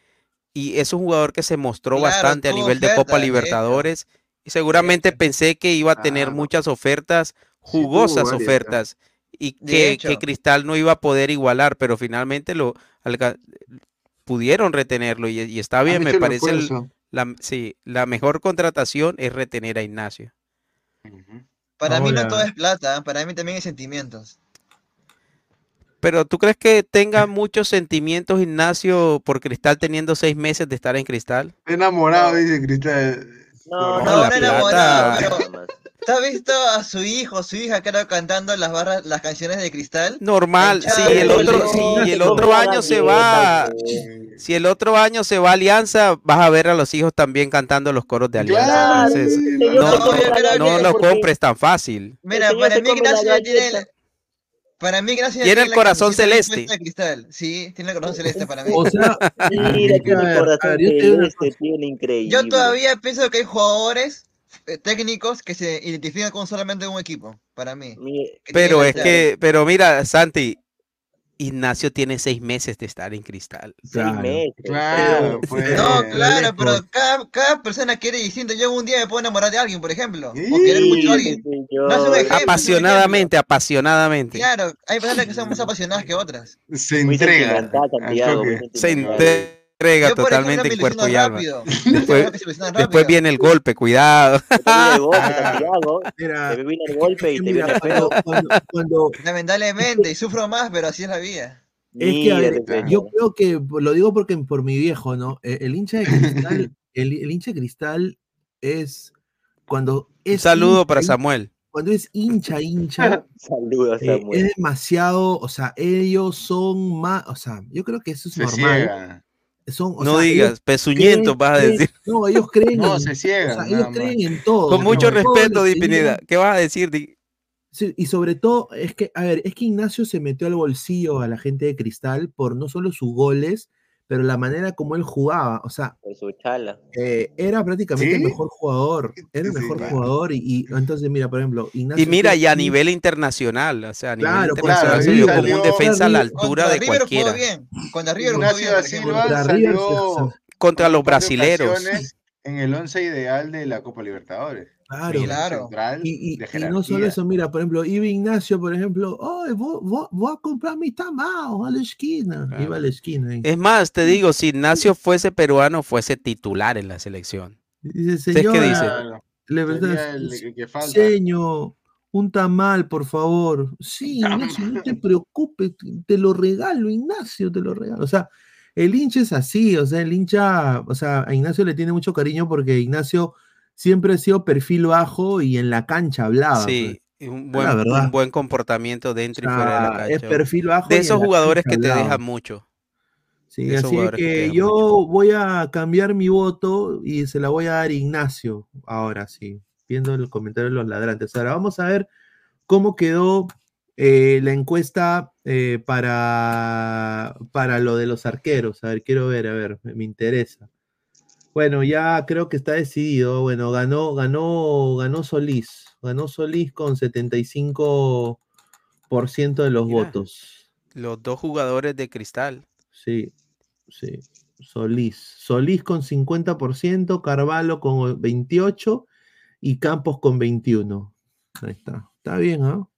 y es un jugador que se mostró bastante a nivel de Copa Libertadores y seguramente pensé que iba a tener muchas ofertas, jugosas ofertas y que, Cristal no iba a poder igualar, pero finalmente lo pudieron retenerlo y, está bien, me parece la, sí, la mejor contratación es retener a Ignacio. Para mí no todo es plata, para mí también hay sentimientos. Pero ¿tú crees que tenga muchos sentimientos Ignacio por Cristal teniendo seis meses de estar en Cristal? Enamorado, dice Cristal. No, no, no, enamorado. ¿Te has visto a su hijo, su hija, creo, cantando las barras, las canciones de Cristal? Normal, si el otro, si el otro año se va, si el otro año se va a Alianza, vas a ver a los hijos también cantando los coros de Alianza. no, lo compres tan fácil. Mira, para mí Ignacio tiene, para mí, gracias tiene el corazón celeste. Sí, tiene el corazón celeste para mí. O sea, mira, tiene corazón celeste, tiene increíble. Yo todavía pienso que hay jugadores eh, técnicos que se identifican con solamente un equipo, para mí. Pero es que, pero mira, Santi, Ignacio tiene seis meses de estar en Cristal. Seis meses. Claro, pues, no, claro, pero cada, persona quiere distinto. Yo un día me puedo enamorar de alguien, por ejemplo. O querer mucho a alguien. apasionadamente, apasionadamente. Claro, hay personas que son más apasionadas que otras. Se entrega. Se entrega entrega totalmente en cuerpo y alma. Después, viene el golpe, cuidado. Te viene el golpe y te viene el cuando, Lamentablemente, y sufro más, pero así es la vida. Es que, yo creo que, lo digo porque por mi viejo, ¿no? E, el, hincha de cristal, el, hincha de cristal es cuando es. Un saludo para Samuel. Cuando es hincha, hincha, eh, es demasiado, o sea, ellos son más, o sea, yo creo que eso es normal no digas, pezuñento vas a decir. No, ellos creen. no, se ciegan. ellos creen en todo. Con mucho respeto, Di Pineda. ¿Qué vas a decir, Di? y sobre todo, es que, a ver, es que Ignacio se metió al bolsillo a la gente de Cristal por no solo sus goles, pero la manera como él jugaba, o sea, eh, era prácticamente el mejor jugador, era el mejor jugador y, entonces mira, por ejemplo, Ignacio y mira, y a nivel internacional, o sea, a nivel internacional se dio como un defensa a la altura de cualquiera. Bien. Contra River contra los brasileros. En el once ideal de la Copa Libertadores. Claro, claro. Y, no solo eso, mira, por ejemplo, iba Ignacio, por ejemplo, oh, voy, a comprar mi tamao a la esquina. Iba a la esquina. Es más, te digo, si Ignacio fuese peruano, fuese titular en la selección. Dice, señor, ¿qué dice? Le verdad, señor, un tamal, por favor. Sí, Ignacio, no te preocupes, te lo regalo, Ignacio, te lo regalo. O sea, el hincha es así, o sea, el hincha, o sea, a Ignacio le tiene mucho cariño porque Ignacio siempre ha sido perfil bajo y en la cancha hablaba. Sí, pues. un buen, un buen comportamiento dentro y fuera de la cancha. Es perfil bajo. De esos jugadores que te dejan mucho. Sí, así es que, yo voy a cambiar mi voto y se la voy a dar a Ignacio ahora sí, viendo el comentario de los ladrantes. Ahora vamos a ver cómo quedó eh, la encuesta eh, para, para lo de los arqueros. A ver, quiero ver, a ver, me interesa. Bueno, ya creo que está decidido. Bueno, ganó, ganó, ganó Solís. Ganó Solís con 75% de los votos. Los dos jugadores de cristal. Sí, sí. Solís. Solís con 50%, Carvalho con 28% y Campos con 21%. Ahí está. Está bien, ¿no?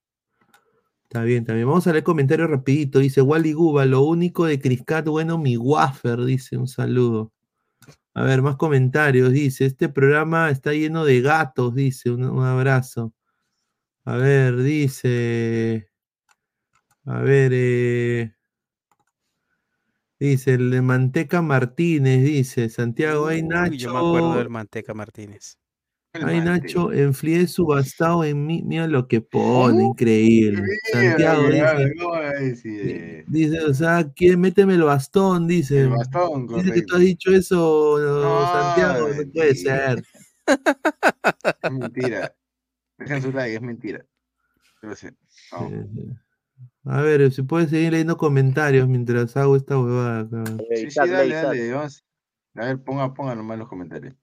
Está bien, está bien. Vamos a leer comentarios rapidito. Dice Wally Guba, lo único de Criscat, bueno, mi wafer, dice un saludo. A ver, más comentarios. Dice, este programa está lleno de gatos, dice, un, abrazo. A ver, dice. A ver, eh, dice el de Manteca Martínez, dice Santiago, hay Nacho. yo me acuerdo del Manteca Martínez. Ay, Nacho, enfrié subastado en mí. Mira lo que pone, increíble. Santiago dice, dice, o sea, ¿quién méteme el bastón? Dice. El bastón, Dice que tú has dicho eso, Santiago, no puede ser. Es mentira. Dejen su like, es mentira. A ver, si puedes seguir leyendo comentarios mientras hago esta huevada. Sí, sí, dale, dale. A ver, ponga, ponga nomás los comentarios.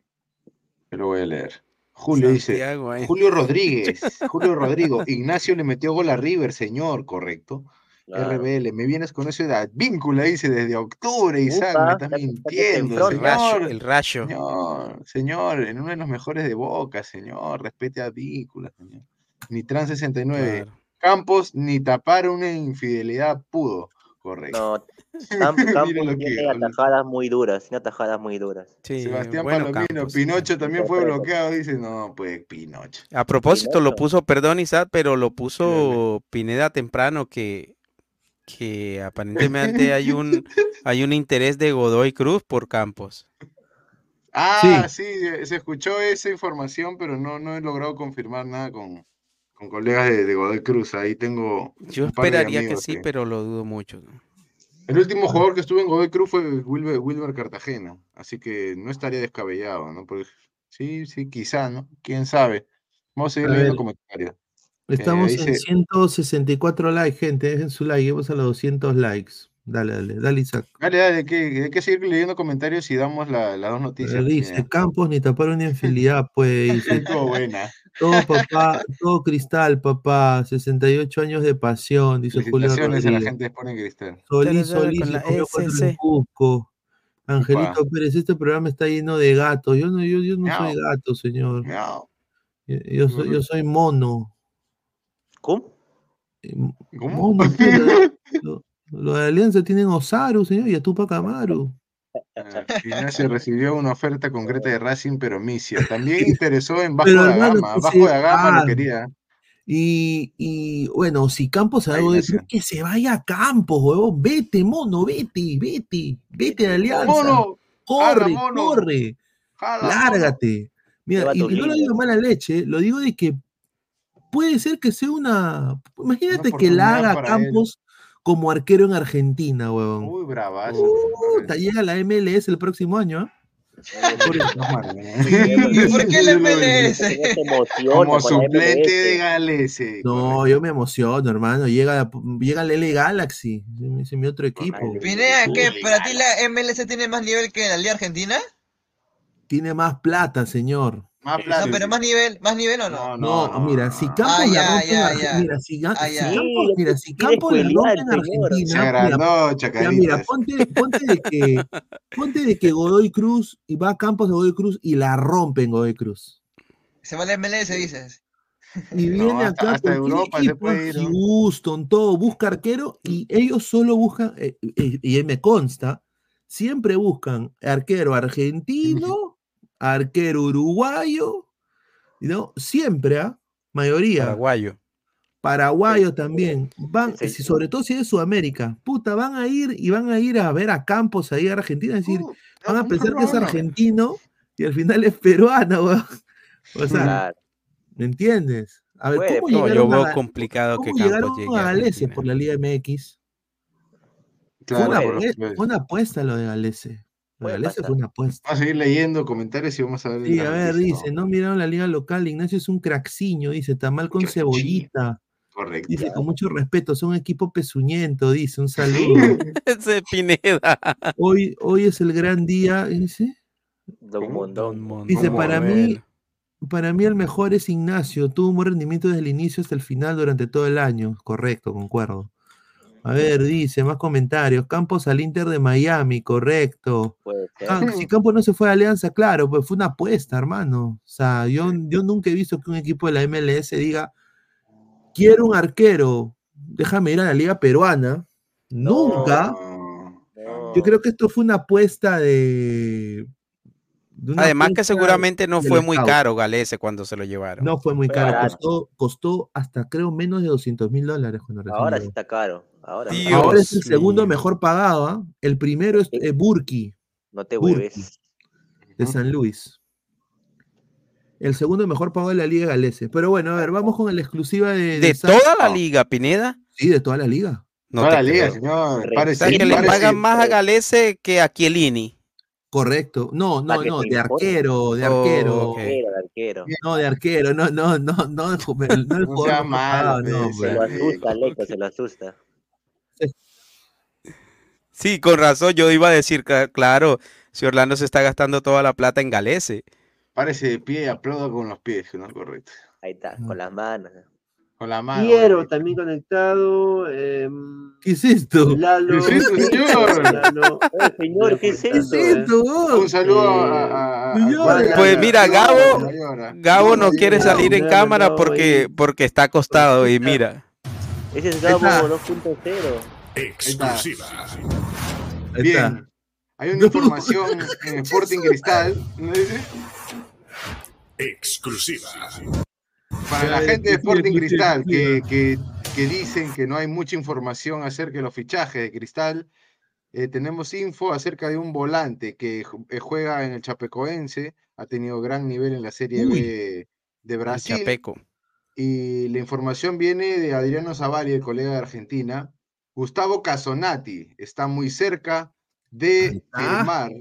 Yo lo voy a leer. Julio dice, Julio Rodríguez, Julio Rodrigo, Ignacio le metió gol a River, señor, correcto. RBL, me vienes con eso de vínculo, dice desde octubre, Isaac, me estás mintiendo, señor. El rayo. Señor, señor, en uno de los mejores de Boca, señor, respete a vínculo, señor. Nitran 69, Campos ni tapar una infidelidad pudo, correcto. No, Campos tiene atajadas muy duras, tiene atajadas muy duras. Sebastián Palomino, Pinocho también fue bloqueado, dice, no, pues Pinocho. A propósito, lo puso, perdón Isaac, pero lo puso Pineda temprano que, que aparentemente hay un, hay un interés de Godoy Cruz por Campos. Ah, sí. se escuchó esa información, pero no, no he logrado confirmar nada con, con colegas de, Godoy Cruz. Ahí tengo. Yo esperaría que sí, pero lo dudo mucho. El último jugador que estuvo en Godoy Cruz fue Wilber, Cartagena, así que no estaría descabellado, ¿no? Porque sí, sí, quizá, ¿no? Quién sabe. Vamos a seguir leyendo comentarios. Estamos eh, en 164 likes, gente. Dejen su like, vamos a los 200 likes. Dale, dale, dale, Isaac. Dale, dale, hay que, que seguir leyendo comentarios y damos las dos noticias. dice, Campos ni tapar una infidelidad, pues. Todo buena. Todo papá, todo cristal, papá. 68 años de pasión, dice Julio Rodríguez. a la gente de Cristal. Solís, Solís, Cusco. Angelito Pérez, este programa está lleno de gatos. Yo no, yo, yo no soy gato, señor. Yo, soy, yo soy mono. ¿Cómo? ¿Cómo? Mono, Los de Alianza tienen Osaru, señor, y a Tupac Amaru. Ignacio recibió una oferta concreta de Racing, pero Misia. También interesó en Bajo de Gama. Bajo de Gama lo quería. Y, y, bueno, si Campos se algo de que se vaya a Campos, huevón. Vete, mono, vete, vete, vete de Alianza. Mono, corre, corre. lárgate. Mira, y, no lo digo mala leche, lo digo de que puede ser que sea una. Imagínate que la haga Campos como arquero en Argentina, huevón. Muy bravazo. Uh, llega la MLS el próximo año, ¿eh? ¿Y por qué la MLS? Como suplente de Gales. No, yo me emociono, hermano. Llega, llega el L Galaxy, es mi otro equipo. Pinea, ¿qué? ¿Para ti la MLS tiene más nivel que la Liga Argentina? Tiene más plata, señor. Más No, pero más nivel, más nivel o no? No, mira, si Campos ah, ya, ya, mira, si, ah, si Campos, mira, si Campos la rompe en Argentina, mira, mira, ponte, ponte de que, ponte de que Godoy Cruz y va a Campos de Godoy Cruz y la rompe en Godoy Cruz. Se va a la MLS, dices. Y viene acá hasta Europa se puede ir, Houston, todo, busca arquero y ellos solo buscan, eh, eh, y me consta, siempre buscan arquero argentino arquero uruguayo, ¿no? Siempre, ¿ah? Mayoría. Paraguayo. Paraguayo también. Van, sobre todo si es Sudamérica. Puta, van a ir y van a ir a ver a Campos ahí a Argentina, es decir, uh, van a pensar que es argentino y al final es peruano, O sea, ¿me entiendes? A ver, ¿cómo llegaron yo veo complicado que Campos llegue a Galese por la Liga MX? fue, una, una, apuesta lo de Galese. Vamos a seguir leyendo comentarios y vamos a ver. Sí, a ver, dice, no. miraron la liga local, Ignacio es un craxiño, dice, está mal con cebollita. Correcto. Dice, con mucho respeto, son un equipo pezuñento, dice, un saludo. Ese Pineda. Hoy, hoy es el gran día, dice. Don Dice, para mí, para mí el mejor es Ignacio, tuvo un buen rendimiento desde el inicio hasta el final durante todo el año. Correcto, concuerdo. A ver, dice, más comentarios. Campos al Inter de Miami, correcto. Ah, si Campos no se fue a Alianza, claro, pues fue una apuesta, hermano. O sea, yo, yo nunca he visto que un equipo de la MLS diga, quiero un arquero, déjame ir a la liga peruana. Nunca. Yo creo que esto fue una apuesta de, Además que seguramente no fue muy caro Galese cuando se lo llevaron. No fue muy caro, costó, hasta creo menos de 200 mil dólares. Ahora sí está caro. Ahora, es el segundo mejor pagado. ¿ah? El primero es eh, Burki. No te vuelves. De San Luis. El segundo mejor pagado de la Liga Galese. Pero bueno, a ver, vamos con la exclusiva de. ¿De, toda la liga, Pineda? Sí, de toda la liga. No toda la liga, señor. Parece, que le pagan más a Galese que a Chiellini. Correcto. No, no, no, de arquero, de arquero. No, de arquero, no, no, no, no, no, no el jugador. Mal, no, se lo asusta, Leco, se lo asusta. Sí, con razón, yo iba a decir, claro, si Orlando se está gastando toda la plata en Galese. Parece de pie, aplauda con los pies, ¿no? Correcto. Ahí está, con las manos. Con la mano. Quiero también conectado. Eh, ¿Qué es esto? Lalo, ¿Qué es esto, señor? Lalo. Eh, señor, ¿qué es esto? ¿Qué es esto? Un saludo a, a, a Pues mira, Gabo, Gabo no quiere salir en cámara porque, porque está acostado y mira. Ese es Gabo 2.0. Exclusiva. Bien. Hay una información en Sporting Cristal. ¿no dice? Exclusiva. Para la gente de Sporting Cristal que, que, dicen que no hay mucha información acerca de los fichajes de Cristal, eh, tenemos info acerca de un volante que eh, juega en el Chapecoense, ha tenido gran nivel en la Serie B de Brasil. Chapeco. Y la información viene de Adriano Zavalli, el colega de Argentina. Gustavo Casonati está muy cerca de firmar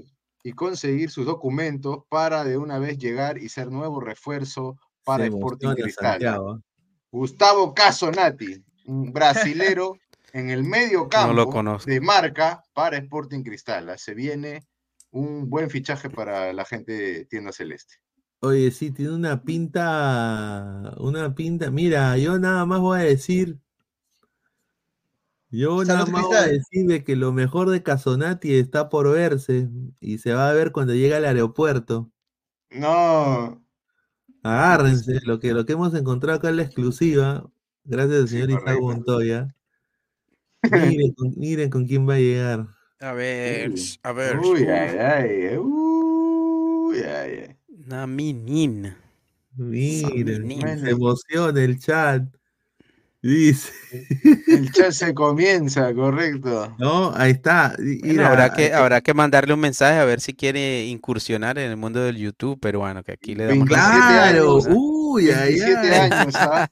y conseguir sus documentos para de una vez llegar y ser nuevo refuerzo para Sporting Cristal. Gustavo Casonati, un brasilero en el medio campo de marca para Sporting Cristal. ¿eh? Se viene un buen fichaje para la gente de Tienda Celeste. Oye, sí, tiene una pinta, una pinta. Mira, yo nada más voy a decir, yo nada más voy a decir de que lo mejor de Casonati está por verse y se va a ver cuando llegue al aeropuerto. No, Agárrense, lo que, lo que hemos encontrado acá en la exclusiva, gracias al señor Isaac Montoya. Miren con, miren con quién va a llegar. A ver, a ver. Uy, ay, ay, uy, ay, ay. Una menina. Miren, se emociona el chat. Dice. El chat se comienza, correcto. No, ahí está. habrá, que, habrá que mandarle un mensaje a ver si quiere incursionar en el mundo del YouTube peruano, que aquí le damos. Claro, uy, ahí años, ¿ah?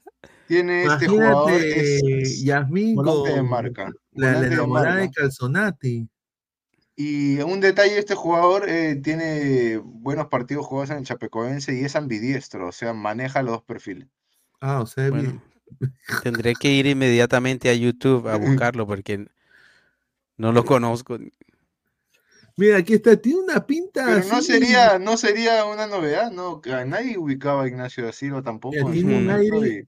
Tiene este jugador. Es Yasmín de marca. La, enamorada de, Calzonati. Y un detalle, este jugador eh, tiene buenos partidos jugados en el Chapecoense y es ambidiestro, o sea, maneja los dos perfiles. Ah, o sea, Tendré que ir inmediatamente a YouTube a buscarlo porque no lo conozco. Mira, aquí está, tiene una pinta. Pero no sería, no sería una novedad, ¿no? Nadie ubicaba a Ignacio da Silva tampoco. tiene un aire.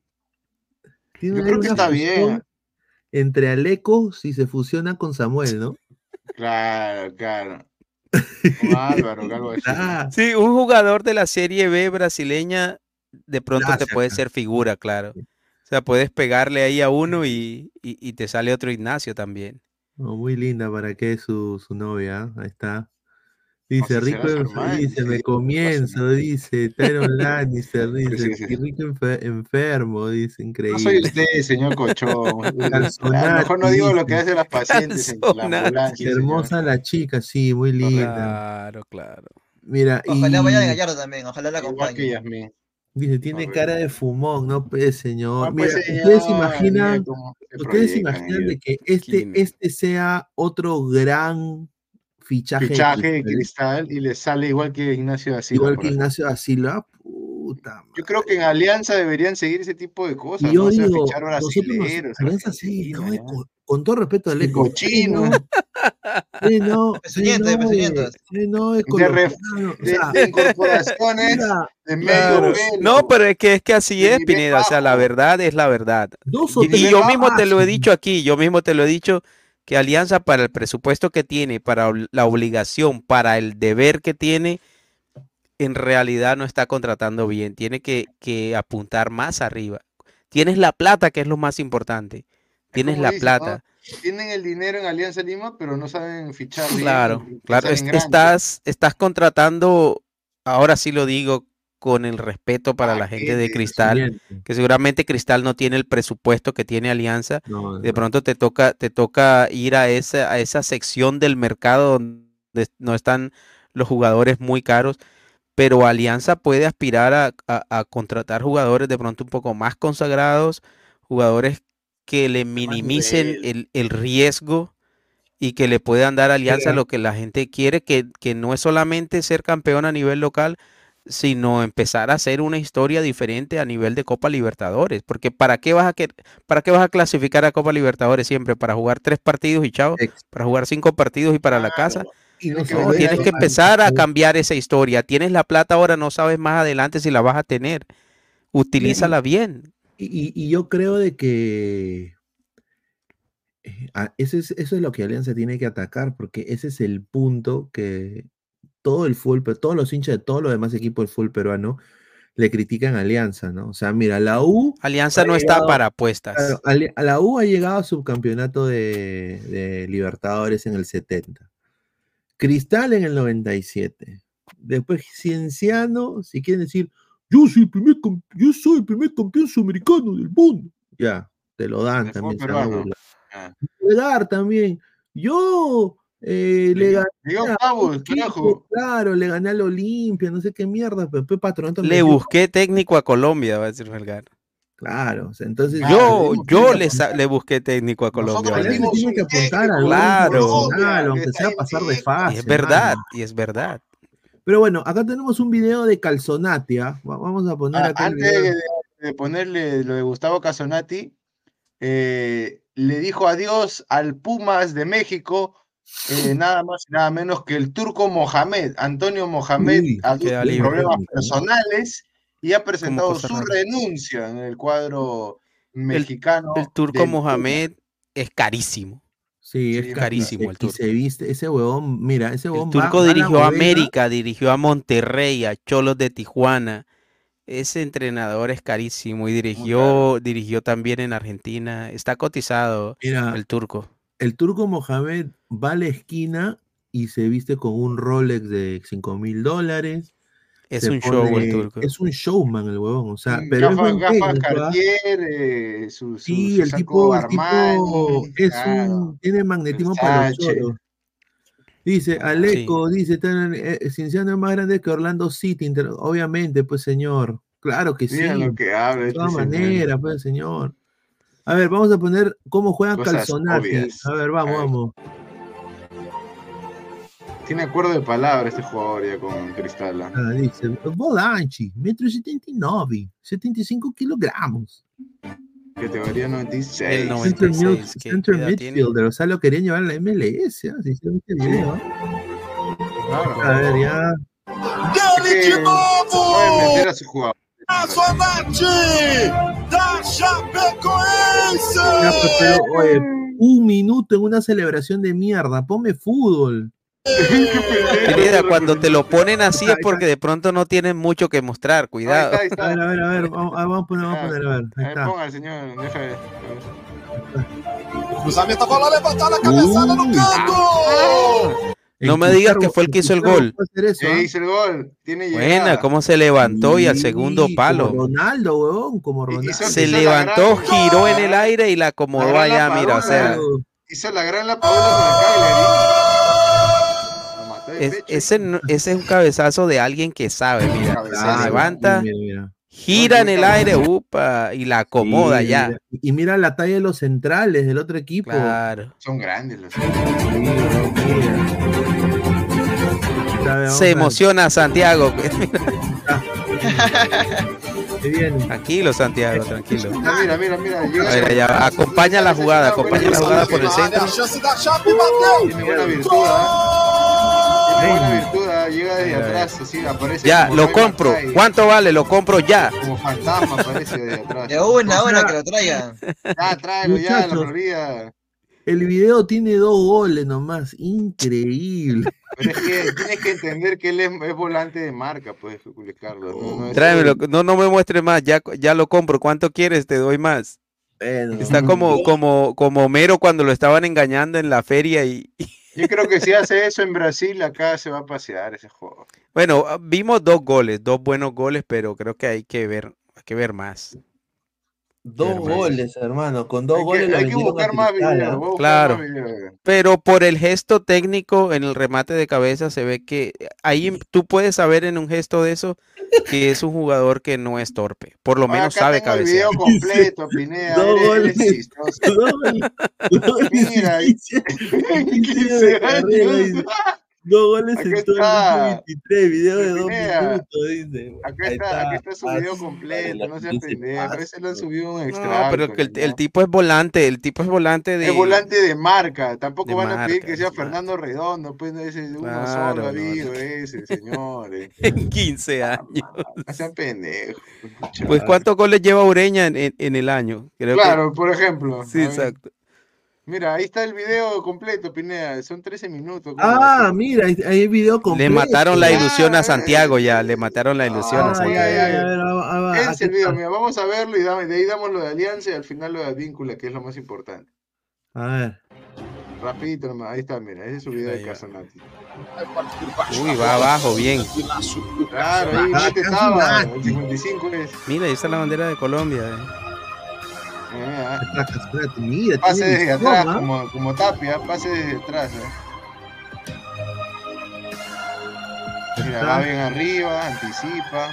Yo creo que está bien. Entre Aleco si se fusiona con Samuel, ¿no? Claro, claro. Álvaro, algo Sí, un jugador de la Serie B brasileña de pronto te puede ser figura, claro sea, puedes pegarle ahí a uno y, te sale otro Ignacio también. muy linda para que su, su novia, ahí está. Dice, rico, dice, me comienzo, dice, Tyron dice, dice, rico enfermo, dice, increíble. No soy usted, señor Cochón. a lo mejor no digo lo que hacen las pacientes en la ambulancia. Hermosa la chica, sí, muy linda. Claro, claro. Mira, ojalá vaya a Gallardo también, ojalá la acompañe. Dice, tiene cara de fumón, no pues señor. Mira, ustedes imaginan, ustedes imaginan de que este, este sea otro gran fichaje. Fichaje de cristal y le sale igual que Ignacio da Igual que Ignacio da Silva. Puta yo creo que en Alianza deberían seguir ese tipo de cosas. yo digo, Alianza sí, no, con, todo respeto al cochino. Sí, no, de, sí, no, es de, de, incorporaciones de medio No, pero es que es que así es, Pineda. O sea, la verdad es la verdad. Y, y yo mismo te lo he dicho aquí, yo mismo te lo he dicho que Alianza para el presupuesto que tiene, para la obligación, para el deber que tiene, en realidad no está contratando bien. Tiene que, que apuntar más arriba. Tienes la plata, que es lo más importante. Tienes la plata. Tienen el dinero en Alianza Lima, pero no saben fichar. Claro, claro. estás, estás contratando, ahora sí lo digo con el respeto para la gente de Cristal, que seguramente Cristal no tiene el presupuesto que tiene Alianza. de pronto te toca, te toca ir a esa, a esa sección del mercado donde no están los jugadores muy caros pero Alianza puede aspirar a, contratar jugadores de pronto un poco más consagrados, jugadores que le minimicen el, riesgo y que le puedan dar a Alianza lo que la gente quiere, que, no es solamente ser campeón a nivel local, sino empezar a hacer una historia diferente a nivel de Copa Libertadores. Porque ¿para qué vas a, para qué vas a clasificar a Copa Libertadores siempre? ¿Para jugar tres partidos y chao? ¿Para jugar cinco partidos y para la casa? tienes que empezar a cambiar esa historia. Tienes la plata ahora, no sabes más adelante si la vas a tener. Utilízala bien. Y, yo creo de que eh, eso es, eso es lo que Alianza tiene que atacar, porque ese es el punto que todo el fútbol, todos los hinchas de todos los demás equipos del fútbol peruano le critican a Alianza, ¿no? O sea, mira, la U. Alianza no está para apuestas. la U ha llegado a subcampeonato de, de Libertadores en el 70. Cristal en el 97. Después Cienciano, si quieren decir, yo soy el primer, yo soy el primer campeón sudamericano del mundo. Ya, te lo dan también. Ah. dar también. Yo eh, le, gané. claro, le gané al Olimpia, no sé qué mierda, pero después patrón Le busqué técnico a Colombia, va a decir Melgar. Claro, entonces yo, yo le, le, busqué técnico a Colombia. Tiene que apuntar a claro, aunque sea pasar de fase. es verdad, y es verdad. Pero bueno, acá tenemos un video de Calzonatia. ¿ah? Vamos a poner acá. Antes de, ponerle lo de Gustavo Calzonati, eh, le dijo adiós al Pumas de México, eh, nada más y nada menos que el turco Mohamed, Antonio Mohamed, a problemas personales y ha presentado su renuncia en el cuadro mexicano. El, turco Mohamed es carísimo. Sí, es, carísimo el turco. se viste, ese huevón, mira, ese huevón. El turco dirigió a, América, dirigió a Monterrey, a Cholos de Tijuana. Ese entrenador es carísimo y dirigió, dirigió también en Argentina. Está cotizado el turco. El turco Mohamed va a la esquina y se viste con un Rolex de 5 mil dólares es un show el turco. Es un showman el huevón, o sea, pero es gafas Cartier, eh, su, sí, el tipo, el tipo es un, tiene magnetismo para los choros. Dice, Aleco, dice, eh, Cienciano es más grande que Orlando City, obviamente, pues señor, claro que sí. lo que habla, de este todas maneras, pues señor. A ver, vamos a poner cómo juegan Calzonati. A ver, vamos, vamos. Tiene acuerdo de palabra este jugador ya con Cristal. Ah, dice, volante, metro 79, 75 kilogramos. Categoría 96. El 96 center, midfielder, o sea, lo querían llevar a la MLS. video. Claro. A ver, ya. Pueden meter a su jugador. da Chapecoense. Pero, oye, un minuto en una celebración de mierda. Ponme fútbol. Querida, cuando te lo ponen así es porque de pronto no tienen mucho que mostrar, cuidado. A ver, a ver, a ver, vamos, a poner, vamos a poner, a ver. Ahí está. Ponga el señor, deja de... Cruzamiento con la levantada, cabezada, no canto. No me digas que fue el que hizo el gol. Sí, ¿ah? hizo el gol. Tiene Buena, cómo se levantó y al segundo palo. Como Ronaldo, weón, como Ronaldo. se levantó, giró en el aire y la acomodó allá, mira, o sea. Hizo la gran la paula con el Ese, es un cabezazo de alguien que sabe, mira, se levanta, gira en el aire, upa, y la acomoda ya. Y mira la talla de los centrales del otro equipo. Claro. Son grandes los Se emociona Santiago. Tranquilo, Santiago, tranquilo. Mira, mira, mira. A ver, ya, acompaña la jugada, acompaña la jugada por el centro. Tiene buena virtud, ¿ah? Tiene buena virtud, llega desde atrás, así aparece. Ya, lo Roy compro. McFly. ¿Cuánto vale? Lo compro ya. Como fantasma aparece desde atrás. De una, una que lo traigan. Ya, tráelo ya, la. Florida. El video tiene dos goles nomás. Increíble. Pero es que tienes que entender que él es, es volante de marca, pues, Julio Carlos. No, no es- Tráemelo. No, no me muestres más. Ya, ya lo compro. ¿Cuánto quieres? Te doy más. Bueno, Está como, como, como Homero cuando lo estaban engañando en la feria y, Yo creo que si hace eso en Brasil, acá se va a pasear ese juego. bueno, vimos dos goles, dos buenos goles, pero creo que hay que ver, hay que ver más. Dos Hermano. goles, hermano. Con dos Hay goles que, hay que buscar más videos. Claro. más. Pero por el gesto técnico en el remate de cabeza se ve que ahí tú puedes saber en un gesto de eso que es un jugador que no es torpe, por lo menos acá sabe tengo el cabecear. video completo, Pineda. Dos goles. Dos Mira, en 15 15 carrera, años. Dos goles Aquí en todo está. el 2023, video de dos minutos, dice. Acá Ahí está, aquí está su Paz, video completo, no seas pendejo. Paz. Ese lo han subido un No, extracto. pero que el, el ¿no? tipo es volante, el tipo es volante de Es volante de marca, tampoco de van a pedir que sea es marca. Fernando Redondo, pues ese uno Claro, solo no, ha habido no. ese, señores. en 15 años. No sean pendejos. Pues ¿cuántos goles lleva Ureña en, en- en el año? Creo que- Claro, por ejemplo. sí, a exacto. Mira, ahí está el video completo, Pineda. Son 13 minutos. ¿cómo Ah, mira, ahí hay video Le completo. mataron la Ah, ilusión a eh. Santiago ya, le mataron la ilusión Ah, a Ah, Santiago. ya, ya, ya, a ver, ah, ah, Ese es el video, está. mira, vamos a verlo y dame- de ahí damos lo de Alianza y al final lo de Advíncula, que es lo más importante. A ver. Rapidito nomás, ahí está, mira, ese es su video de. Casonati. Uy, va abajo, bien. Claro, ahí Ah, mete Casonati. estaba, el 55 es. Mira, ahí está la bandera de Colombia. eh. Espérate, espérate, Mira, Pase desde visión, atrás, ¿ah? como, como tapia, pase desde atrás. ¿eh? Mira, va bien arriba, anticipa.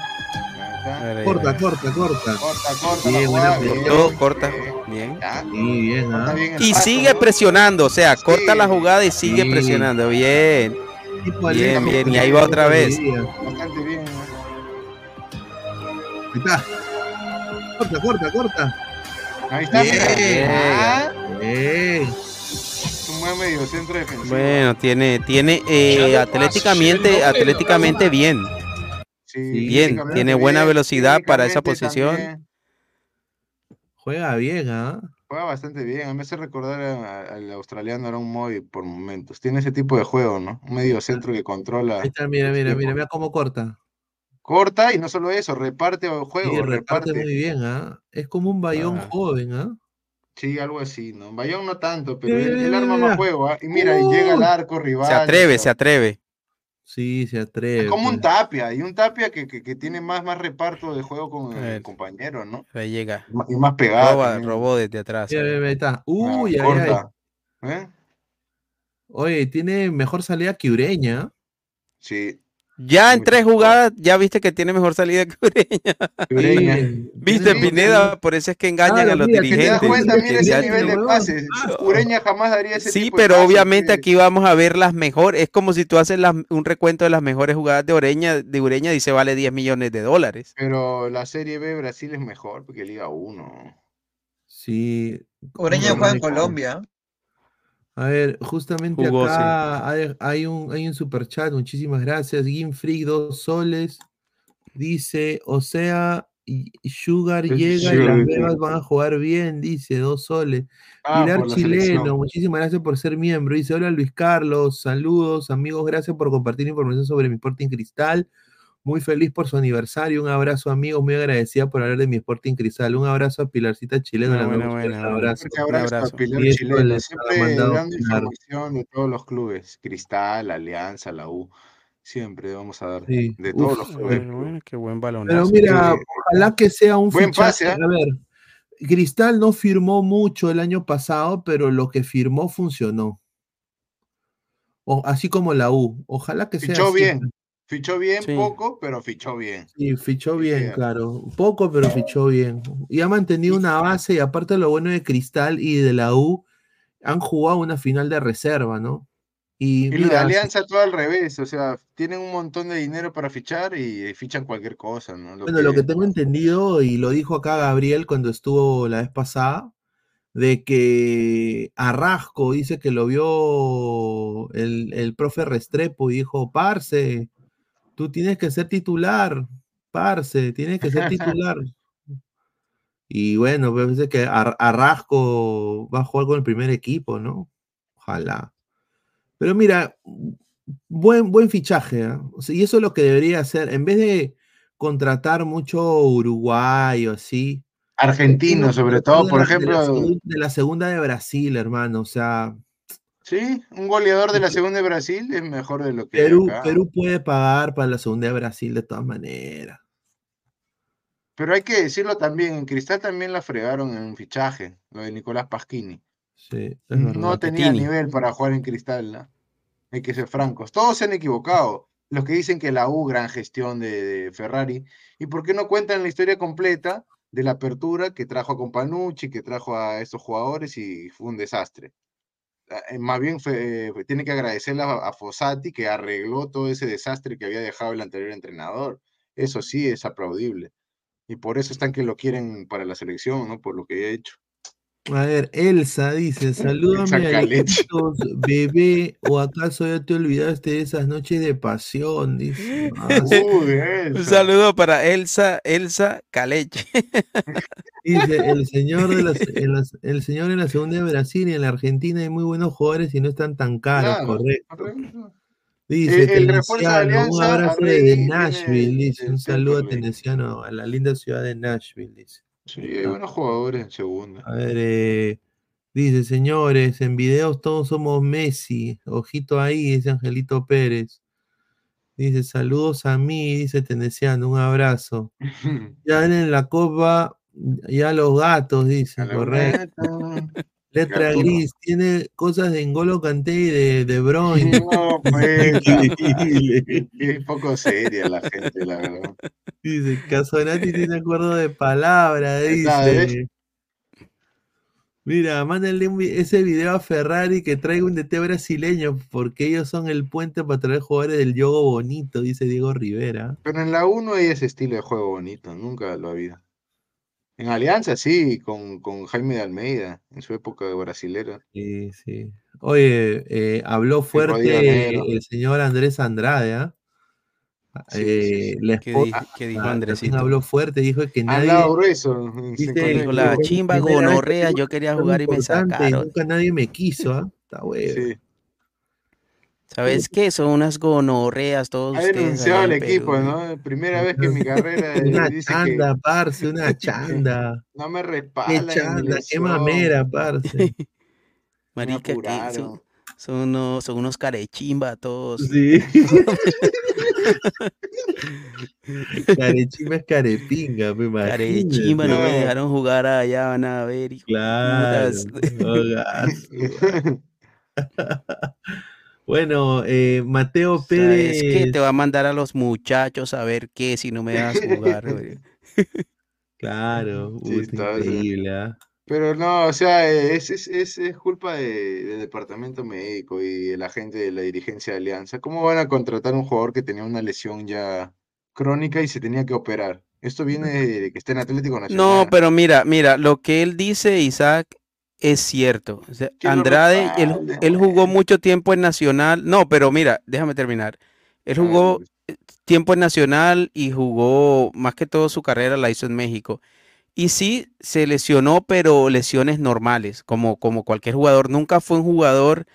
Ahí Corta, ahí. corta, corta. Corta, corta, Bien, jugada, buena bien, Cortó, corta. bien. Bien. Sí, bien, ¿ah? bien Y paso, sigue ¿no? presionando, o sea, corta la jugada y sigue Sí. presionando. Bien. Tipo Bien, bien, y ahí va otra vez. Bastante bien. Ahí está. Corta, corta, corta. Ahí está, mira. Ah, es un buen medio centro defensivo. Bueno, tiene, tiene eh, atléticamente, atléticamente bien. Sí, bien, tiene buena bien, velocidad para esa posición. también. Juega bien, ¿ah? Juega bastante bien. A mí me hace recordar a- al australiano Aaron Moy por momentos. Tiene ese tipo de juego, ¿no? Un medio centro que controla. Ahí está, mira, mira, mira, por- mira cómo corta. Corta y no solo eso, reparte el juego, Sí, reparte reparte. muy bien, ¿ah? Es como un bayón Ah. joven, ¿ah? Sí, algo así, ¿no? Bayón no tanto, pero Mira, él, él arma más juego, ¿ah? Y mira, y llega al Uh, arco rival. Se atreve, se atreve. Sí, se atreve. Es como un pues. tapia, y un tapia que, que, que tiene más, más reparto de juego con el compañero, ¿no? Ahí llega. Y más- pegado. Roba, robó desde atrás. Mira, ahí. está. Ah, Uy, ay, ay. corta. ¿Eh? Oye, tiene mejor salida que Ureña. Sí. Ya en tres jugadas, ya viste que tiene mejor salida que Ureña. Ureña. Viste, Pineda, por eso es que engañan Claro, a los mira, que te ¿Te das dirigentes. cuenta? Dirigentes, Mira ese nivel de pases. Ureña jamás daría ese Sí, tipo de pero pases, obviamente pues. aquí vamos a ver las mejores. Es como si tú haces las- un recuento de las mejores jugadas de Ureña, de Ureña dice vale 10 millones de dólares. Pero la Serie B Brasil es mejor porque Liga 1. Sí. Ureña juega en Colombia. A ver, justamente Jugó, acá hay, hay un, hay un super chat, muchísimas gracias. Freak, dos soles. Dice, o sea, Sugar Es llega y las bebas van a jugar bien, dice, dos soles. Ah, Pilar Chileno, selección. muchísimas gracias por ser miembro. Dice, hola Luis Carlos, saludos, amigos, gracias por compartir información sobre mi Sporting Cristal. Muy feliz por su aniversario. Un abrazo, amigos, muy agradecida por hablar de mi Sporting Cristal. Un abrazo a Pilarcita Chileno. Buena, le buena, un buena, buena. abrazo. Fuerte abrazo, a Pilar Y Chileno, siempre dando información de todos los clubes, Cristal, Alianza, la U, siempre vamos a dar Sí, de todos uf, los clubes. bueno, qué buen Pero balonazo. mira, Sí. ojalá que sea un Buen fichaje. pase, ¿ah? A ver, Cristal no firmó mucho el año pasado, pero lo que firmó funcionó. O, así como la U. Ojalá que sea Fichó así. bien, fichó bien, Sí. poco, pero fichó bien. Sí, fichó bien, sí. claro. Poco, pero fichó bien. Y ha mantenido una base, y aparte lo bueno de Cristal y de la U, han jugado una final de reserva, ¿no? Y, la alianza todo al revés, o sea, tienen un montón de dinero para fichar y fichan cualquier cosa, ¿no? bueno, lo que tengo entendido, y lo dijo acá Gabriel cuando estuvo la vez pasada, de que Arrasco dice que lo vio el, el profe Restrepo y dijo, Parce, tú tienes que ser titular, Parce, tienes que ser titular. y bueno, parece pues, que Arrasco va a jugar con el primer equipo, ¿no? Ojalá. Pero mira, buen, buen fichaje, ¿eh? y eso es lo que debería hacer, en vez de contratar mucho uruguayo, así, Argentino, sobre todo, por ejemplo. De la, segunda de Brasil, hermano, o sea. Sí, un goleador de la segunda de Brasil es mejor de lo que. Perú, Perú puede pagar para la segunda de Brasil de todas maneras. Pero hay que decirlo también, en Cristal también la fregaron en un fichaje, lo de Nicolás Pasquini. Sí, no tenía nivel para jugar en Cristal, ¿no? hay que ser francos. Todos se han equivocado. Los que dicen que la U, gran gestión de, de Ferrari. ¿Y por qué no cuentan la historia completa? de la apertura que trajo a Companucci, que trajo a estos jugadores y fue un desastre. Eh, más bien fue, tiene que agradecerle a, Fossati que arregló todo ese desastre que había dejado el anterior entrenador. Eso sí es aplaudible. Y por eso están que lo quieren para la selección, ¿no? Por lo que ha hecho. A ver, Elsa dice, salúdame a bebé, o acaso ya te olvidaste de esas noches de pasión, dice. Ah, Un saludo para Elsa, Elsa Caleche. Dice, el señor, de el señor en la segunda de Brasil y en la Argentina hay muy buenos jugadores y no están tan caros, correcto. Dice, el, el un abrazo de Nashville, dice, un saludo a Tenesiano, a la linda ciudad de Nashville, dice. Sí, hay buenos jugadores en segunda. A ver, eh, dice, señores, en videos todos somos Messi. Ojito ahí, dice Angelito Pérez. Dice, saludos a mí, dice Tenesiano, un abrazo. ya en la copa, ya los gatos, dice, correcto. Letra gris, tiene cosas de Engolo Canté y de, de Bruyne. No, pues, es poco seria la gente, la verdad. Dice, Casonati tiene acuerdo de palabra, dice. Mira, mándenle ese video a Ferrari que traiga un DT brasileño, porque ellos son el puente para traer jugadores del yogo bonito, dice Diego Rivera. Pero en la 1 hay ese estilo de juego bonito, nunca lo había. En Alianza, sí, con, con, Jaime de Almeida, en su época de brasilera. Sí, sí. Oye, eh, habló fuerte el señor Andrés Andrade, ¿ah? ¿eh? ¿Qué, dijo Andrés? Habló fuerte, dijo que nadie. grueso. Dijo la chimba gonorrea, yo quería jugar y me sacaron. Nunca nadie me quiso, ¿ah? Está bueno. Sí. ¿Sabes qué? Son unas gonorreas todos Ha denunciado al equipo, ¿no? Primera vez que en mi carrera Una chanda, parce, una chanda. No me respaldan. Qué chanda, qué mamera, parce. Marica, ¿qué? Son, son, unos, son unos carechimba todos. Sí. carechimba es carepinga, me imagino. Carechimba, no. me dejaron jugar allá, van a ver. Claro. No, Bueno, eh, Mateo Pérez. Es que te va a mandar a los muchachos a ver qué si no me das jugar. claro, increíble. ¿ah? Pero no, o sea, es, es, es, culpa del departamento médico y de la gente de la dirigencia de Alianza. ¿Cómo van a contratar un jugador que tenía una lesión ya crónica y se tenía que operar? Esto viene de que esté en Atlético Nacional. No, pero mira, mira, lo que él dice, Isaac, es cierto. Andrade, él, jugó mucho tiempo en Nacional. No, pero mira, déjame terminar. Él jugó tiempo en Nacional y jugó más que todo su carrera la hizo en México. Y sí, se lesionó, pero lesiones normales, como, como cualquier jugador. Nunca fue un jugador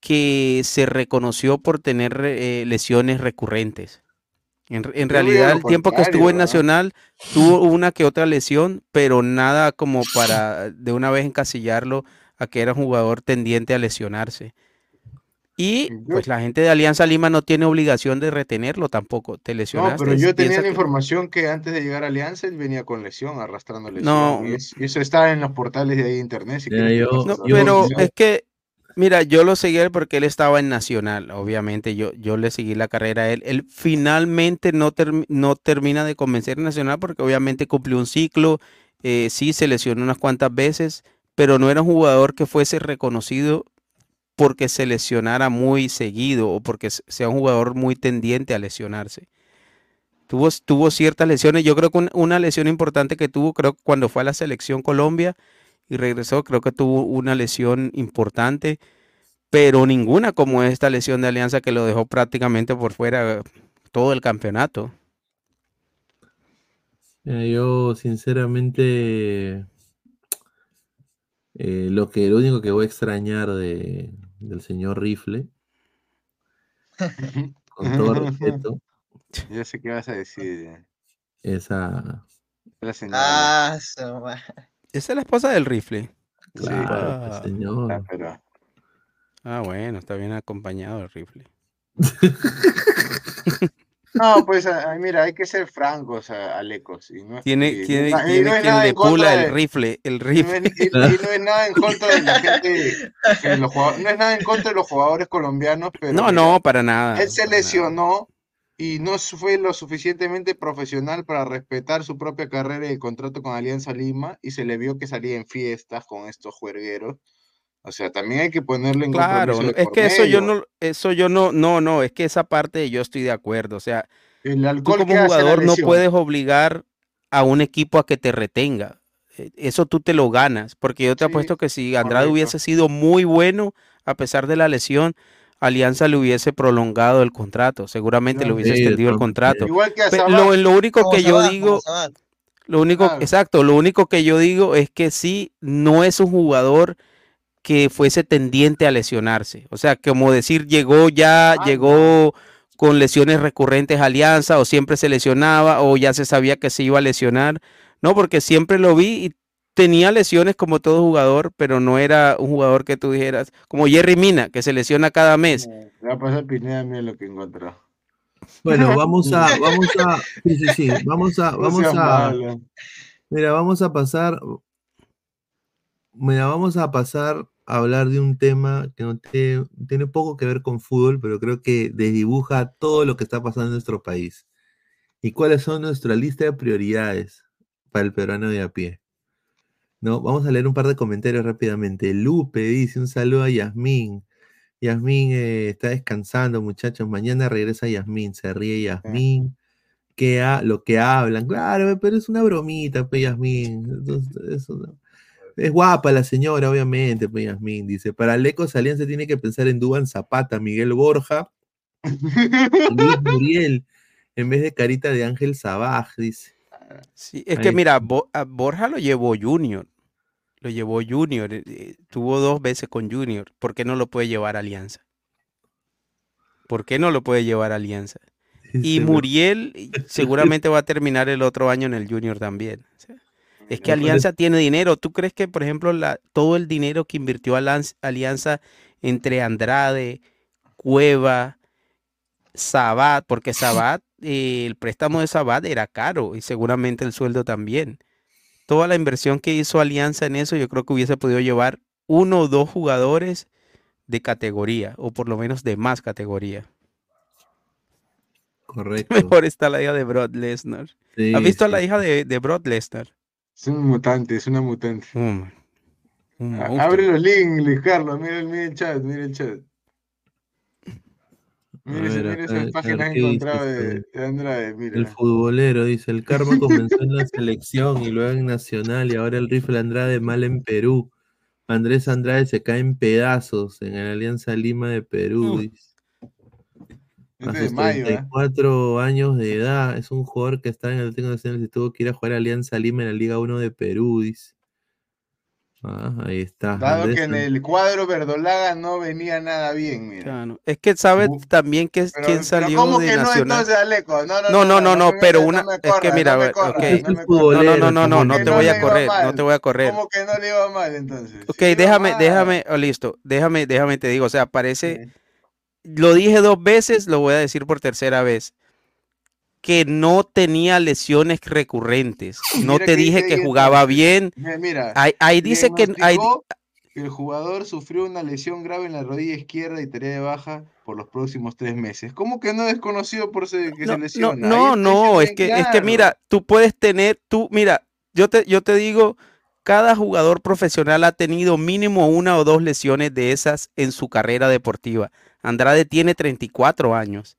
que se reconoció por tener eh, lesiones recurrentes. En, realidad, el tiempo que estuvo en Nacional tuvo una que otra lesión, pero nada como para de una vez encasillarlo a que era un jugador tendiente a lesionarse. Y pues la gente de Alianza Lima no tiene obligación de retenerlo tampoco. Te lesionaste. No, pero yo tenía la información que antes de llegar a Alianza él venía con lesión, arrastrando lesión. No. Y, eso está en los portales de ahí de internet. pero es que Mira, yo lo seguí porque él estaba en Nacional, obviamente. Yo, yo le seguí la carrera a él. Él finalmente no, no termina de convencer en Nacional porque obviamente cumplió un ciclo. Eh, sí, se lesionó unas cuantas veces, pero no era un jugador que fuese reconocido porque se lesionara muy seguido o porque sea un jugador muy tendiente a lesionarse. Tuvo, tuvo ciertas lesiones. Yo creo que una lesión importante que tuvo, creo cuando fue a la selección Colombia y regresó, creo que tuvo una lesión importante, pero ninguna como esta lesión de Alianza que lo dejó prácticamente por fuera todo el campeonato. yo sinceramente eh, lo que lo único que voy a extrañar de, del señor Rifle, con todo respeto, ya sé qué vas a decir. Esa. Ah, Esa es la esposa del rifle. Claro, pues, señor. Ah, ah, bueno, está bien acompañado el rifle. No, pues mira, hay que ser francos, Alecos. Y no, tiene tiene, tiene quien le pula el rifle, el rifle. Y no, es, nada en contra de la gente, los jugadores, no es nada en contra de los jugadores colombianos, pero. No, no, para nada. Él se lesionó y no fue lo suficientemente profesional para respetar su propia carrera y el contrato con Alianza Lima y se le vio que salía en fiestas con estos juergueros. O sea, también hay que ponerle en Claro, es que eso yo no, eso yo no, no, no, es que esa parte yo estoy de acuerdo. O sea, el alcohol tú como jugador no puedes obligar a un equipo a que te retenga. E, eso tú te lo ganas, porque yo te apuesto que si Andrade hubiese sido muy bueno a pesar de la lesión, Alianza le hubiese prolongado el contrato, seguramente le hubiese extendido el contrato. lo, lo, único que yo digo, lo único, exacto, lo único que yo digo es que sí, no es un jugador que fuese tendiente a lesionarse. O sea, como decir, llegó ya, ah, llegó con lesiones recurrentes a Alianza, o siempre se lesionaba, o ya se sabía que se iba a lesionar. No, porque siempre lo vi y tenía lesiones como todo jugador, pero no era un jugador que tú dijeras, como Jerry Mina, que se lesiona cada mes. Va a pasar Pineda, mira lo que encontró. Bueno, vamos a, vamos a, sí, sí, sí, vamos a, vamos a, mira, vamos a pasar, mira, vamos a pasar a hablar de un tema que no tiene, tiene poco que ver con fútbol, pero creo que desdibuja todo lo que está pasando en nuestro país. ¿Y cuáles son nuestra lista de prioridades para el peruano de a pie? ¿No? Vamos a leer un par de comentarios rápidamente. Lupe dice un saludo a Yasmín. Yasmín eh, está descansando, muchachos. Mañana regresa Yasmín. Se ríe Yasmín. Que lo que hablan, claro, pero es una bromita, pe Yasmín. es guapa la señora, obviamente, pe Yasmín. Dice, para Lecos Alianza tiene que pensar en Duban Zapata, Miguel Borja, Luis Muriel, en vez de Carita de Ángel Sabaj, dice. Sí, es que mira, Borja lo llevó Junior. Lo llevó Junior. Eh, eh, tuvo dos veces con Junior. ¿Por qué no lo puede llevar Alianza? ¿Por qué no lo puede llevar Alianza? Y Muriel seguramente va a terminar el otro año en el Junior también. es que Alianza tiene dinero. ¿Tú crees que, por ejemplo, la, todo el dinero que invirtió Alianza entre Andrade, Cueva, Sabat, porque Sabat el préstamo de Sabat era caro y seguramente el sueldo también. Toda la inversión que hizo Alianza en eso, yo creo que hubiese podido llevar uno o dos jugadores de categoría, o por lo menos de más categoría. Correcto. Mejor está la hija de Broad Lesnar. ¿Has visto a la hija de, de Broad Lesnar? Es un mutante, es una mutante. Abre los links, Luis Carlos, mira, mira el chat, mira el chat. Mira, esa página encontrado de, Andrade, El futbolero dice, el karma comenzó en la selección y luego en Nacional y ahora el rifle Andrade mal en Perú. Andrés Andrade se cae en pedazos en la Alianza Lima de Perú. Dice. A sus 34 ¿eh? años de edad, es un jugador que está en el Atlético Nacional y tuvo que ir a jugar a Alianza Lima en la Liga 1 de Perú, dice. Ah, ahí está. Dado que en el cuadro verdolaga no venía nada bien, mira. Es que sabes también que es quien salió ¿cómo de que Nacional. No, entonces, Aleco? No, no, no, no, no, pero una es que mira, no, okay. no, no, no, no, no, no te voy a correr, no te voy a correr. ¿Cómo que no le iba mal entonces? Ok, déjame, déjame, oh, listo, déjame, déjame te digo, o sea, parece, lo dije dos veces, lo voy a decir por tercera vez que no tenía lesiones recurrentes. No te dije que jugaba bien. Mira, ahí, dice que el jugador sufrió una lesión grave en la rodilla izquierda y tarea de baja por los próximos tres meses. ¿Cómo que no es conocido por que se lesiona? No, no, es que, es que mira, tú puedes tener, tú, mira, yo te, yo te digo, cada jugador profesional ha tenido mínimo una o dos lesiones de esas en su carrera deportiva. Andrade tiene 34 años.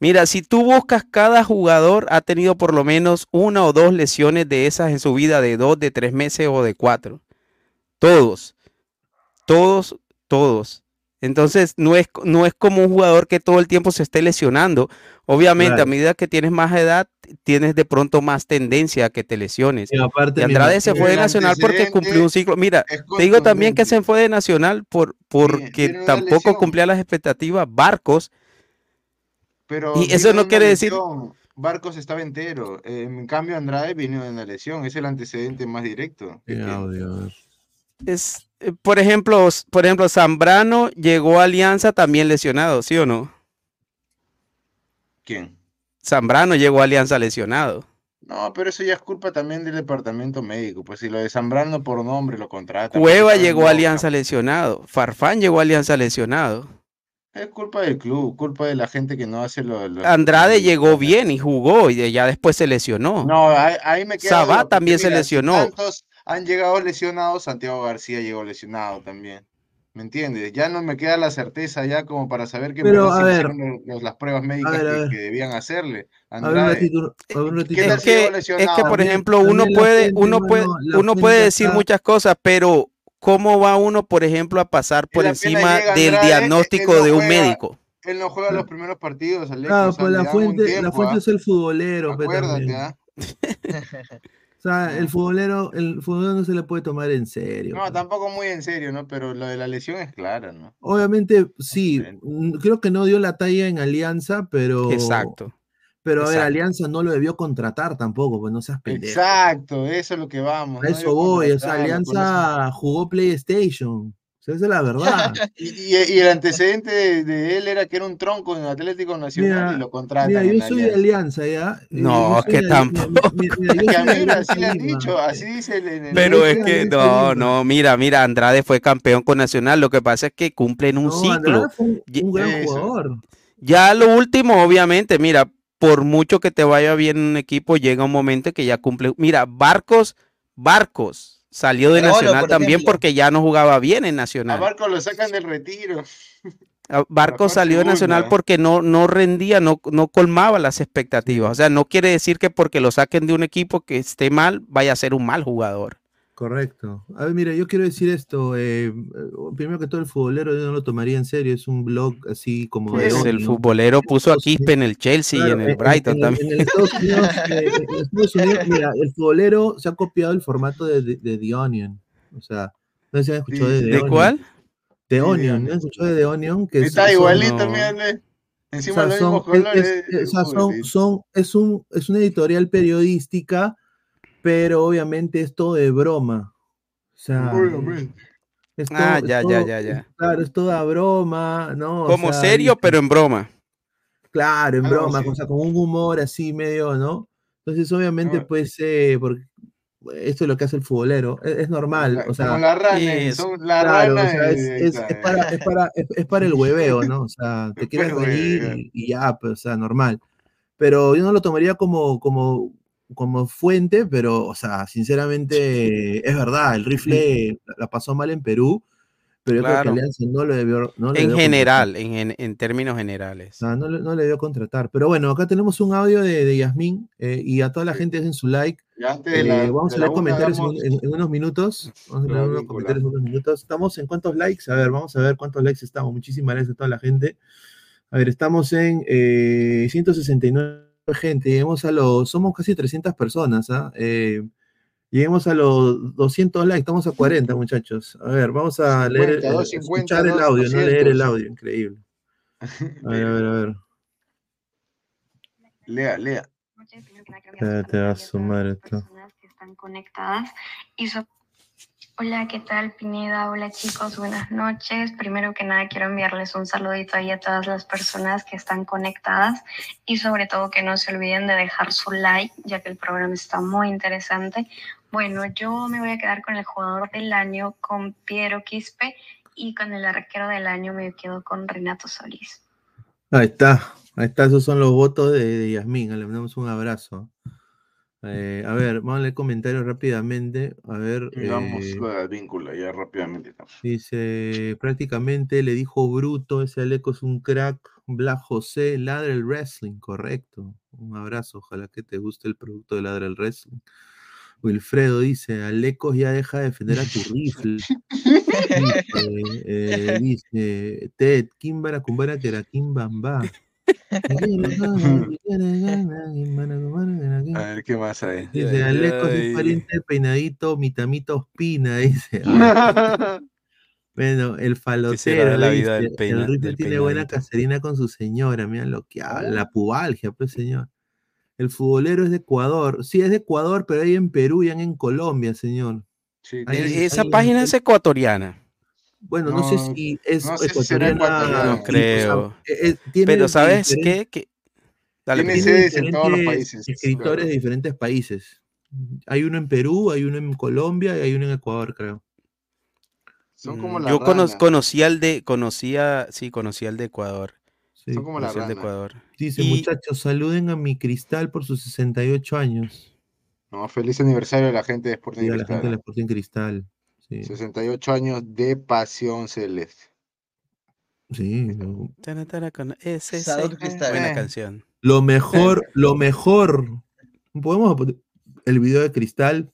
Mira, si tú buscas cada jugador ha tenido por lo menos una o dos lesiones de esas en su vida de dos, de tres meses o de cuatro. Todos, todos, todos. Entonces, no es, no es como un jugador que todo el tiempo se esté lesionando. Obviamente, a medida que tienes más edad, tienes de pronto más tendencia a que te lesiones. Y, Andrade se fue de Nacional porque cumplió un ciclo. Mira, te digo también que se fue de Nacional por, porque tampoco cumplía las expectativas. Barcos. Pero y eso no quiere decir. Barcos estaba entero. En cambio, Andrade vino de una lesión. Es el antecedente más directo. Es, eh, por ejemplo, por ejemplo, Zambrano llegó a Alianza también lesionado, ¿sí o no? ¿Quién? Zambrano llegó a Alianza lesionado. No, pero eso ya es culpa también del departamento médico. Pues si lo de Zambrano por nombre lo contrata. Cueva llegó a Alianza lesionado. Farfán llegó a Alianza lesionado. Es culpa del club, culpa de la gente que no hace lo. lo Andrade llegó bien y jugó y ya después se lesionó. No, ahí, me queda. Sabá también se lesionó han llegado lesionados, Santiago García llegó lesionado también. ¿Me entiendes? Ya no me queda la certeza ya como para saber que Pero, a ver, las pruebas médicas que, debían hacerle. es, que, es que, por ejemplo, uno puede, uno puede, uno puede decir muchas cosas, pero ¿cómo va uno, por ejemplo, a pasar por encima del diagnóstico de un médico? Él no juega los primeros partidos, Claro, pues la fuente, la fuente ¿ah? es el futbolero. Acuérdate, ¿ah? O sea, el futbolero, el futbolero no se le puede tomar en serio. No, tampoco muy en serio, ¿no? Pero lo de la lesión es clara, ¿no? Obviamente, sí. Creo que no dio la talla en Alianza, pero. Exacto. Pero a ver, Alianza no lo debió contratar tampoco, pues no seas pendejo. Exacto, eso es lo que vamos. A eso voy, o sea, Alianza jugó PlayStation esa es la verdad. y, el antecedente de, él era que era un tronco en Atlético Nacional y lo contratan. Mira, yo soy de Alianza, ¿ya? No, que tampoco. Mira, así le han dicho, así dice el, Pero es que, no, no, mira, mira, Andrade fue campeón con Nacional, lo que pasa es que cumplen un ciclo. un, gran jugador. Ya lo último, obviamente, mira, por mucho que te vaya bien un equipo, llega un momento que ya cumple. Mira, Barcos, Barcos Salió de Nacional también porque ya no jugaba bien en Nacional. A Barco lo sacan del retiro. Barco salió de Nacional porque no, no rendía, no, no colmaba las expectativas. O sea, no quiere decir que porque lo saquen de un equipo que esté mal, vaya a ser un mal jugador. Correcto. A ver, mira, yo quiero decir esto. Eh, primero que todo, el futbolero yo no lo tomaría en serio. Es un blog así como de. Pues el futbolero puso a Quispe en el Chelsea y en el Brighton también. En, Estados Unidos, mira, el futbolero se ha copiado el formato de, de, The Onion. O sea, no se han escuchado de The ¿De cuál? The Onion. ¿No han escuchado de The Onion? Que Está igualito, mira. Encima o sea, son, es, es, son, son, es, un, es una editorial periodística pero obviamente es todo de broma. O sea, ah, ya, ya, ya, ya. Claro, es toda broma, ¿no? Como serio, pero en broma. Claro, en broma, o sea, con un humor así medio, ¿no? Entonces, obviamente, ah. pues, eh, porque esto es lo que hace el futbolero, es, normal, o sea, como la rana, son la rana es, para, es, para, es, para, el hueveo, ¿no? O sea, te quieres reír y, ya, pues, o sea, normal. Pero yo no lo tomaría como, como como fuente, pero, o sea, sinceramente, es verdad, el rifle la pasó mal en Perú, pero yo creo que Alianza no lo debió. en general, en, en, términos generales. no, no, le debió contratar. Pero bueno, acá tenemos un audio de, de Yasmín eh, y a toda la gente en su like. Eh, vamos a leer comentarios en, unos minutos. Vamos a leer unos comentarios en unos minutos. ¿Estamos en cuántos likes? A ver, vamos a ver cuántos likes estamos. Muchísimas gracias a toda la gente. A ver, estamos en eh, 169 gente, lleguemos a los, somos casi 300 personas, ¿ah? Eh, lleguemos a los 200 likes, estamos a 40 muchachos. A ver, vamos a leer, eh, escuchar el audio, no leer el audio, increíble. A ver, a ver, a ver. Lea, lea. te va a sumar esto. Que están conectadas y Hola, ¿qué tal Pineda? Hola chicos, buenas noches. Primero que nada quiero enviarles un saludito ahí a todas las personas que están conectadas y sobre todo que no se olviden de dejar su like, ya que el programa está muy interesante. Bueno, yo me voy a quedar con el jugador del año, con Piero Quispe, y con el arquero del año me quedo con Renato Solís. Ahí está, ahí está, esos son los votos de, Yasmín, le mandamos un abrazo. Eh, a ver, vamos a leer comentarios rápidamente. A ver. Vamos eh, la víncula ya rápidamente. dice, prácticamente le dijo Bruto, ese Aleco es un crack. Black José, Ladra el Wrestling, correcto. Un abrazo, ojalá que te guste el producto de Ladra el Wrestling. Wilfredo dice, Alecos ya deja de defender a tu rifle. dice, eh, dice, Ted, Kimbara, Kumbara, Kerakimbamba. A ver qué más hay. Dice, Alecos es pariente peinadito, mitamito ospina, dice. Bueno, el falotero, la dice, del peina- el rifle del tiene buena caserina con su señora, mira lo que habla, la pubalgia, pues señor. El futbolero es de Ecuador, sí es de Ecuador, pero hay en Perú y hay en Colombia, señor. Hay- Esa hay- página es ecuatoriana. Bueno, no, sé si es no sé si será ecuatoriana. ecuatoriana. No creo. eh, eh, tiene Pero ¿sabes qué? Que... Dale, Tiene Pineda. sedes en todos los países. Escritores claro. de diferentes países. Hay uno en Perú, hay uno en Colombia y hay uno en Ecuador, creo. Son como Mm, las Yo cono- ranas. conocía el de, conocía, sí, conocía el de Ecuador. Sí. Son como las Conocía el de. Ecuador. Dice, Y- muchachos, saluden a mi cristal por sus 68 años. No, feliz aniversario a la gente de Sporting Y a la Cristal. gente de la Sporting Cristal. Sí, 68 años de pasión celeste. sí. no. Tana, tana, con ese, ese. Buena Eh. canción. Lo mejor, lo mejor. Podemos el video de Cristal.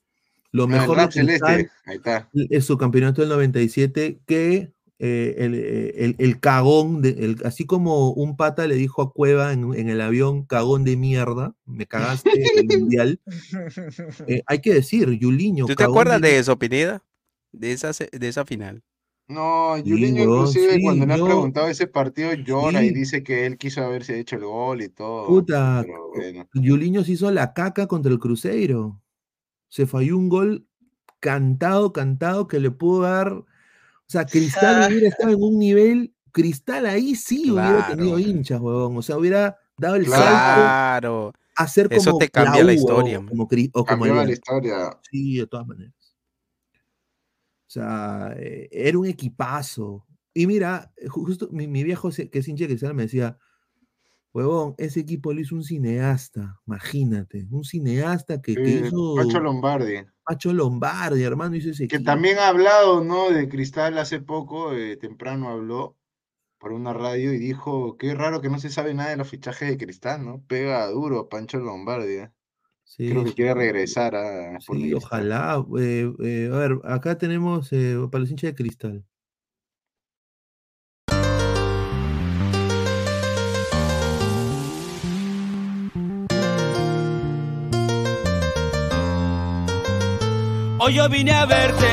Lo mejor de Cristal celeste. Ahí está. es su campeonato del 97 que eh, el, eh, el- el cagón, de, el- así como un pata le dijo a Cueva en, en el avión, cagón de mierda, me cagaste el mundial. Eh, hay que decir, Yuliño. ¿Tú te acuerdas de- de eso, Pineda? De esa, se- de esa final. No, Juliño inclusive sí, cuando le han preguntado ese partido llora y dice que él quiso haberse hecho el gol y todo. Puta, bueno. Yuliño se hizo la caca contra el Cruzeiro. Se falló un gol cantado, cantado, que le pudo dar. O sea, Cristal hubiera estado en un nivel. Cristal ahí sí hubiera tenido Claro. hinchas, huevón. O sea, hubiera dado el salto Claro. a ser como. Eso te cambia la historia, o. Como, o como la historia. Sí, de todas maneras. Sea, eh, era un equipazo. Y mira, eh, ju- justo mi, mi viejo que es hincha de Cristal me decía, huevón, ese equipo lo hizo un cineasta, imagínate, un cineasta que, hizo Pacho Lombardi. Pacho Lombardi, hermano, hizo ese Que equipo. también ha hablado, ¿no? De Cristal hace poco, eh, temprano habló por una radio y dijo, qué raro que no se sabe nada de los fichajes de Cristal, ¿no? Pega duro a Pancho Lombardi. ¿eh? Sí, Creo que quiere regresar a sí, ojalá. eh, eh, a ver, acá tenemos eh, para los hinchas de Cristal. Hoy yo vine a verte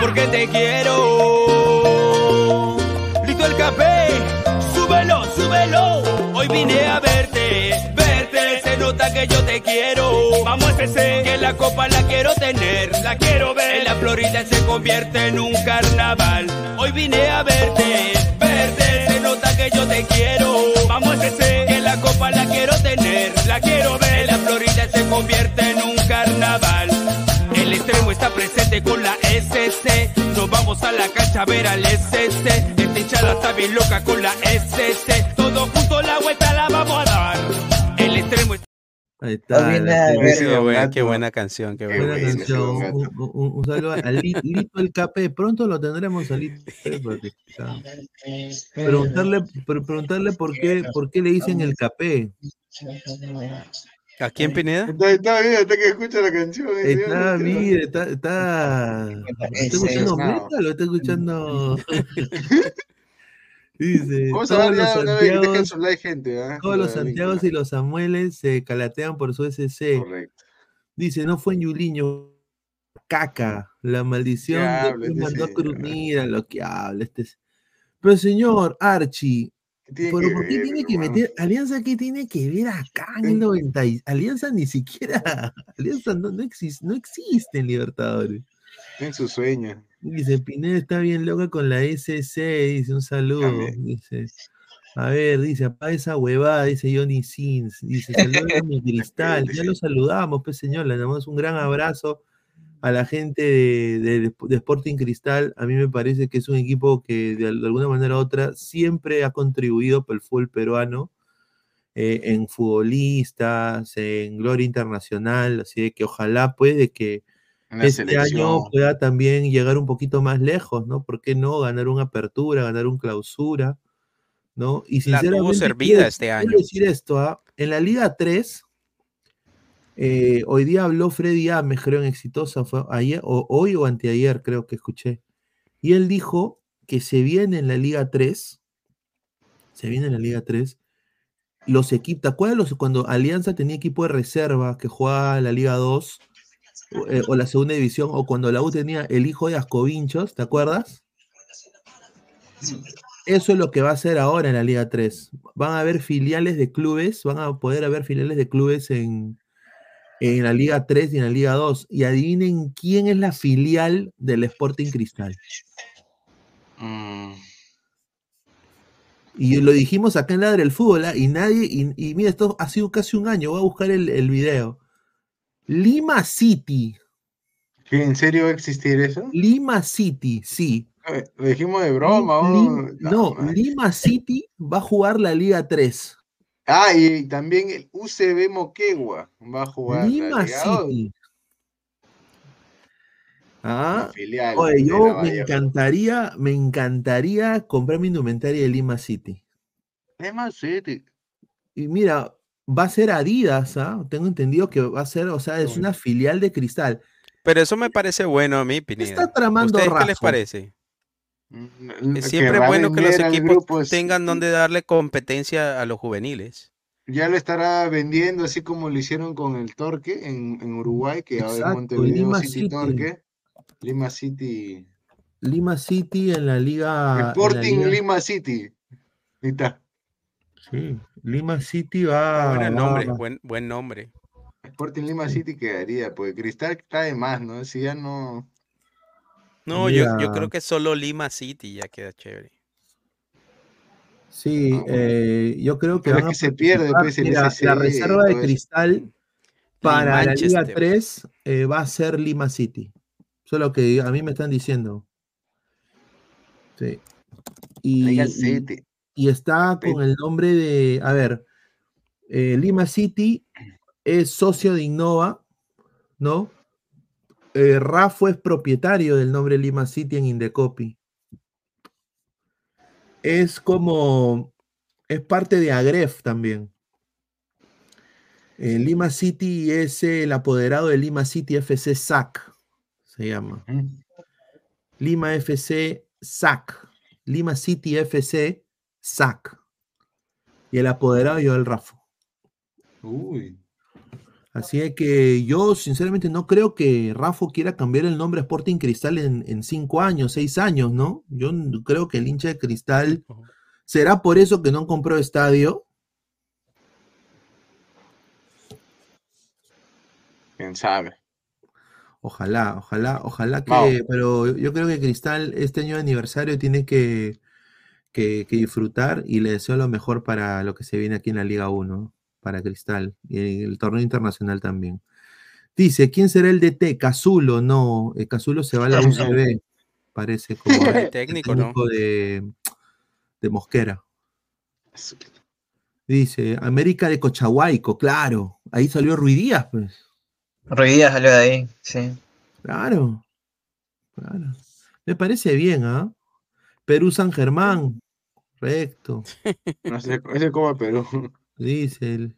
porque te quiero. Listo el café, súbelo, súbelo. Hoy vine a verte, nota que yo te quiero. Vamos a ese, que la copa la quiero tener, la quiero ver. En la Florida se convierte en un carnaval. Hoy vine a verte, verte. Se nota que yo te quiero. Vamos a ese, que la copa la quiero tener, la quiero ver. En la Florida se convierte en un carnaval. El extremo está presente con la SC. Nos vamos a la cancha a ver al SC. Esta hinchada está bien loca con la SC. Todos juntos la vuelta la vamos a dar. El extremo está. Ahí está. Qué, buena, gato. qué buena canción, qué Qué buena. Canción. Un, un- un- un saludo a Li- Lito el KP. Pronto lo tendremos a Lito. Preguntarle, pre- preguntarle por qué, por qué le dicen el KP. ¿A quién, Pineda? Está, está bien, hasta que escucha la canción. no Está, mire, está, está, ¿está escuchando metal o está escuchando? Dice, Vamos a todos ver los vez, dejen Santiagos, su like, gente. todos los Santiagos y los Samueles se calatean por su SC. Correcto. Dice, no fue en Yuliño, caca, la maldición ¿Qué de mandó señor? Cruz, mira lo que habla este. es- Pero señor Archie, ¿Qué tiene ¿pero que por qué ver, tiene que hermano? meter Alianza? ¿Qué tiene que ver acá en el 90? y- Alianza ni siquiera, Alianza no, no, existe, no existe en Libertadores. En su sueño. Dice, Pineda está bien loca con la SC, dice, un saludo. Dice, a ver, dice, apaga esa huevada, dice Johnny Sins. Dice, saludos a mi cristal. Ya lo saludamos, pues señor, le damos un gran abrazo a la gente de, de- de Sporting Cristal. A mí me parece que es un equipo que de, al- de alguna manera u otra siempre ha contribuido para el fútbol peruano. eh, en futbolistas, en gloria internacional, así de que ojalá puede que este año pueda también llegar un poquito más lejos, ¿no? ¿Por qué no ganar una apertura, ganar un clausura, ¿no? Y sinceramente, servida este año. decir esto, ¿ah? en la Liga 3, eh, hoy día habló Freddy Ames, creo en Exitosa, fue ayer, o hoy o anteayer, creo que escuché. Y él dijo que se viene en la Liga 3, se viene en la Liga 3, los equipos, ¿te acuerdas cuando Alianza tenía equipo de reserva que jugaba la Liga 2? Eh, o, la segunda división, o cuando la U tenía el hijo de Ascovinchos, ¿te acuerdas? Eso es lo que va a hacer ahora en la Liga 3. Van a haber filiales de clubes, van a poder haber filiales de clubes en, en la Liga 3 y en la Liga 2. Y adivinen quién es la filial del Sporting Cristal. Mm. Y lo dijimos acá en Ladre el Fútbol, ¿ah? y nadie, y, mira, esto ha sido casi un año, voy a buscar el, el video. Lima City. ¿En serio va a existir eso? Lima City, sí. Lo dijimos de broma. no, Lima City va a jugar la Liga 3. Ah, y también el UCB Moquegua va a jugar. Lima City. Ah, oye, yo me encantaría, me encantaría comprar mi indumentaria de Lima City. Lima City. Y mira, va a ser Adidas, ¿ah? Tengo entendido que va a ser, o sea, es una filial de cristal. Pero eso me parece bueno a mí, Pineda. Está tramando ¿Ustedes qué les parece? Mm, es siempre bueno que los equipos tengan donde darle competencia a los juveniles. Ya lo estará vendiendo así como lo hicieron con el Torque en, Uruguay, que ahora Montevideo Lima City, Torque. Lima City. Lima City en la liga. Sporting Lima City. Ahí está. Sí, Lima City va. Buen nombre, Buen, buen nombre. Sporting Lima City quedaría, pues Cristal cae más, ¿no? Si ya no. No, yo, yo, creo que solo Lima City ya queda chévere. Sí, ah, eh, yo creo que, que se pierde pues, la reserva de Cristal para la Liga 3 eh, va a ser Lima City. Eso es lo que a mí me están diciendo. Sí. Y, City y está con el nombre de, a ver, eh, Lima City es socio de Innova, ¿no? Eh, Rafa es propietario del nombre Lima City en Indecopy. Es como, es parte de Agref también. Eh, Lima City es el apoderado de Lima City FC SAC, se llama. Lima FC SAC. Lima City FC SAC. Y el apoderado yo el Rafa. Uy. Así es que yo sinceramente no creo que Rafa quiera cambiar el nombre Sporting Cristal en, cinco años, seis años, ¿no? Yo creo que el hincha de Cristal será por eso que no compró estadio. Quién sabe. Ojalá, ojalá, ojalá que, pero yo creo que Cristal este año de aniversario tiene que que, disfrutar y le deseo lo mejor para lo que se viene aquí en la Liga 1, para Cristal y el torneo internacional también. Dice, ¿quién será el DT? Cazulo, no, eh, Cazulo se va a la UCB, parece como el técnico, ¿no? de, de Mosquera. Dice, América de Cochahuayco, claro, ahí salió Ruidías, pues. Ruidías salió de ahí, sí. Claro, claro. Me parece bien, ¿ah? Perú San Germán. Correcto. No sé, ese como Perú. Dice el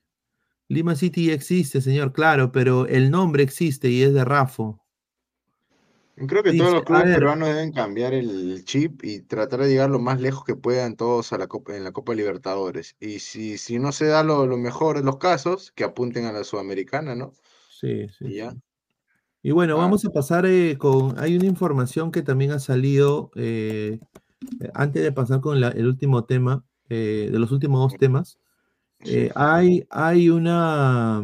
Lima City existe, señor, claro, pero el nombre existe y es de Rafo. Creo que todos los clubes peruanos deben cambiar el chip y tratar de llegar lo más lejos que puedan todos a la Copa, en la Copa Libertadores. Y si, si no se da lo, mejor de los casos, que apunten a la Sudamericana, ¿no? Sí, sí. Y, ya. y bueno, ah. vamos a pasar eh, con. Hay una información que también ha salido eh, antes de pasar con el último tema, eh, de los últimos dos temas, eh, hay, hay una.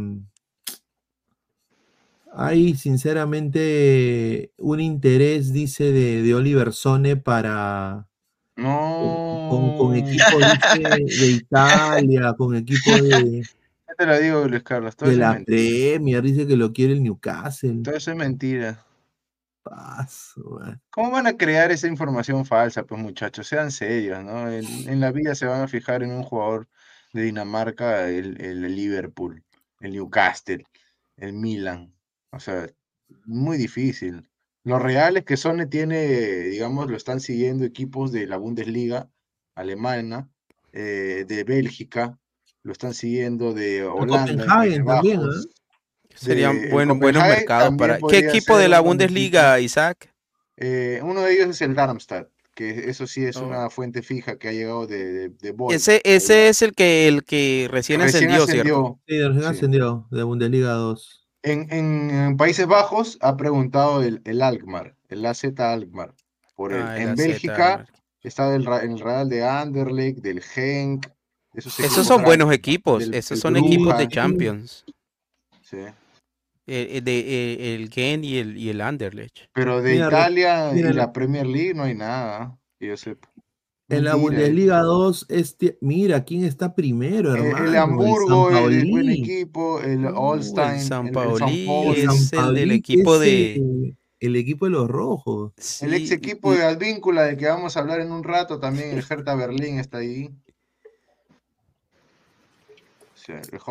Hay sinceramente un interés, dice, de, Oliver Sone para. Con, equipo de, Italia, con equipo de. te lo digo, Luis Carlos. de la Premier, dice que lo quiere el Newcastle. Todo eso es mentira. ¿Cómo van a crear esa información falsa, pues muchachos? Sean serios, ¿no? En, la vida se van a fijar en un jugador de Dinamarca el, el Liverpool, el Newcastle, el Milan. O sea, muy difícil. Lo real es que Sone tiene, digamos, lo están siguiendo equipos de la Bundesliga alemana, eh, de Bélgica, lo están siguiendo de Holanda. también, Sería un buen, mercado para. ¿Qué equipo de la Bundesliga, Isaac? Eh, uno de ellos es el Darmstadt, que eso sí es oh. una fuente fija que ha llegado de, de, Ese, ese es el que, el que recién, ascendió, ¿cierto? Sí, recién ascendió de Bundesliga 2. En, en, Países Bajos ha preguntado el, el Alkmaar, el AZ Alkmaar. Por ah, en Bélgica está el, el Real de Anderlecht, del Genk. Esos, son buenos equipos, esos son equipos de Champions. Sí. El, de, el Genk y el, y el Anderlecht. Pero de Italia y la Premier League no hay nada, yo sé. En la Bundesliga 2, este, mira, ¿quién está primero, hermano? El, Hamburgo, el, buen equipo, el Holstein, el San es el del equipo de... El equipo de los rojos. El ex equipo de Advíncula, del que vamos a hablar en un rato, también el Hertha Berlín está ahí.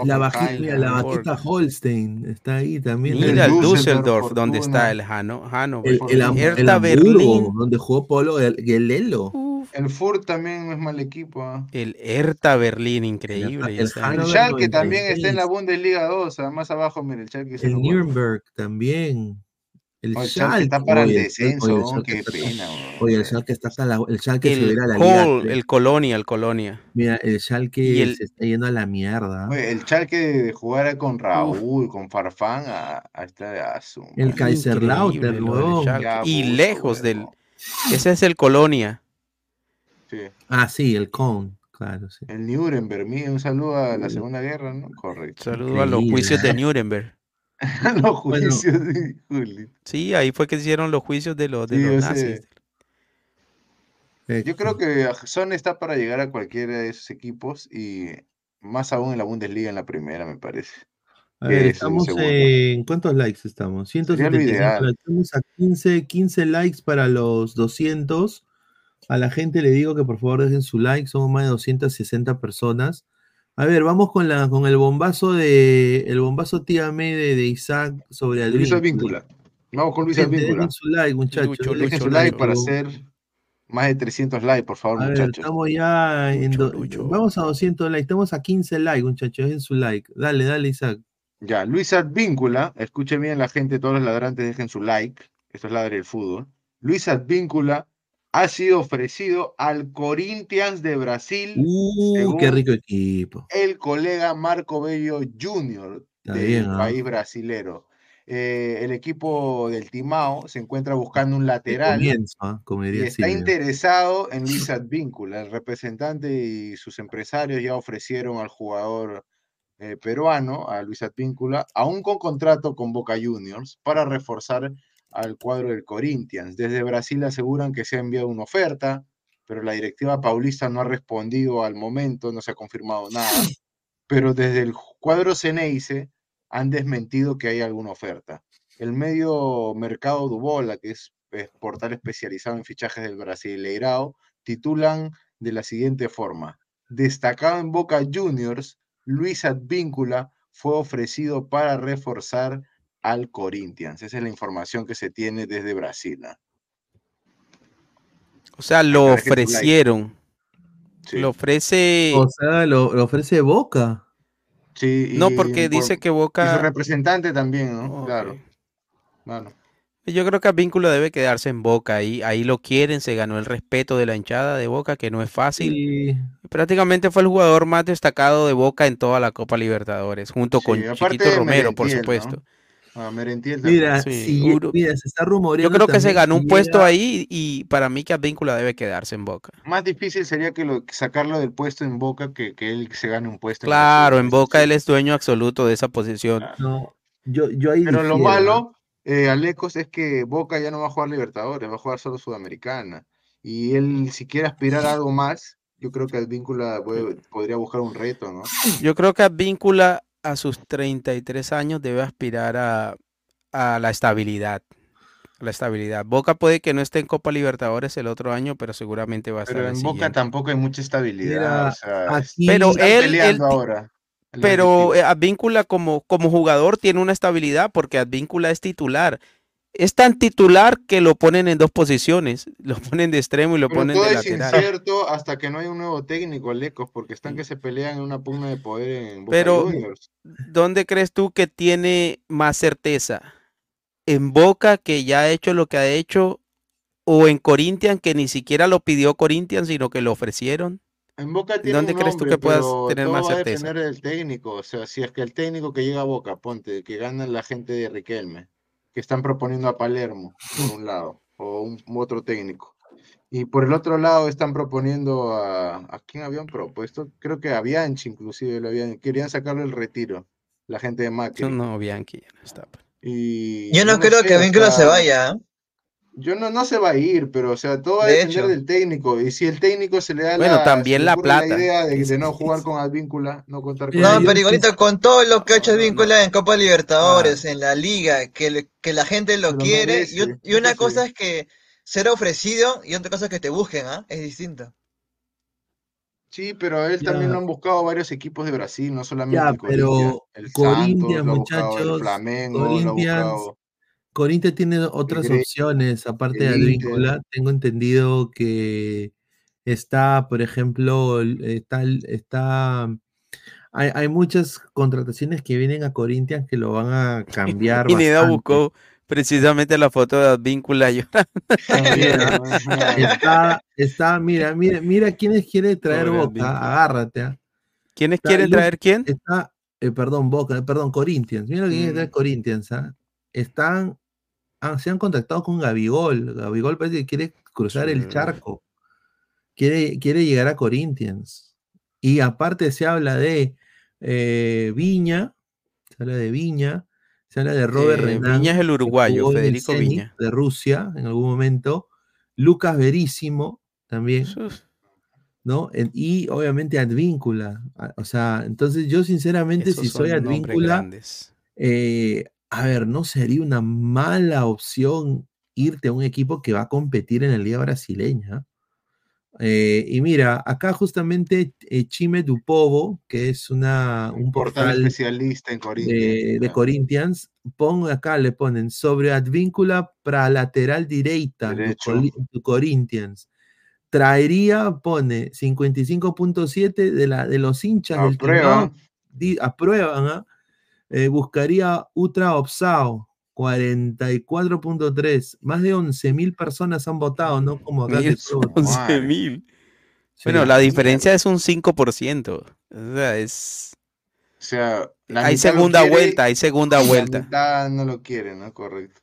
La, bajita, la vaquita Holstein está ahí también. Mira el Düsseldorf, donde está el Hano, El, el, Hertha Berlín. Donde jugó Polo el, el. El Furt también no es mal equipo. ¿ah? El Hertha Berlín, increíble. El, Schalke también está en la Bundesliga 2, ah, más abajo, mira, el Schalke. El Nürnberg también. El, el Schalke está para el descenso, oye, qué pena. Oye, el Schalke está hasta la, el Schalke el la Liga, el Colonia, el Colonia. Mira, el Schalke el, se está yendo a la mierda. Oye, el Schalke de jugar con Raúl, Uf. con Farfán, a, a esta de Azul. El Kaiserlautern, Y lejos del... Ese es el Colonia. Sí. Ah, sí, el Con. Claro, sí. El Nuremberg, mío, un saludo a la Segunda Guerra, ¿no? Correcto. Saludo a los juicios de Nuremberg. los juicios de Juli. Sí, ahí fue que hicieron los juicios de los, de sí, los nazis. Yo creo que Son está para llegar a cualquiera de esos equipos y más aún en la Bundesliga en la primera, me parece. A ver, estamos en ¿cuántos likes estamos? 175. Estamos a 15, 15 likes para los 200. A la gente le digo que por favor dejen su like, somos más de 260 personas. A ver, vamos con la con el bombazo de el bombazo tía May de, de Isaac sobre Luis Luis Advíncula. Vamos con Luis Advíncula. Dejen su like, muchachos. dejen su like para hacer más de 300 likes, por favor, a muchachos. Ver, estamos ya en do... vamos a 200 likes, estamos a 15 likes, muchachos, dejen su like. Dale, dale, Isaac. Ya, Luis Advíncula, escuchen bien la gente, todos los ladrantes dejen su like. Esto es Ladre del Fútbol. Luis Advíncula ha sido ofrecido al Corinthians de Brasil. Uh, qué rico equipo. El colega Marco Bello Jr. del bien, ¿no? país brasilero. Eh, el equipo del Timao se encuentra buscando un lateral comienzo, ¿eh? Y está interesado en Luis Advíncula. El representante y sus empresarios ya ofrecieron al jugador eh, peruano, a Luis Advíncula, aún con contrato con Boca Juniors, para reforzar al cuadro del Corinthians. Desde Brasil aseguran que se ha enviado una oferta, pero la directiva paulista no ha respondido al momento, no se ha confirmado nada. Pero desde el cuadro Ceneice han desmentido que hay alguna oferta. El medio Mercado Dubola, que es, es portal especializado en fichajes del Brasileirao, titulan de la siguiente forma: Destacado en Boca Juniors, Luis Advíncula fue ofrecido para reforzar al Corinthians. Esa es la información que se tiene desde Brasil. ¿no? O sea, lo ofrecieron. Sí. Lo ofrece. O sea, lo, lo ofrece Boca. Sí. no, porque dice que Boca. Y su representante también, ¿no? Okay. Claro. Bueno. Yo creo que el vínculo debe quedarse en Boca. Ahí, ahí lo quieren, se ganó el respeto de la hinchada de Boca, que no es fácil. Sí. Prácticamente fue el jugador más destacado de Boca en toda la Copa Libertadores, junto sí, con Chiquito Romero, por supuesto. ¿no? Ah, Merentiel mira, sí, si, mira, se está rumoreando. Yo creo que se ganó un puesto llega... ahí y para mí que Advíncula debe quedarse en Boca. Más difícil sería que lo, sacarlo del puesto en Boca que, que él se gane un puesto. Claro, en, en Boca él es dueño absoluto de esa posición. Ah. No, yo, yo ahí Pero lo malo, eh, Alecos, es que Boca ya no va a jugar Libertadores, va a jugar solo Sudamericana. Y él, si quiere aspirar a algo más, yo creo que Advíncula puede, podría buscar un reto, ¿no? Yo creo que Advíncula a sus 33 años debe aspirar a, a la estabilidad. la estabilidad. Boca puede que no esté en Copa Libertadores el otro año, pero seguramente va a estar. Pero en Boca tampoco hay mucha estabilidad. Mira, o sea, aquí- Pero él- peleando él ahora. Pero eh, Advíncula como, como jugador tiene una estabilidad porque Advíncula es titular. Es tan titular que lo ponen en dos posiciones. Lo ponen de extremo y lo Pero ponen todo de es lateral. incierto hasta que no hay un nuevo técnico, Lecos, porque están que se pelean en una pugna de poder en Boca Pero, Juniors. ¿dónde crees tú que tiene más certeza? ¿En Boca, que ya ha hecho lo que ha hecho? ¿O en Corinthians, que ni siquiera lo pidió Corinthians, sino que lo ofrecieron? En Boca tiene ¿Dónde un crees tú que puedas tener todo más va a certeza? depender del técnico. O sea, si es que el técnico que llega a Boca, ponte, que gana la gente de Riquelme, que están proponiendo a Palermo, por un lado, o un otro técnico. Y por el otro lado están proponiendo a... ¿A quién habían propuesto? Creo que a Bianchi inclusive lo habían... Querían sacarle el retiro, la gente de Macri. No, no, Bianchi ya no está. pues. Y Yo no creo que Víncula se vaya. Yo no, no se va a ir, pero o sea, todo va a De depender hecho. del técnico. Y si el técnico se le da Bueno, la, también la plata. idea de, de no jugar con Advíncula, no contar con No, pero igualito con todo lo que ha hecho Víncula en Copa Libertadores, en la Liga, que, que la gente lo quiere, y, un- y una sí. cosa es que ser ofrecido y otra cosa es que te busquen, ¿ah? Es distinto. Sí, pero a él Ya. también lo han buscado varios equipos de Brasil, no solamente Ya, el Corinthians. pero El Santos Corinthians, lo ha buscado, el muchachos, Flamengo lo ha Corinthians, buscado. Corinthians tiene otras opciones, aparte de Advíncula. Tengo entendido que está, por ejemplo, está, está hay, hay muchas contrataciones que vienen a Corinthians que lo van a cambiar bastante. buscó precisamente la foto de Advíncula llorando. Mira, está, está, mira, mira, mira quiénes quiere traer Pobre Boca, Advíncula. agárrate. ¿ah? ¿Quiénes Está quieren Lu- traer quién? Está, eh, perdón, Boca, perdón, Corinthians. Mira lo que quiere traer Mm. Corinthians. ¿ah? Están, ah, se han contactado con Gabigol. Gabigol parece que quiere cruzar el charco. Quiere, quiere llegar a Corinthians. Y aparte se habla de eh, Viña, se habla de Viña, se habla de Robert Eh, Renan. Viña es el uruguayo, Federico Zenit Viña. De Rusia en algún momento. Lucas Verísimo también. ¿no? Y obviamente Advíncula. a- O sea, entonces yo sinceramente, Esos si soy Advíncula, eh, a ver, no sería una mala opción irte a un equipo que va a competir en la Liga Brasileña. Eh, y mira, acá justamente eh, Chime Dupovo, que es una, un Portal portal especialista en Corinthians. de, de Corinthians, pon acá, le ponen sobre Advíncula para lateral derecha do Corinthians. Traería, pone 55.7 de, la, de los hinchas del Aprueban. ¿ah? Eh, buscaría Ultra Opsao, 44.3. Más de 11.000 personas han votado, ¿no? Como acá que Mil, todo- 11 mil. Sí. Bueno, la diferencia es un 5%. O sea, es... O sea, la Hay segunda quiere vuelta, hay segunda vuelta. La mitad no lo quiere, ¿no? Correcto.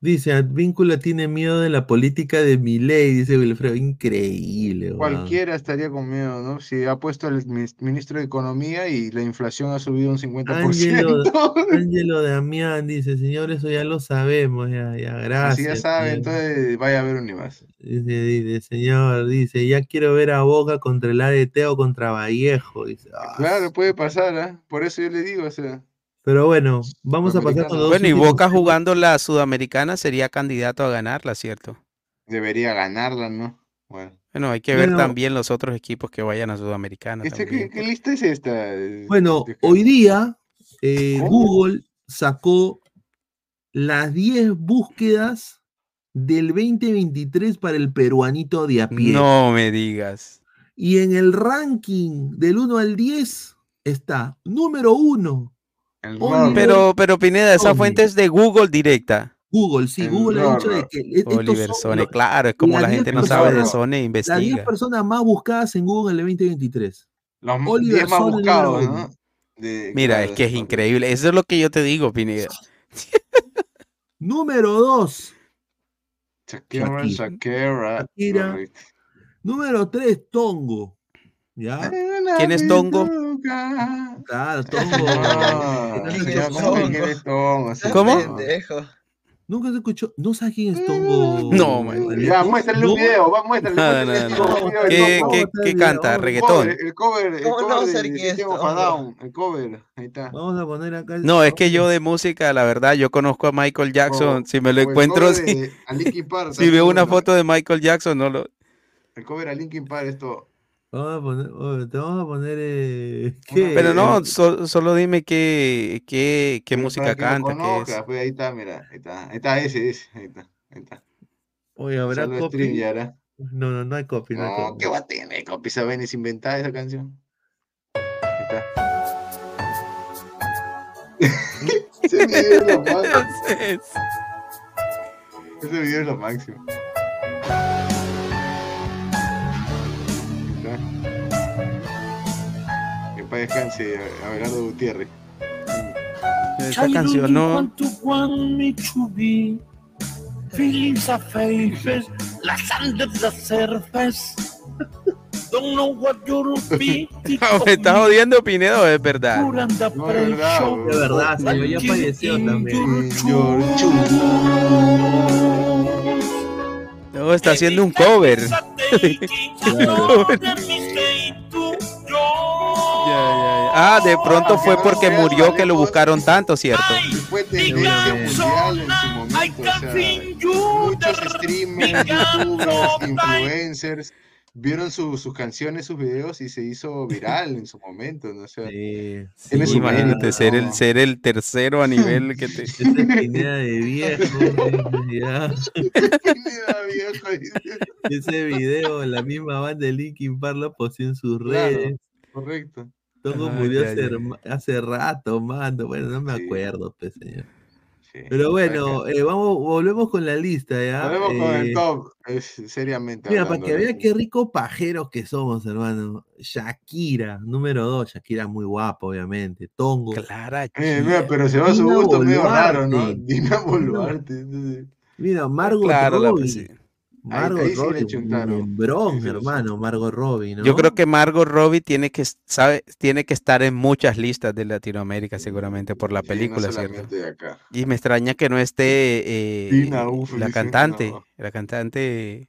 Dice, Advíncula tiene miedo de la política de Milei, dice Wilfredo. Increíble. Cualquiera estaría con miedo, ¿no? Si ha puesto el ministro de Economía y la inflación ha subido un 50%. Ángelo, Ángelo Damián dice, señor, eso ya lo sabemos, ya, ya, gracias. Si ya sabe, señor". entonces vaya a ver un más. Dice, dice, señor, dice, ya quiero ver a Boca contra el ADT o contra Vallejo. Dice, "Ah". Claro, puede pasar, ¿ah? Por eso yo le digo, o sea. Pero bueno, vamos a pasar con los dos Bueno, y Boca jugando la Sudamericana sería candidato a ganarla, ¿cierto? Debería ganarla, ¿no? Bueno. Bueno, hay que ver también los otros equipos que vayan a Sudamericana. Este, también. ¿qué, qué lista es esta? Bueno, hoy día eh, Google sacó las 10 búsquedas del 2023 para el peruanito de a pie. No me digas. Y en el ranking del 1 al 10 está número 1. Pero, pero Pineda, esa fuente es de Google directa. Google, sí, Google ha dicho de que e- estos Oliver son Sony, los- claro, es como la 10 gente no sabe de personas- Sony, Las 10 investiga. personas más buscadas en Google en el 2023. Los Oliver 10 más Sony buscados, Mira, claro, es que es increíble. Eso es lo que yo te digo, Pineda. Número 2. Shakira, Shakira. Número 3, Tongo. ¿Ya? ¿Quién es Tongo? Claro, Tongo. Ah, ¿cómo. Nunca se escuchó. No sabes quién es Tongo. No, man. Ya, muéstrale un video, va, muéstrale. ¿Qué, canta? ¿Reggaetón? el cover, el ¿Cómo no cover de el cover, ahí está. Vamos a poner acá. No, es que yo de música, la verdad, yo conozco a Michael Jackson. Si me lo encuentro, si, veo una foto de Michael Jackson, no lo. El cover a Linkin Park, esto. Vamos a poner. oye, te vamos a poner. Eh, ¿qué? Pero no, so- solo dime qué, qué, qué música que canta, qué conozcas, es. pues ahí está, mira, ahí está, ahí está ese, ese, ahí está, ahí está. Oye, ¿habrá Solo copy? stream ya. No, no, no hay copy. No, hay No, copy. ¿qué va a tener? Copy saben es inventada esa canción. Ahí está. Ese video es lo máximo. Ese video es lo máximo. Está. Para descanse Abelardo Gutiérrez. Esa canción no. Want to want me to be. Feelings are faces, las under the surface. Don't know what you'll be. ¿Me estás jodiendo, Pinedo? Es verdad. No, verdad. De verdad, señor, ya falleció también. No, está haciendo un cover. Ah, de pronto fue porque murió que lo buscaron tanto, ¿cierto? Fue tendencia mundial en su momento. O sea, muchos streamers, youtubers, influencers vieron su- sus canciones, sus videos y se hizo viral en su momento. ¿no? O sea, Sí, tiene Sí, su imagínate ser el, ser el tercero a nivel que te. Esa es idea de viejo. ya. Pineda, viejo. Ese video, la misma banda de Linkin Park lo posteó en sus Claro. redes. Correcto. Todo Ah, murió hace, rato, mando. Bueno, no me Sí. acuerdo, pues, señor. Sí, Pero bueno, eh, vamos, volvemos con la lista, ¿ya? Volvemos con el Eh, top, es, seriamente. Mira, para que ¿no? vea qué rico pajeros que somos, hermano. Shakira, número dos. Shakira muy guapa, obviamente. Tongo. Clara, Eh, mira, pero se va a su gusto medio raro, ¿no? Boluarte. Dina Boluarte. Mira, Margot Claro, la- Robbie. Margot ahí le Robbie, Ahí sí hermano, Margot Robbie, ¿no? Yo creo que Margot Robbie tiene que, sabe, tiene que estar en muchas listas de Latinoamérica, seguramente, por la sí, película, no ¿cierto? solamente de acá. Y me extraña que no esté eh, Dina, uf, la cantante, no. la cantante.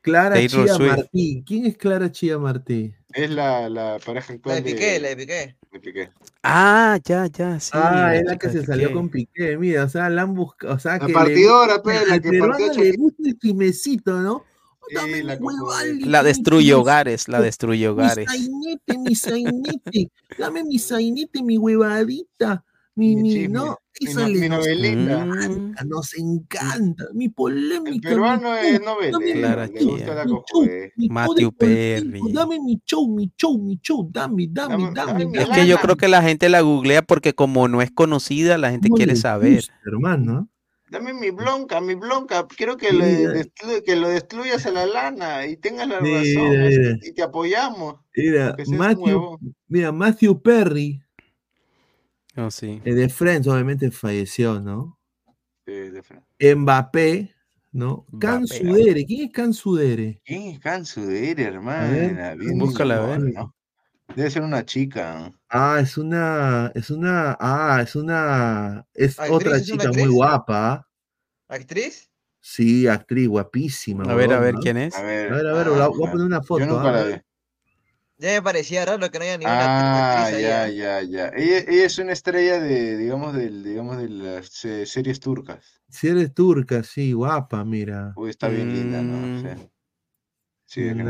Clara Taylor Chía Swift. Martí. ¿Quién es Clara Chía Martí? Es la, la pareja La actual de de, Piqué, la de Piqué. De Piqué. Ah, ya, ya, sí. ah, es la que se salió con Piqué, mira, o sea, la han buscado, o sea, La que partidora, pe, la que peruano partió le gusta el chismecito, ¿no? Sí, Dame la mi La destruye mi hogares, la destruye Mi hogares. sainete, mi sainete, dame mi sainete, mi huevadita, mi, Mi mi, chisme, no, mi esa mi novelita. Encanta, nos encanta, mi polémica, El mi peruano es novelero, Clara le gusta la cojude. Matthew Perry. dame mi show, mi show, mi show, dame, dame, Dame- dame, dame mi Es que yo creo que la gente la googlea porque como no es conocida, la gente ¿Cómo quiere saber. gusta, hermano? Dame mi blonca, mi blonca. Quiero que, Sí, le que lo destruyas a la lana y tengas la razón. mira, y te apoyamos. Mira, Matthew, mira, Matthew Perry, Sí. eh, de Friends, obviamente falleció, ¿no? Sí, de frente. Mbappé, ¿no? Can Mbappé. Sudere, ¿quién es Can Sudere? ¿Quién es Cansu de Ere, A ver, hermana? Bien búscala, a ver. ¿no? Debe ser una chica. Ah, es una, es una, ah, es una, es ¿Actriz? otra ¿Es una chica muy guapa. ¿Actriz? Sí, actriz guapísima. A ver, a ver quién es. A ver, A ver, a ver, ah, la- voy a poner una Yo foto. nunca ¿ah? la vi. Ya me parecía raro que no haya ninguna Ah, actriz ya. ¿eh? ya, ya. Ella, ella es una estrella de, digamos, del, digamos, de las eh, series turcas. Si eres turca, sí, guapa, mira. Uy, está bien linda, ¿no? Mm. Sí. Sí, es que.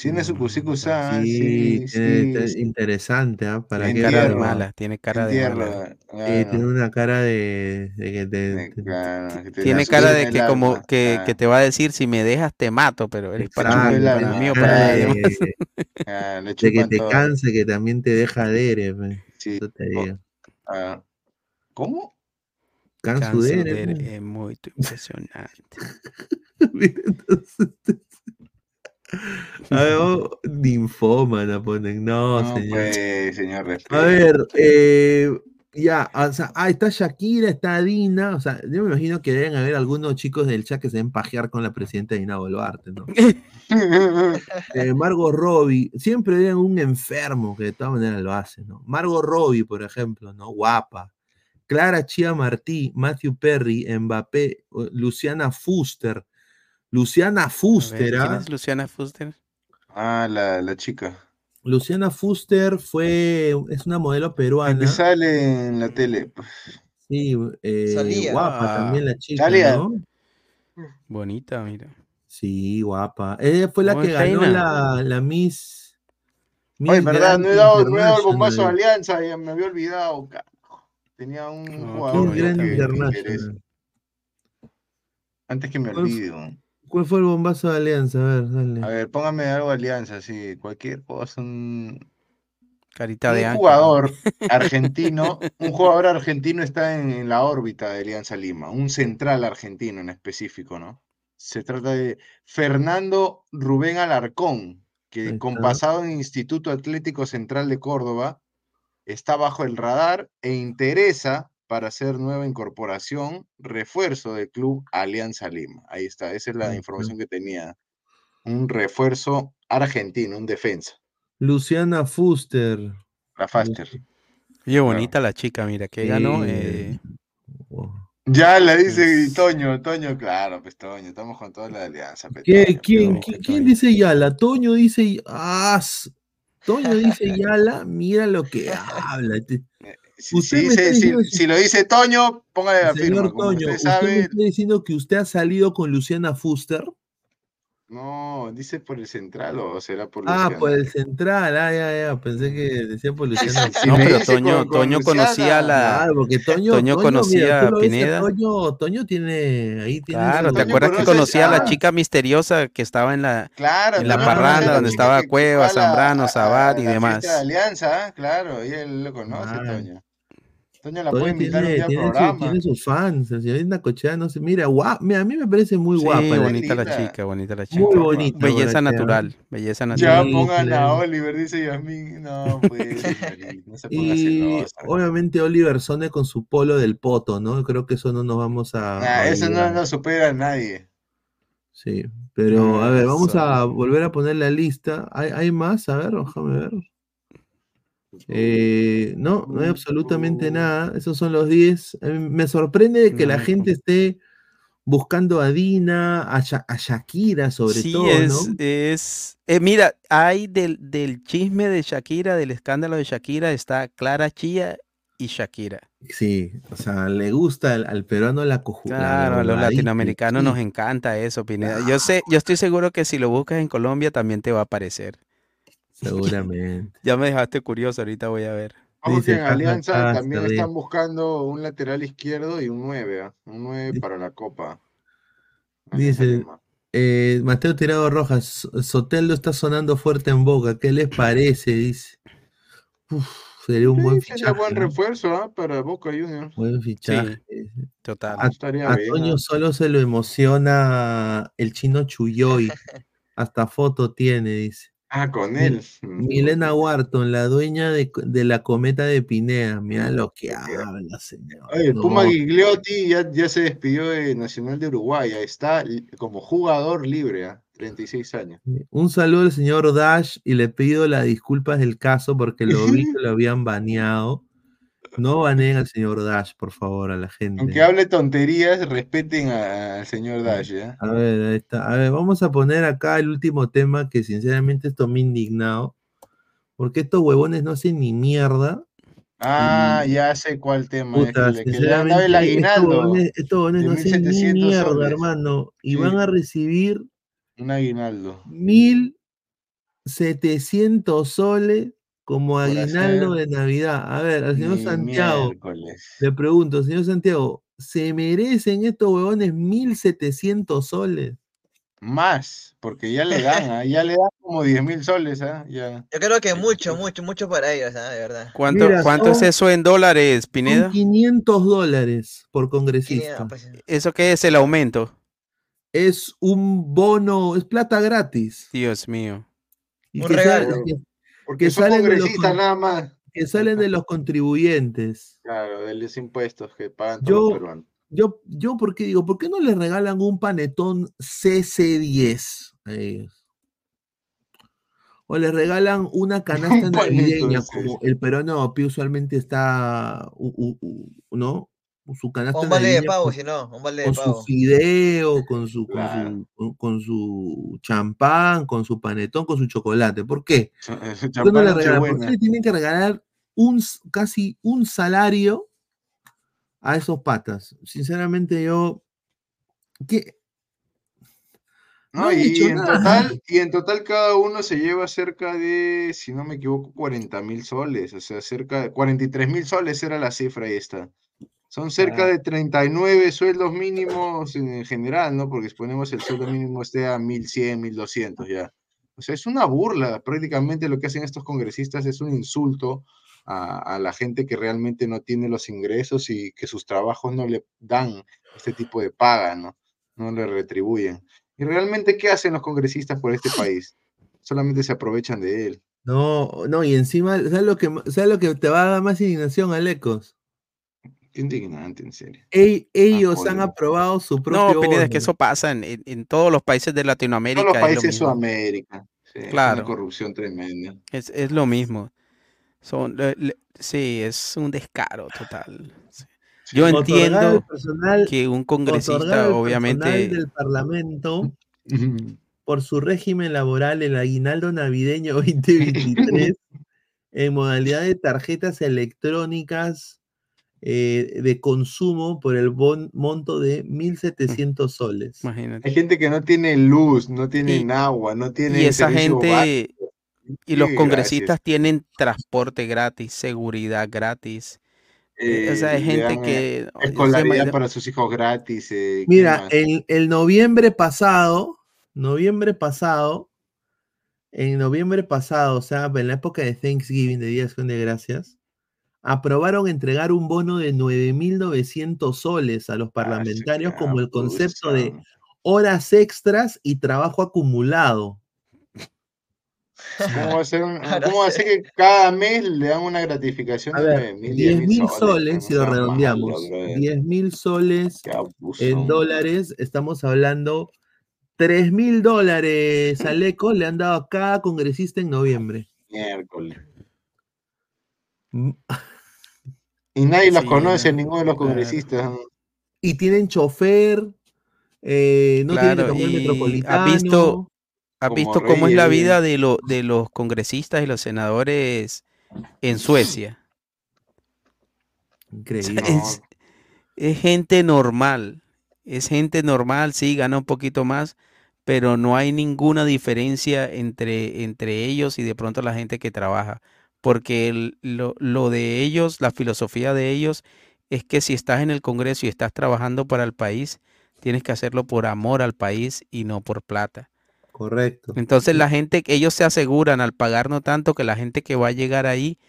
Tiene su cusicusa, sí, tiene- interesante, ¿ah? Para qué Cara de mala, tiene cara de mala. Eh, tiene una cara de, de, que te- De- te- claro, que te Tiene cara de que como alma, que, claro. que te va a decir si me dejas te mato, pero eres para chupa mí, el para de. Ah, de que te todo. canse, que también te deja. Sí. Eso te Oh, digo. ah, ¿Cómo? Cansudere, Cansudere pe. es muy impresionante. Mira, entonces, A ver, ninfómana ponen, no, No, señor. pues, señor, A ver, eh, ya, o sea, ah, está Shakira, está Dina, o sea, yo me imagino que deben haber algunos chicos del chat que se deben pajear con la presidenta Dina Boluarte, ¿no? Eh, Margot Robbie, siempre vean un enfermo que de todas maneras lo hace, ¿no? Margot Robbie, por ejemplo, ¿no? Guapa. Clara Chia Martí, Matthew Perry, Mbappé, Luciana Fuster. Luciana Fuster, ¿Quién ¿ah? es Luciana Fuster? Ah, la, la chica. Luciana Fuster fue, es una modelo peruana. Que sale en la tele. pues. Sí, eh, Salía. guapa también la chica, Salía. ¿no? Bonita, mira. Sí, guapa. Ella fue la que ganó la, la Miss. Oye, Miss verdad, Grand no he dado, no he dado el bombazo de. Alianza, ya me había olvidado. carajo. Tenía un No, jugador que. International. Antes que me olvide. ¿Cuál fue el bombazo de Alianza? A ver, dale. A ver, póngame algo de Alianza, sí, cualquier cosa. Un, Carita de un jugador argentino, un jugador argentino está en, en la órbita de Alianza Lima, un central argentino en específico, ¿no? Se trata de Fernando Rubén Alarcón, que Ahí con está. pasado en Instituto Atlético Central de Córdoba, está bajo el radar e interesa para ser nueva incorporación, refuerzo del club Alianza Lima. Ahí está, esa es la información que tenía. Un refuerzo argentino, un defensa, Luciana Fuster. la Faster. Oye, bonita la chica, mira, que ganó. Sí. eh, Ya la dice Toño, Toño, claro, pues Toño, estamos con toda la alianza. pues, ¿Qué- Toño, quién, pero- quién- quién dice Yala? Toño dice. Ah, Toño dice Yala, mira lo que habla. Si, Usted si dice- si- que- si lo dice Toño, póngale la firma. Señor Toño, usted ¿usted me sabe, está diciendo que usted ha salido con Luciana Fuster? no, dice por el central o será por Ah, Luciana. por el central, ah, ya, ya, pensé que decía por Luciana. Si no, pero Toño, con- con Toño conocía a Luciana, la. Claro, porque Toño, Toño conocía mira, a Pineda. Toño, Toño tiene ahí tiene Claro, su- ¿te Toño acuerdas que conocía a la ah. chica misteriosa que estaba en la, Claro, en la Toño parranda donde estaba Cueva, Zambrano, a y la demás? de Alianza, claro, y él lo conoce, Ah. Toño. Toño la Toño puede invitar un tiene, día al tiene, su- programa. tiene sus fans, el señor Cochea, no sé, mira, guau, mira, a mí me parece muy Sí, guapa. la bonita la chica, bonita la chica. Muy bonita, Belleza natural, belleza Ya natural. Sí, pongan a. Oliver, dice Yasmin. No, pues, no se ponga Y celosa. obviamente Oliver Sone con su polo del poto, ¿no? Creo que eso no nos vamos a. Nah, a eso no lo supera a nadie. Sí, pero a ver, vamos a volver a poner la lista. ¿Hay, hay más? A ver, déjame ver. Eh, no, no hay absolutamente nada. Esos son los 10. A mí Me sorprende de que la gente esté buscando a Dina, a, Sha- a Shakira sobre Sí, todo, es, ¿no? es eh, mira, hay del, del chisme de Shakira, del escándalo de Shakira, está Clara Chía y Shakira. Sí, o sea, le gusta al, al peruano la cojuda. Claro, a los latinoamericanos nos encanta eso, Pineda. Yo sé, yo estoy seguro que si lo buscas en Colombia también te va a aparecer. Seguramente. Ya me dejaste curioso, ahorita voy a ver. Ojo Dice que en Alianza también están buscando un lateral izquierdo y un 9, ¿ah? un 9 para la Copa. Dice, eh, Mateo Tirado Rojas, "So- Soteldo está sonando fuerte en boca. ¿Qué les parece? Dice. Uf, sería un buen sería fichaje. refuerzo ¿ah? para Boca Juniors. Buen fichaje. Total. A, estaría a bien, Toño ¿ah? solo se lo emociona el chino Chuyoy. Hasta foto tiene, dice. Ah, con él. Milena Wharton, la dueña de, de la cometa de Pinea. Mira lo que habla, señor. Oye, Puma. Gigliotti ya, ya se despidió de Nacional de Uruguay. Está como jugador libre, ¿ah? 36 años. Un saludo al señor Dash y le pido las disculpas del caso porque lo vi que lo habían baneado. No baneen al señor Dash, por favor, a la gente. Aunque hable tonterías, respeten al señor Dash, ¿ya? A ver, ahí está. A ver, vamos a poner acá el último tema que sinceramente esto me ha indignado. Porque estos huevones no hacen ni mierda. Ah, ya sé cuál tema es. Puta, Que le, que le han dado el sinceramente, estos aguinaldo. huevones, estos huevones de no hacen ni 1700 mierda, soles. hermano. Y Sí. van a recibir Un aguinaldo. 1.700 soles como aguinaldo de Navidad. A ver, al señor Santiago, miércoles. le pregunto, señor Santiago, ¿se merecen estos huevones 1.700 soles? Más, porque ya le dan, ¿ah? ya le dan como 10 mil soles, ¿ah? Ya. Yo creo que mucho, mucho, mucho para ellos, ¿ah? de verdad. ¿Cuánto, Mira, cuánto es eso en dólares, Pineda? 500 dólares por congresista. pues, ¿Eso qué es el aumento? Es un bono, es plata gratis. Dios mío. Y Un regalo. Porque son salen de los congresistas nada más. que salen de los contribuyentes. Claro, de los impuestos que pagan todos los Yo, peruanos. yo, yo, ¿por qué digo? ¿Por qué no les regalan un panetón CC10 a ellos? o le regalan una canasta navideña, como el peruano que usualmente está, ¿no? Su canasta un balde de pavo, si no, un balde de pavo. Con su fideo, con su, con su, champán, con su panetón, con su chocolate. ¿Por qué? ¿Por no le regalan? Porque le tienen que regalar un, casi un salario a esos patas. Sinceramente, yo. ¿qué? y, en total, y en total cada uno se lleva cerca de, si no me equivoco, 40 mil soles, o sea, cerca de 43 mil soles era la cifra, ahí está. Son cerca de 39 sueldos mínimos en general, ¿no? Porque ponemos el sueldo mínimo esté a 1100, 1200 ya. O sea, es una burla. Prácticamente lo que hacen estos congresistas es un insulto a, a, la gente que realmente no tiene los ingresos y que sus trabajos no le dan este tipo de paga, ¿no? No le retribuyen. ¿Y realmente qué hacen los congresistas por este país? Solamente se aprovechan de él. No, no, y encima, ¿sabes lo que, ¿sabes lo que te va a dar más indignación, Alecos? Indignante, en serio. ellos han aprobado su propio. No, es que eso pasa en, en, todos los países de Latinoamérica. En todos los países de Sudamérica. claro. Es una corrupción tremenda. Es, es lo mismo. Son, sí, es un descaro total. Yo entiendo que un congresista, obviamente. del Parlamento, por su régimen laboral, el aguinaldo navideño 2023, en modalidad de tarjetas electrónicas eh, de consumo por el monto de 1.700 soles. Hay gente que no tiene luz, no tiene agua, no tiene. Y esa gente. Y los congresistas tienen transporte gratis, seguridad gratis eh, o sea, hay gente que... Escolaridad para sus hijos gratis. Eh, Mira, el, el, noviembre pasado, noviembre pasado, en noviembre pasado, o sea, en la época de Thanksgiving, de Día de Acción de Gracias, aprobaron entregar un bono de 9.900 soles a los ah, parlamentarios como el concepto de horas extras y trabajo acumulado. ¿Cómo va a ser, que cada mes le dan una gratificación de 10 mil soles, si lo redondeamos? 10 mil soles en dólares, estamos hablando 3 mil dólares al ECO le han dado a cada congresista en noviembre. Miércoles. Y nadie los conoce, ninguno de los congresistas. Y tienen chofer, eh, no tienen que tomar metropolitano. ¿Ha visto, ¿Has visto cómo es la vida de, lo, de los congresistas y los senadores en Suecia? Increíble. es, gente normal. Es gente normal, sí, gana un poquito más, pero no hay ninguna diferencia entre, entre ellos y de pronto la gente que trabaja. Porque lo, lo de ellos, la filosofía de ellos, es que si estás en el Congreso y estás trabajando para el país, tienes que hacerlo por amor al país y no por plata. Correcto. Entonces la gente, ellos se aseguran al pagar no tanto que la gente que va a llegar ahí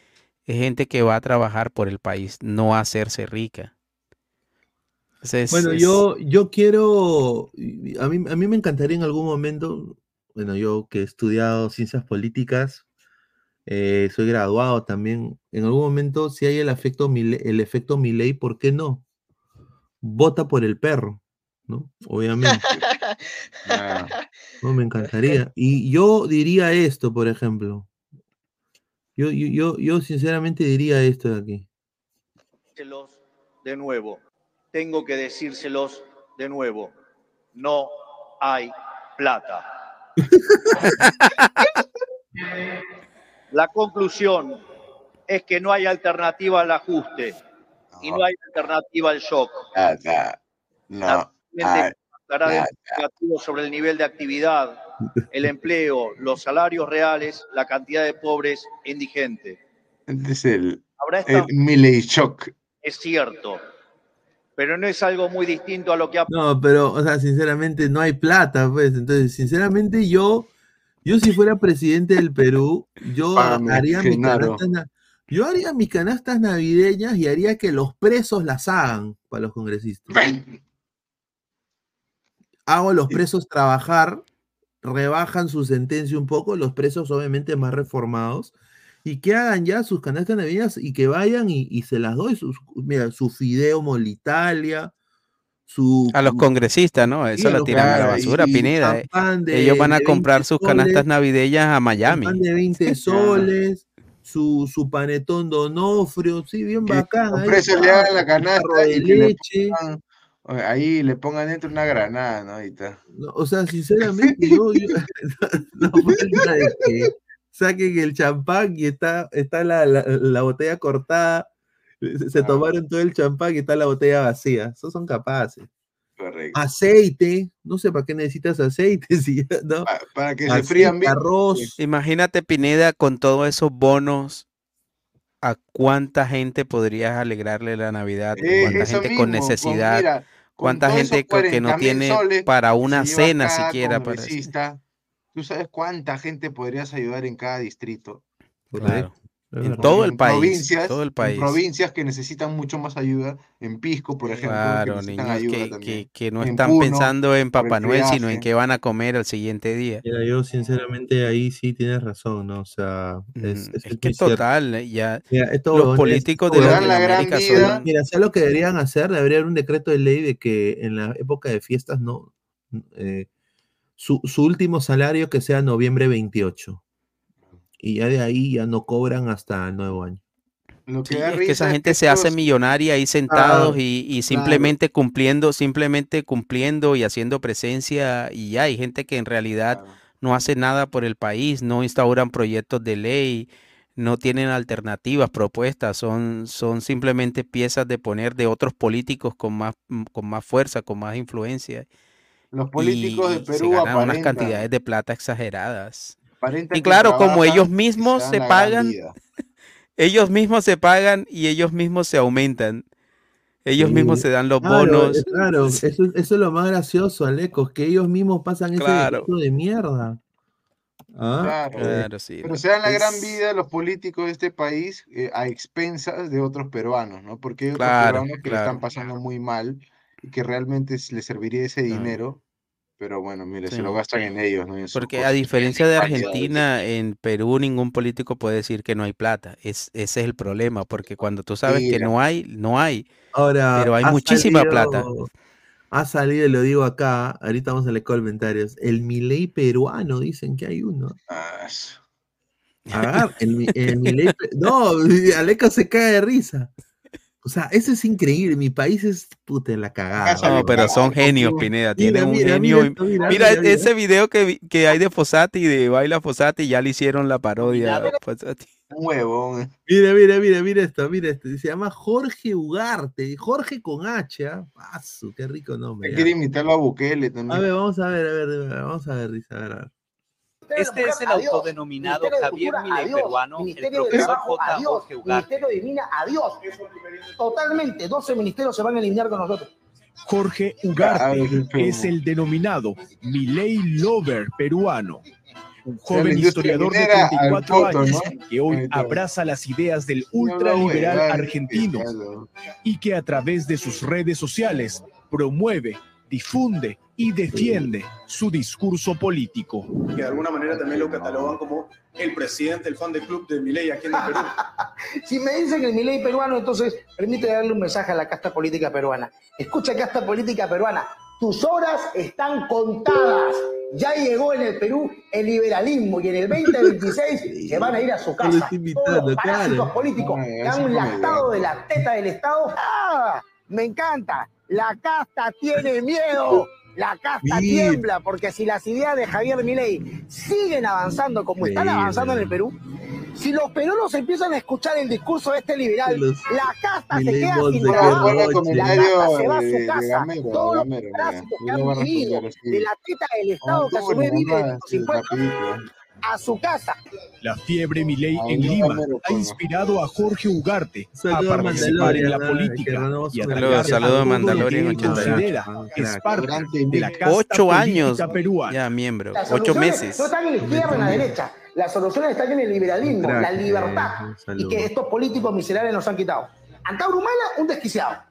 es gente que va a trabajar por el país, no a hacerse rica. bueno, yo, yo quiero, a mí, a mí me encantaría en algún momento, bueno, yo que he estudiado ciencias políticas, eh, soy graduado también, en algún momento si hay el efecto, el efecto Milley, ¿por qué no? Vota por el perro. ¿no? Obviamente. no, me encantaría. Y yo diría esto, por ejemplo. Yo, yo, yo, sinceramente diría esto de aquí. De nuevo, tengo que decírselos de nuevo. No hay plata. La conclusión es que no hay alternativa al ajuste y no hay alternativa al shock. No sobre el nivel de actividad, el empleo, los salarios reales, la cantidad de pobres indigentes. Es el, el Shock. Es cierto, pero no es algo muy distinto a lo que ha No, pero, o sea, sinceramente no hay plata, pues. Entonces, sinceramente, yo, yo si fuera presidente del Perú, yo haría mis canastas, yo haría mis canastas navideñas y haría que los presos las hagan para los congresistas. Hago a los presos trabajar, rebajan su sentencia un poco, los presos obviamente más reformados, y que hagan ya sus canastas navideñas y que vayan y, se las doy, sus, mira, su fideo molitalia, su... A los congresistas, ¿no? Eso lo tiran a la basura, Pineda. Eh. Ellos van a comprar sus canastas navideñas a Miami. de 20 soles, su, su panetón donofrio, sí, bien bacán. Un precio le hagan la canasta de leche. ahí le pongan dentro una granada, ¿no? Ahorita. o sea, sinceramente, yo, no, falta de que saquen el champán y está, está la, la, botella cortada. Se, tomaron todo el champán y está la botella vacía. Esos son capaces. Correcto. Aceite, no sé para qué necesitas aceite, ¿no? para, que se frían bien. Arroz. Imagínate, Pineda, con todos esos bonos, ¿a cuánta gente podrías alegrarle la Navidad? ¿Cuánta gente con necesidad? ¿Cuánta gente que no tiene para una cena siquiera? Para... ¿Tú sabes cuánta gente podrías ayudar en cada distrito? Claro. En todo el país. Provincias, todo el país. provincias que necesitan mucho más ayuda. En Pisco, por ejemplo. Claro, que niños que, no están pensando en Papá Noel, sino en qué van a comer al siguiente día. yo sinceramente ahí sí tienes razón, ¿no? O sea, es, es, que total, eh, ya los políticos de Latinoamérica son... Mira, ¿sabes lo que deberían hacer? Debería haber un decreto de ley de que en la época de fiestas no... Eh, su, su último salario que sea noviembre 28 y ya de ahí ya no cobran hasta el nuevo año. Lo que, es que esa gente se hace millonaria ahí sentados y, simplemente cumpliendo, simplemente cumpliendo y haciendo presencia y ya hay gente que en realidad no hace nada por el país, no instauran proyectos de ley, no tienen alternativas, propuestas, son, son simplemente piezas de poner de otros políticos con más, mm, con más fuerza, con más influencia. Los políticos de Perú se ganan unas cantidades de plata exageradas y claro, como ellos mismos se pagan, ellos mismos se pagan y ellos mismos se aumentan. Ellos mismos se dan los bonos. Claro, eso, es lo más gracioso, Alecos, que ellos mismos pasan ese de mierda. Ah, claro, sí. Pero se dan la gran vida los políticos de este país eh, a expensas de otros peruanos, ¿no? Porque hay otros peruanos que le están pasando muy mal y que realmente les serviría ese dinero pero bueno, mire, se lo gastan en ellos, ¿no? Porque a diferencia de Argentina, en Perú ningún político puede decir que no hay plata. Es, ese es el problema, porque cuando tú sabes que no hay, no hay. Ahora, pero hay muchísima plata. Ha salido, lo digo acá, ahorita vamos a leer comentarios. El Milei peruano, dicen que hay uno. Ah, el, el Milei, no, Aleca se cae de risa. O sea, eso es increíble. Mi país es puta en la cagada. No, pero son genios, Pineda. Tienen un genio. Mira, ese video que, que, hay de Fosati, de Baila Fosati, ya le hicieron la parodia. Un huevo. Mira, mira, mira, mira esto, mira esto. Se llama Jorge Ugarte. Jorge con H. ¿ah? Paso, qué rico nombre. Quiere imitarlo a Bukele también. A ver, vamos a ver, a ver, vamos a ver, Risa, a ver. Este es el autodenominado Javier Milei peruano, el profesor J. Jorge Ugarte. Ministerio de Mina, adiós. Totalmente, 12 ministerios se van a eliminar con nosotros. Jorge Ugarte es el denominado Milei Lover peruano. Un joven historiador de 34 años que hoy abraza las ideas del ultraliberal argentino y que a través de sus redes sociales promueve, difunde y defiende su discurso político. Que de alguna manera también lo catalogan como el presidente, del fan del club de Milei aquí en el Perú. si me dicen el Milei peruano, entonces permite darle un mensaje a la casta política peruana. Escucha casta política peruana, tus horas están contadas. Ya llegó en el Perú el liberalismo y en el 2026 se van a ir a su casa. Todos los políticos que han lactado de la teta del Estado. ¡Ah! Me encanta. La casta tiene miedo. La casta tiembla, porque si las ideas de Javier Milei siguen avanzando como están avanzando en el Perú, si los peruanos empiezan a escuchar el discurso de este liberal, la casta se queda sin trabajo, la casta se va a su casa, todos los parásitos que han vivido de la teta del Estado que a su vez vive de los impuestos, a su casa. La fiebre Milei en Lima ha inspirado a Jorge Ugarte a participar en la política y a Saludos a Mandalorian es parte de la Ocho años ya miembro, ocho meses. No están en la izquierda, en la derecha. Las soluciones están en el liberalismo, la libertad y que estos políticos miserables nos han quitado. Antauro Humala, un desquiciado.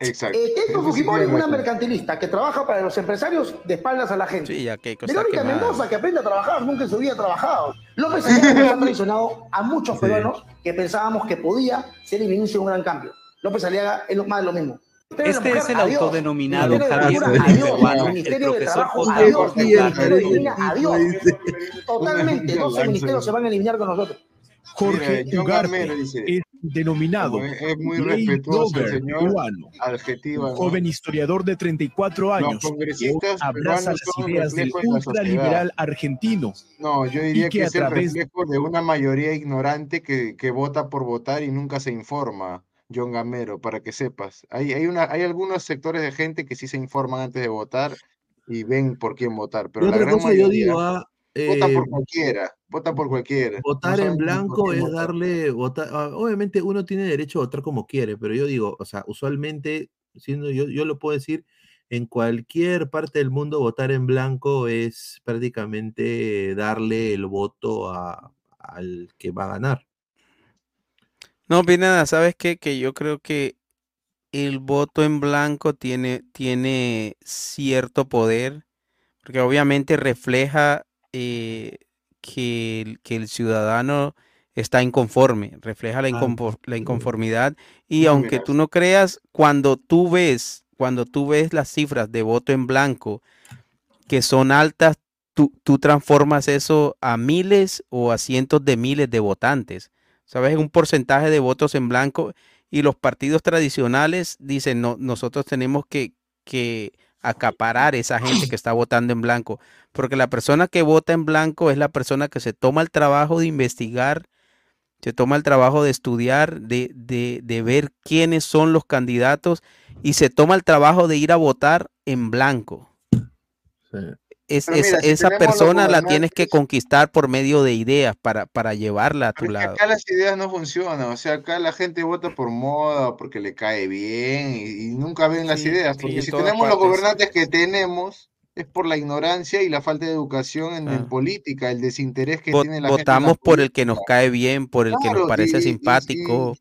Exacto. Eh, Fujimori es una mercantilista que trabaja para los empresarios de espaldas a la gente. Sí, Verónica Mendoza, que aprende a trabajar, nunca en su vida ha trabajado. López Aliaga ha traicionado a muchos peruanos que pensábamos que podía ser el inicio de un gran cambio. López Aliaga es más de lo mismo. Este es el autodenominado Javier el profesor Totalmente, 12 ministerios se van a eliminar con nosotros. Jorge Ugarte es denominado es muy respetuoso el señor adjetiva, joven historiador de 34 años que abraza las ideas del ultraliberal argentino. No, yo diría que, es el reflejo de una mayoría ignorante que, que vota por votar y nunca se informa. John Gamero, para que sepas. Hay, hay, una, hay algunos sectores de gente que sí se informan antes de votar y ven por quién votar. Pero la gran mayoría, yo digo, ah, vota por eh, cualquiera, vota por cualquiera. Votar en blanco es darle, votar, ah, obviamente uno tiene derecho a votar como quiere, pero yo digo, o sea, usualmente, siendo yo, yo lo puedo decir, en cualquier parte del mundo votar en blanco es prácticamente darle el voto a, al que va a ganar. No, nada, ¿sabes qué? Que yo creo que el voto en blanco tiene, tiene cierto poder, porque obviamente refleja eh, que, el, que, el, ciudadano está inconforme, refleja la, la inconformidad y aunque tú no creas, cuando tú ves, cuando tú ves las cifras de voto en blanco que son altas, tú, tú transformas eso a miles o a cientos de miles de votantes. ¿sabes? Un porcentaje de votos en blanco y los partidos tradicionales dicen, no, nosotros tenemos que, que acaparar esa gente que está votando en blanco, porque la persona que vota en blanco es la persona que se toma el trabajo de investigar, se toma el trabajo de estudiar, de, de, de ver quiénes son los candidatos y se toma el trabajo de ir a votar en blanco. Sí esa persona la tienes que conquistar por medio de ideas para, para llevarla a tu lado. Acá las ideas no funcionan, o sea, acá la gente vota por moda, porque le cae bien y, nunca ven las ideas, porque si tenemos los gobernantes que tenemos es por la ignorancia y la falta de educación en, ah. política, el desinterés que tiene la gente. Votamos por el que nos cae bien, por el que nos parece simpático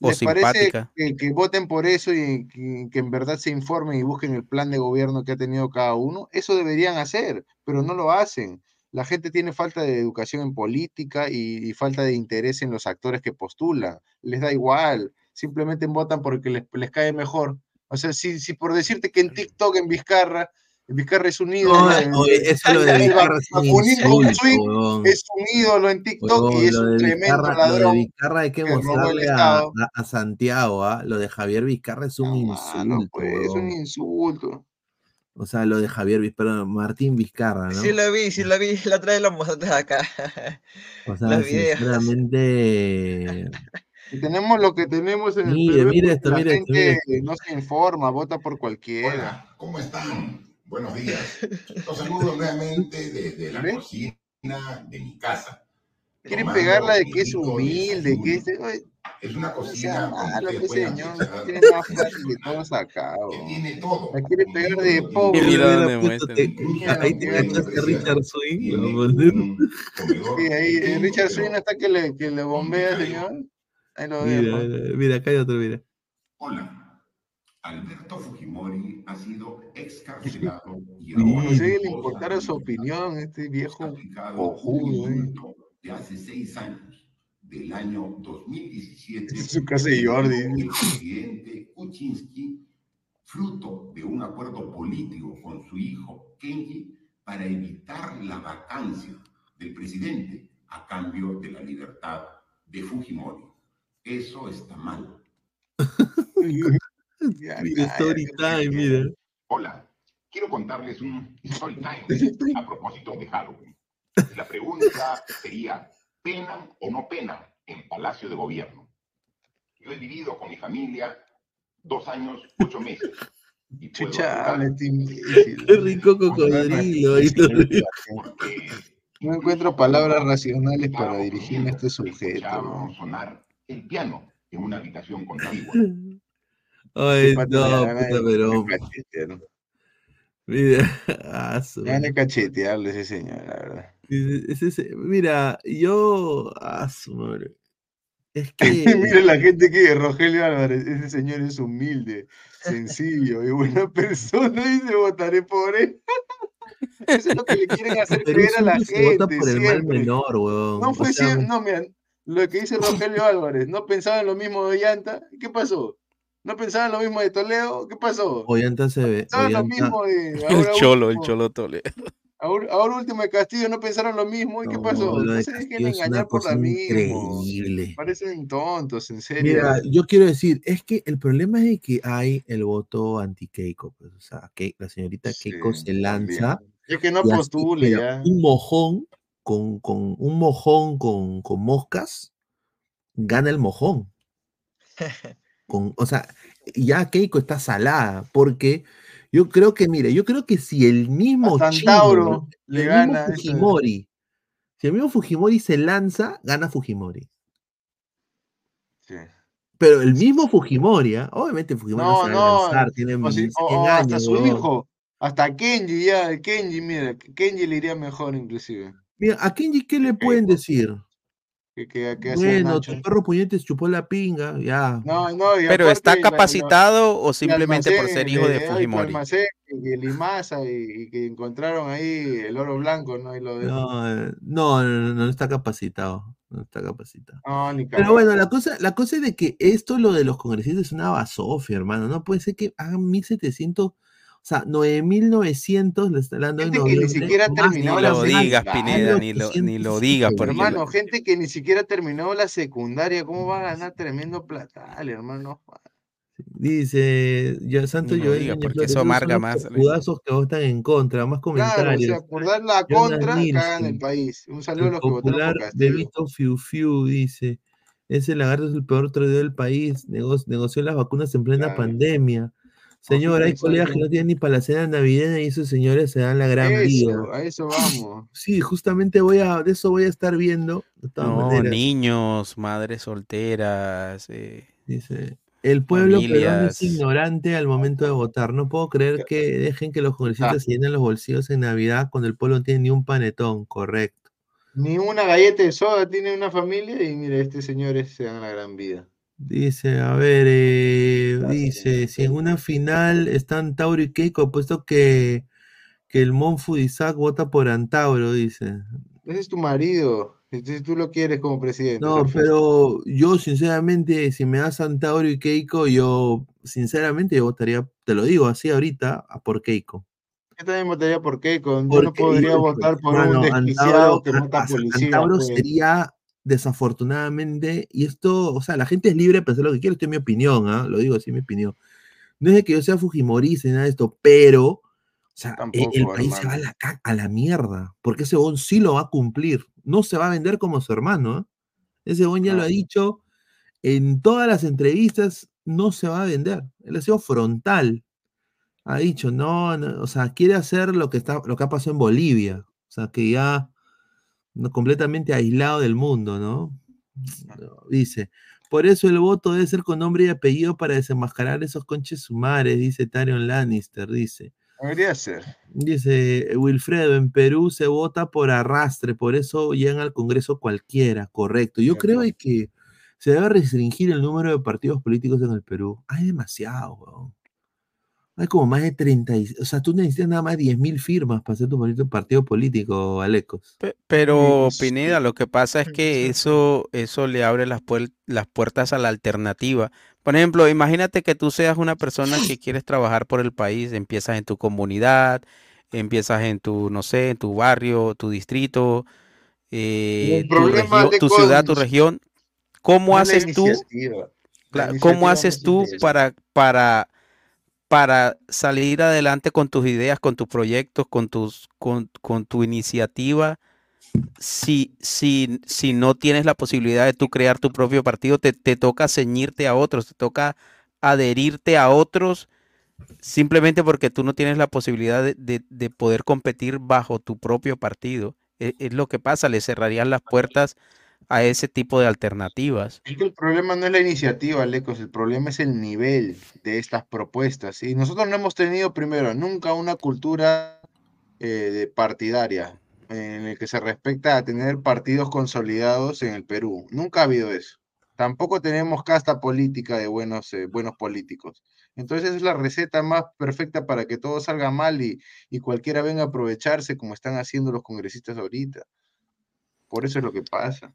o simpática. que, voten por eso y que, en verdad se informen y busquen el plan de gobierno que ha tenido cada uno, eso deberían hacer, pero no lo hacen. La gente tiene falta de educación en política y, falta de interés en los actores que postulan. Les da igual, simplemente votan porque les, les cae mejor. O sea, si, si por decirte que en TikTok, en Vizcarra, Vizcarra es un ídolo. eso lo de Vizcarra es un insulto, Es un ídolo en TikTok y es un tremendo ladrón. Lo de Vizcarra hay que, mostrarle a, a, Santiago, ¿ah? lo de Javier Vizcarra es un insulto. pues, es un insulto. O sea, lo de Javier Vizcarra, Martín Vizcarra, ¿no? Sí lo vi, sí lo vi, la trae los mostraste acá. O sea, sinceramente... Y tenemos lo que tenemos en mire, el Mire esto, mire esto, mire No se informa, vota por cualquiera. Hola, ¿cómo están? Buenos días. Los saludo nuevamente desde la cocina de mi casa. Quieren pegarla de que es humilde, que es... Es una cocina. Malo, que señor. Tiene más fácil que todo sacado. tiene todo. La quiere pegar de pobre. Ahí tiene este Richard Swing. Sí, ahí Richard Swing hasta que le, que le bombea, señor. Ahí lo mira, mira, acá hay otro, mira. Hola. Alberto Fujimori ha sido excarcelado y ahora no sé le importara su opinión, este viejo cojudo. ¿eh? De hace seis años, del año 2017. su casa de Jordi. El presidente Kuczynski, fruto de un acuerdo político con su hijo Kenji para evitar la vacancia del presidente a cambio de la libertad de Fujimori. Eso está mal. story time, mira. Hola, quiero contarles un story time a propósito de Halloween. La pregunta sería, ¿pena o no pena en Palacio de Gobierno? Yo he vivido con mi familia dos años, ocho meses. Y Chucha, Qué rico cocodrilo. No encuentro palabras racionales para dirigirme a este sujeto. sonar el piano en una habitación contigua. Ay, no, puta, pero. Mira, ah, Ya no cachetearle ese señor, la verdad. mira, yo. Ah, madre. Es que. mira la gente que Rogelio Álvarez, ese señor es humilde, sencillo y buena persona y se votaré por él. Eso es lo que le quieren hacer creer a la gente. Vota por el mal menor, weón. No fue no, mira, lo que dice Rogelio Álvarez, no pensaba en lo mismo de Llanta, ¿qué pasó? ¿No pensaban lo mismo de Toledo? ¿Qué pasó? Ollanta se ve. Pensaban lo mismo de. El ahora cholo, el cholo Toledo. Ahora, ahora último de Castillo, ¿no pensaron lo mismo? ¿Y qué pasó? No se dejen Castillo es una engañar por la increíble. Parecen tontos, en serio. Mira, yo quiero decir, es que el problema es de que hay el voto anti-Keiko. Pues, o sea, que la señorita Keiko se lanza. Es que no postule ya. Un mojón con, con un mojón con, con moscas, gana el mojón. Con, o sea, ya Keiko está salada, porque yo creo que, mire, yo creo que si el mismo chino, le el gana mismo Fujimori, si el mismo Fujimori se lanza, gana Fujimori. Pero el mismo Fujimori, ¿ah? obviamente Fujimori no, No, se va a no. lanzar, tiene o si- 100 o- o hasta su hijo. Hasta Kenji, ya. Kenji, mira. Kenji le iría mejor, inclusive. Mira, ¿a Kenji qué le pueden decir? Que, que, que hacía Bueno, Nacho. tu perro puñete chupó la pinga, ya. No, no, y Pero está la- capacitado o simplemente por ser hijo de tu Fujimori. almacén, y el Imasa, y, y que encontraron ahí el oro blanco, ¿no? Y lo de... No, eh, no, no, no, está capacitado. No está capacitado. No, ni Pero bueno, la cosa, la cosa es de que esto, lo de los congresistas, es una basofia, hermano. No puede ser que hagan 1700, o sea, 9900 le están dando en Gente que ni siquiera ha más terminado Ni la lo digas. Pineda, ni lo, ni lo digas, porque Hermano, gente que ni siquiera terminó la secundaria, ¿cómo va a ganar tremendo platal, hermano? Dice, ya Santo Ni lo Joel Núñez porque eso los más. cojudazos que votan en contra, más Claro, o comentarios. sea, por dar la Jonas contra, cagan el país. Un saludo a los que votaron popular por Castillo. Bebito Fiu Fiu dice, ese lagarto es el peor traidor del país, nego- negoció las vacunas en plena Claro. pandemia. Señor, hay colegas que no tienen ni para la cena navideña y esos señores se dan la gran vida. A eso vamos. Sí, justamente voy a, de eso voy a estar viendo, de todas No, maneras. niños, madres solteras. eh, Dice, el pueblo peruano es ignorante al momento de votar. No puedo creer que dejen que los Ah. congresistas se llenen los bolsillos en Navidad cuando el pueblo no tiene ni un panetón, correcto. Ni una galleta de soda tiene una familia y mira, este señor se dan la gran vida. Dice, a ver, eh, dice, si en una final están Tauro y Keiko, apuesto que, que el Monfu Isaac vota por Antauro, dice. Ese es tu marido. Entonces tú lo quieres como presidente. No, pero yo sinceramente, si me das Antauro y Keiko, yo sinceramente yo votaría, te lo digo así ahorita, a por Keiko. Yo también votaría por Keiko. Yo no podría votar por mano, un desquiciado Antauro- que mata a- policías. Antauro pues. sería desafortunadamente, y esto, o sea, la gente es libre de pensar lo que quiere, esto es mi opinión, ¿ah? lo digo así, mi opinión. No es de que yo sea fujimorista ni nada de esto, pero, o sea, e- Tampoco, el país se va a la, a la mierda, porque ese bon sí lo va a cumplir, no se va a vender como su hermano, ¿ah? Ese bon ya lo ha dicho en todas las entrevistas, no se va a vender, él ha sido frontal, ha dicho, no, no, o sea, quiere hacer lo que, está, lo que ha pasado en Bolivia, o sea, que ya no, completamente aislado del mundo, ¿no? Dice, por eso el voto debe ser con nombre y apellido para desenmascarar esos conches sumares, dice Tyrion Lannister, dice. Debería ser. Dice Wilfredo, en Perú se vota por arrastre, por eso llegan al Congreso cualquiera, correcto. Yo creo que se debe restringir el número de partidos políticos en el Perú. Hay demasiado, weón. Hay como más de 30, y- o sea, tú necesitas nada más 10.000 firmas para hacer tu partido político, Alecos. Pe- Pero Pineda, lo que pasa es que eso, eso le abre las, puer- las puertas a la alternativa. Por ejemplo, imagínate que tú seas una persona que quieres trabajar por el país, empiezas en tu comunidad, empiezas en tu, no sé, en tu barrio, tu distrito, eh, tu, de tu ciudad, tu región. ¿Cómo haces tú? ¿Cómo haces es tú para, para, para salir adelante con tus ideas, con tus proyectos, con, tus, con, con tu iniciativa? Si, si, si no tienes la posibilidad de tú crear tu propio partido, te, te toca ceñirte a otros, te toca adherirte a otros simplemente porque tú no tienes la posibilidad de, de- de poder competir bajo tu propio partido. E- Es, lo que pasa, le cerrarían las puertas a ese tipo de alternativas. El problema no es la iniciativa, Lecos, el problema es el nivel de estas propuestas. Y nosotros no hemos tenido, primero, nunca una cultura eh, partidaria en el que se respecta a tener partidos consolidados en el Perú. Nunca ha habido eso. Tampoco tenemos casta política de buenos, eh, buenos políticos. Entonces es la receta más perfecta para que todo salga mal y, y cualquiera venga a aprovecharse como están haciendo los congresistas ahorita. Por eso es lo que pasa.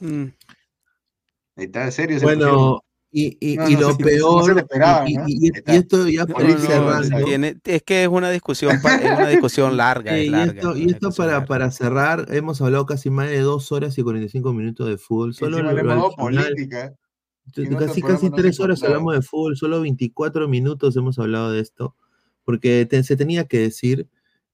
Mm. Ahí está, en serio. se Bueno, pusieron- Y, y, lo peor, y, esto ya cerrando. es que es una discusión, es una discusión larga. y esto, y esto para, para cerrar, hemos hablado casi más de dos horas y 45 minutos de fútbol. Solo lo, política. Casi, casi tres horas hablamos de fútbol, solo 24 minutos hemos hablado de esto, porque se tenía que decir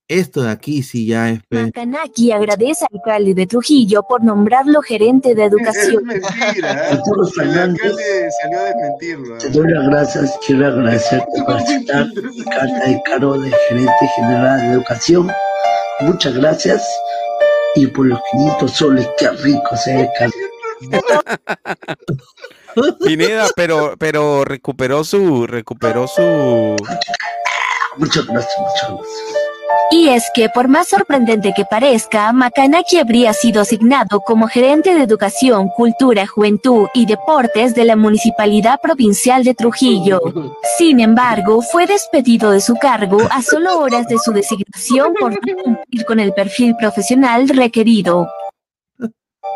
esto de aquí sí ya es. Macanaki agradece al alcalde de Trujillo por nombrarlo gerente de educación. Es mentira, ¿eh? el alcalde salió a desmentirlo. Te doy las gracias, quiero agradecerte por aceptar mi carta de cargo de gerente general de educación. Muchas gracias. Y por los 500 soles, qué rico se ve, Pineda, pero, pero recuperó su, recuperó su. Muchas gracias, muchas gracias. Y es que por más sorprendente que parezca, Macanaki habría sido asignado como gerente de Educación, Cultura, Juventud y Deportes de la Municipalidad Provincial de Trujillo. Sin embargo, fue despedido de su cargo a solo horas de su designación por cumplir con el perfil profesional requerido.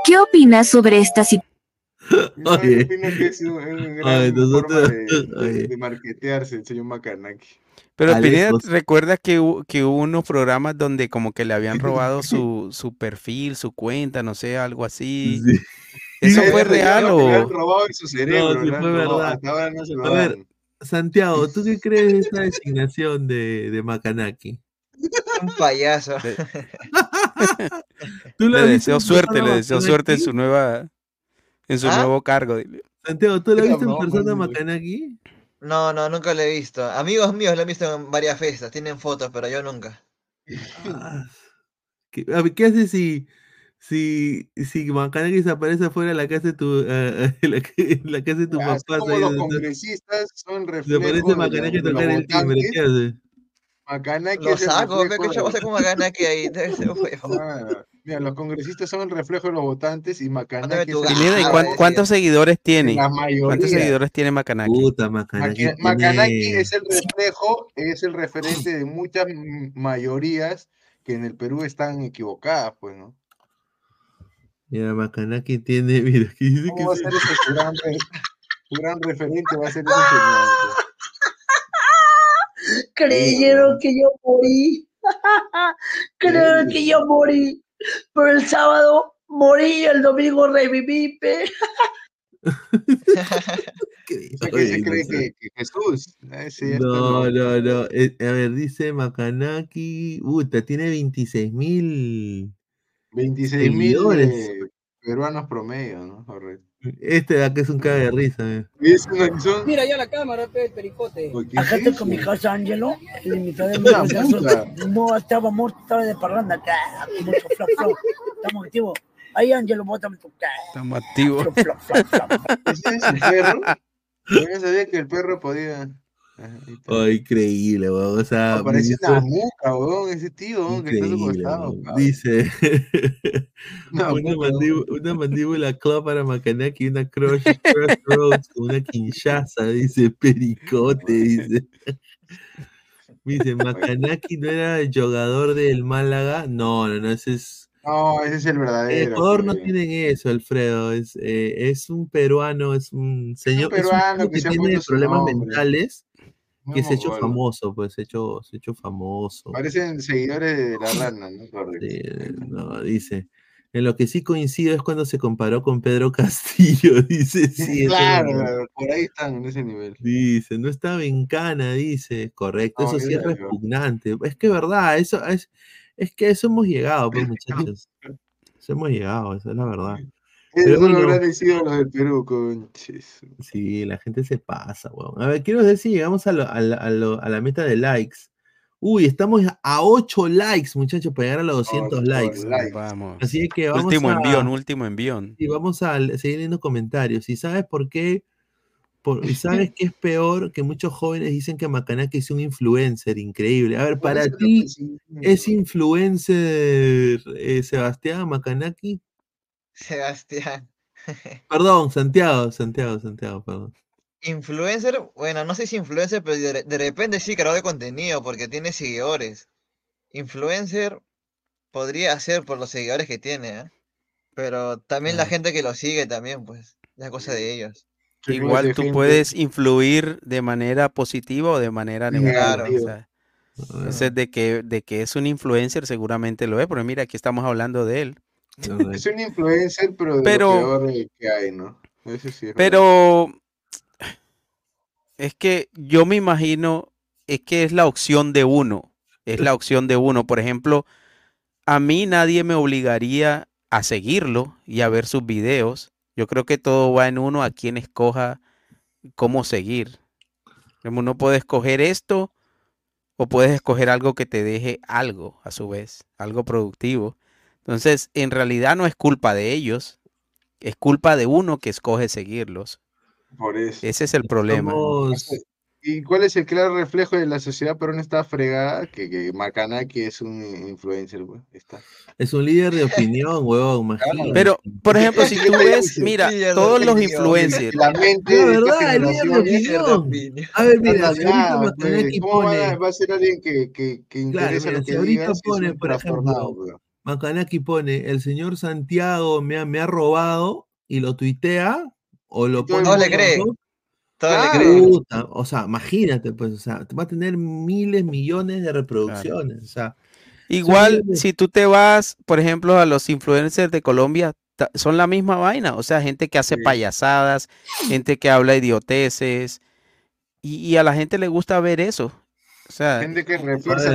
¿Qué opinas sobre esta situación? Oye. que es una forma de, de marketearse el señor Macanaki. Pero Pineda, ¿recuerdas que, que hubo unos programas donde como que le habían robado su, su perfil, su cuenta, no sé, algo así? ¿Eso fue real o...? Le han robado su cerebro, no, fue verdad. A ver, Santiago, ¿tú qué crees de esta designación de, de Macanaki? Un payaso. le deseo suerte, le deseo suerte en su nueva, en su ¿Ah? nuevo cargo. Santiago, ¿tú lo has visto en persona Macanaki? No, no, nunca lo he visto. Amigos míos lo han visto en varias fiestas, tienen fotos, pero yo nunca. Ah, ¿qué, ¿qué haces si, si, si Macanaki se aparece afuera de la casa de tu, uh, la, la, casa de tu papá? Como los congresistas son reflejos. Se aparece tocar el timbre, ¿qué hace? Macanaki lo saco, ¿qué hace con Macanaki ahí? Mira, los congresistas son el reflejo de los votantes y Macanaki. ¿Y, cuántos seguidores tiene? ¿Cuántos seguidores tiene Macanaki? Puta, Macanaki, Macanaki es el reflejo, es el referente de muchas mayorías que en el Perú están equivocadas, pues, ¿no? Mira, Macanaki tiene, mira, aquí dice ¿Cómo va a ser ese gran, gran referente? Va a ser ese señor. Creyeron que yo morí. Creyeron que yo morí. Pero el sábado morí, el domingo reviví. ¿Qué se cree que, Jesús? no, no, no. A ver, dice Macanaki. Puta, tiene 26 mil. 26 mil peruanos promedio, ¿no? Correcto. Este de acá es un caga de risa. Eh. Mira ya la cámara, pe, pericote. Acá estoy con mi casa, Ángelo. En mitad de mi No, estaba muerto, estaba de parranda. Mucho flop, flop. Estamos activos. Ahí, Ángelo, bótame tu. Estamos activos. ¿Ese es el perro? Yo sabía que el perro podía. Oh, increíble, weón. O sea, parece una muca, weón, ese tío, weón, que está. Dice una, mandíbula, una, mandíbula claw para Macanaki y una crush, con una quinchaza, dice pericote, dice. Dice, Macanaki no era el jugador del Málaga. No, no, no, ese es. No, ese es el verdadero. El Ecuador no tienen eso, Alfredo. Es, eh, es un peruano, es un señor es un peruano es un que, que tiene problemas mentales que se ha hecho famoso, pues se ha hecho, se hecho famoso. Parecen seguidores de la rana, ¿no? no, dice. En lo que sí coincido es cuando se comparó con Pedro Castillo, dice. Sí, claro, por ahí están en ese nivel. Dice, no estaba en cana, dice. Correcto, eso sí es repugnante. Es que verdad, eso es, es que a eso hemos llegado, pues muchachos. Eso hemos llegado, eso es la verdad. Eso bueno, lo agradecido los del Perú, conches. Sí, la gente se pasa, weón. A ver, quiero ver si llegamos a, lo, a, la, a, lo, a, la, meta de likes. Uy, estamos a 8 likes, muchachos, para llegar a los 200 likes. Vamos. Así que vamos último a, envión, último envión. Y vamos a seguir viendo comentarios. ¿Y sabes por qué? Por, ¿Y sabes qué es peor? Que muchos jóvenes dicen que Macanaki es un influencer increíble. A ver, para ti, ¿es influencer eh, Sebastián Macanaki? Sebastián. Perdón, Santiago, Santiago, Santiago, perdón. Influencer, bueno, no sé si influencer, pero de, repente sí creador de contenido porque tiene seguidores. Influencer podría ser por los seguidores que tiene, ¿eh? pero también la gente que lo sigue también, pues, es cosa de ellos. igual tú puedes influir de manera positiva o de manera negativa. Entonces, de que, de que es un influencer, seguramente lo es, pero mira, aquí estamos hablando de él. Es un influencer, pero de pero, lo que hay, ¿no? pero es que yo me imagino, es que es la opción de uno, es la opción de uno. Por ejemplo, a mí nadie me obligaría a seguirlo y a ver sus videos. Yo creo que todo va en uno a quien escoja cómo seguir. Uno puede escoger esto o puedes escoger algo que te deje algo a su vez, algo productivo. Entonces, en realidad no es culpa de ellos, es culpa de uno que escoge seguirlos. Por eso. Ese es el problema. ¿Y cuál es el claro reflejo de la sociedad peruana está fregada? Que, que Macanaki es un influencer, güey. Está. Es un líder de opinión, huevón, Pero, por ejemplo, si tú ves, mira, todos los influencers. La mente verdad, el líder de opinión. A ver, mira, si ahorita Macanaki pone... Va a ser alguien que, que, que interesa lo que si ahorita pone, por ejemplo, Macanaki pone, el señor Santiago me ha, me ha robado y lo tuitea, o lo pone... No le cree. o sea, imagínate, pues, o sea, va a tener miles, millones de reproducciones. O sea, Igual, si tú te vas, por ejemplo, a los influencers de Colombia, son la misma vaina. O sea, gente que hace payasadas, gente que habla idioteces, y, a la gente le gusta ver eso. O sea,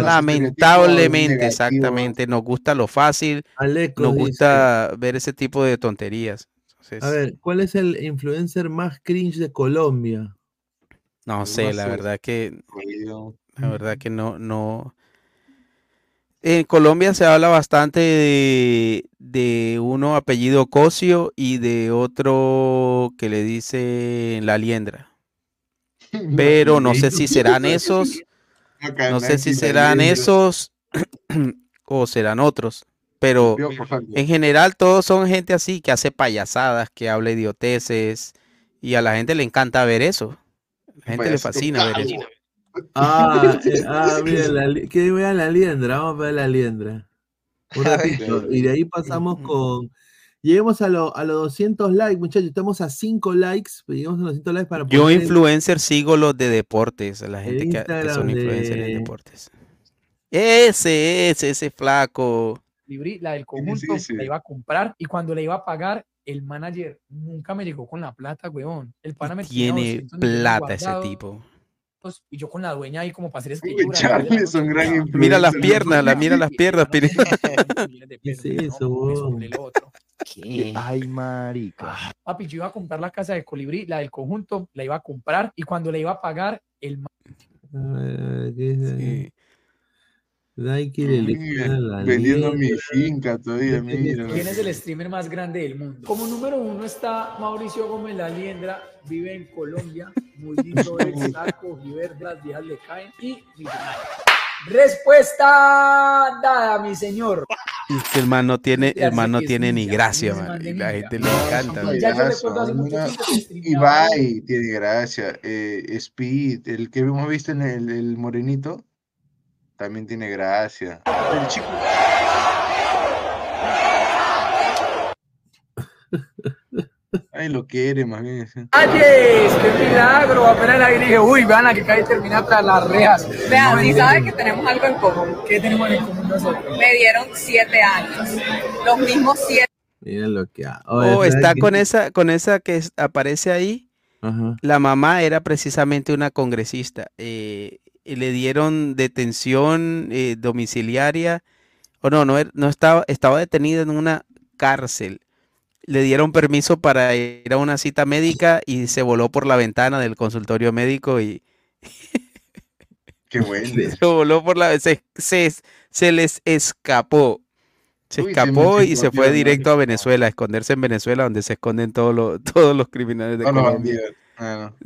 lamentablemente, exactamente, nos gusta lo fácil, nos gusta ver ese tipo de tonterías. A ver, ¿cuál es el influencer más cringe de Colombia? No sé, la verdad que la verdad que no no en Colombia se habla bastante de, uno apellido Cosio y de otro que le dice la liendra. Pero no sé si serán esos, no sé si serán esos o serán otros. Pero en general todos son gente así que hace payasadas, que habla idioteces y a la gente le encanta ver eso. A la gente le fascina ver eso. Ah, eh, ah mira, la, que vean la liendra, vamos a ver la liendra. Un ratito. Y de ahí pasamos con. Lleguemos a, lo, a los 200 likes, muchachos. Estamos a 5 likes. Lleguemos a los 200 likes para Yo, influencer, sigo los de deportes. La gente que, son influencers de... deportes. Ese, ese, ese flaco. La del conjunto la iba a comprar y cuando le iba a pagar, el manager nunca me llegó con la plata, weón. El pana me tiene plata ese tipo y yo con la dueña ahí como para hacer escritura. Mira las piernas, la, mira las piernas, ¿Qué es eso? ¿Qué? Ay, marica. Ah, papi, yo iba a comprar la casa de colibrí, la del conjunto, la iba a comprar y cuando la iba a pagar, el... Sí. Nike le Vendiendo mi finca todavía, mira. ¿Quién es el streamer más grande del mundo? Como número uno está Mauricio Gómez La Liendra, vive en Colombia, muy lindo el saco, verde, las viejas le caen y Respuesta dada, mi señor. Es que el man no tiene, el man no tiene ni gracia, man. Y la gente le encanta. Ibai tiene gracia. Eh, Speed, el que hemos visto en el, el morenito, también tiene gracia. El chico. Ay, lo quiere, más bien. ¡Ayes! ¡Qué milagro! Apenas la dije, uy, vean a que cae terminar tras las rejas. Vean, y saben que tenemos algo en común. ¿Qué tenemos en común nosotros? Me dieron siete años. Los mismos siete. Mira lo que ha. Oh, está con esa, con esa que aparece ahí. La mamá era precisamente una congresista. Eh, le dieron detención eh, domiciliaria, o no, no, er, no estaba, estaba detenida en una cárcel. Le dieron permiso para ir a una cita médica y se voló por la ventana del consultorio médico y... Qué bueno. se voló por la... Se, se, les escapó. Se escapó y se fue directo a Venezuela, a esconderse en Venezuela, donde se esconden todos los, todos los criminales de Colombia.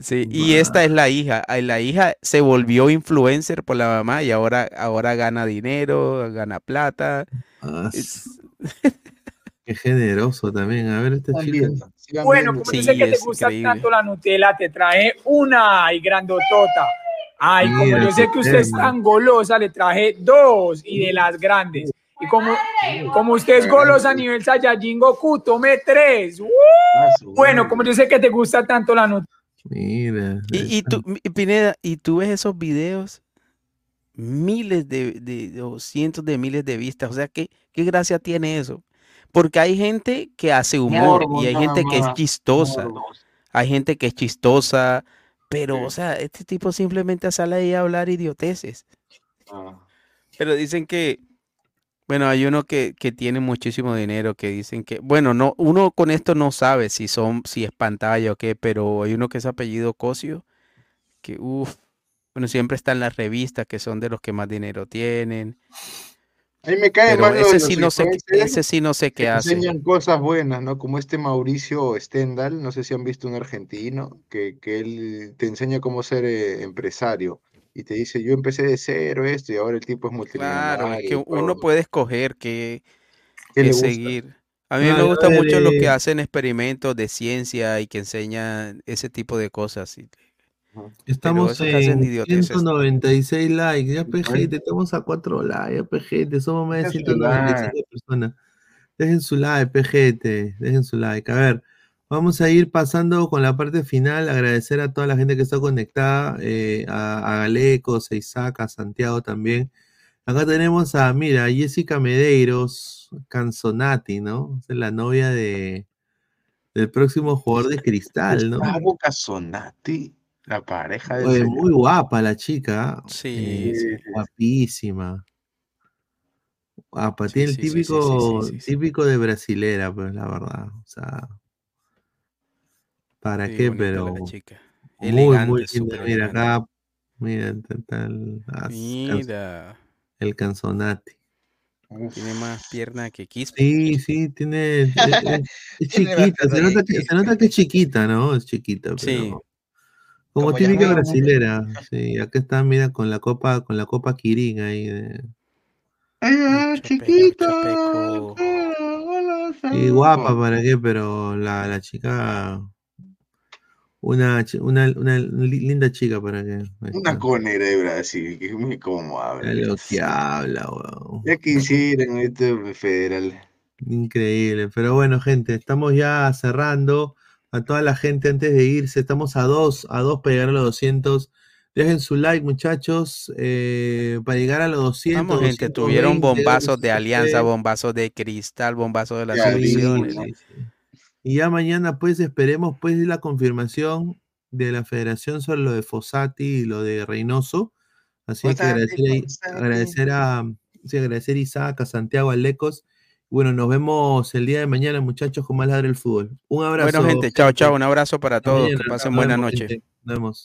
Sí, y esta es la hija. La hija se volvió influencer por la mamá y ahora, ahora gana dinero, gana plata. Ah, qué generoso también. A ver, este chico. Bueno, como sé que te gusta tanto la Nutella, te traje una y grandotota. Ay, como yo sé que usted es tan golosa, le traje dos y de las grandes. Y como, como usted es golosa a nivel Saiyajin Goku, tome tres. Ah, Bueno, como yo sé que te gusta tanto la nota. Mira. Y, y tú, y Pineda, y tú ves esos videos, miles de, de- o cientos de miles de vistas. O sea, ¿qué, qué gracia tiene eso? Porque hay gente que hace humor y hay gente que es chistosa. Hay gente que es chistosa, pero, o sea, este tipo simplemente sale ahí a hablar idioteces. Ah. Pero dicen que, bueno, hay uno que, que tiene muchísimo dinero que dicen que, bueno, no, uno con esto no sabe si son, si es pantalla o qué, pero hay uno que es apellido Cosio, que uff, bueno, siempre está en las revistas que son de los que más dinero tienen. A mí me cae mal lo de ese los sí no sé, ese sí no sé que qué hace. enseñan cosas buenas, ¿no? Como este Mauricio Stendhal, no sé si han visto un argentino, que, que él te enseña cómo ser eh, empresario y te dice, yo empecé de cero esto y ahora el tipo es multimillonario. Claro, es que uno todo". puede escoger qué, ¿Qué le qué gusta? seguir. A mí me Claro, gusta mucho los que hacen experimentos de ciencia y que enseñan ese tipo de cosas. y- Estamos en idioteces. 196 likes. Ya, PGT, estamos a 4 likes. Ya, PGT, somos más de Dejen su 195 personas. Dejen su like, PGT. Dejen su like. A ver, vamos a ir pasando con la parte final. Agradecer a toda la gente que está conectada. eh, a, a Galecos, a Isaac, a Santiago también. Acá tenemos a, mira, Jessica Medeiros, Canzonati, ¿no? Es la novia de, del próximo jugador de cristal, ¿no? Gustavo Casonati, la pareja Oye, señor. muy guapa la chica. Sí, eh, sí. guapísima. Guapa, Sí, tiene el sí, sí, sí, sí, típico, sí, sí, sí. típico de brasilera, pues la verdad. O sea, ¿para Sí, qué? la Pero chica. muy, Elegante, muy linda. Mira elegante. acá, mira, canz- Mira, el canzonati. tiene más pierna que Quispe. Sí, sí, tiene, es, chiquita, se nota que se nota que es chiquita, ¿no? Es chiquita, Sí. Como Como típica brasilera. Sí, acá está, mira, con la copa, con la copa Kirin ahí de, ¡Ay, Chapeco, chiquita! chapeco. hola, Sí, guapa. ¿para qué? Pero la, la chica, una, una, una li- linda chica, ¿para qué? Ahí Una está. conera de Brasil, que es muy cómo habla. Lo que habla, weón. Ya quisieran esto federal. Increíble. Pero bueno, gente, estamos ya cerrando. A toda la gente antes de irse, estamos a dos, a dos para llegar a los 200. Dejen su like, muchachos, eh, para llegar a los 200. Vamos, gente, tuvieron 220, bombazos de alianza, 260. bombazos de cristal, bombazos de las sí. Y ya mañana, pues, esperemos, pues, la confirmación de la federación sobre lo de Fossati y lo de Reynoso. Así que agradecer a, sí, agradecer a Isaac, a Santiago, a Lecos. Bueno, nos vemos el día de mañana, muchachos, con más ladre el fútbol. Un abrazo. Bueno, gente, chao, chao. Un abrazo para todos. mañana. Que pasen buena vemos, noche. gente. Nos vemos.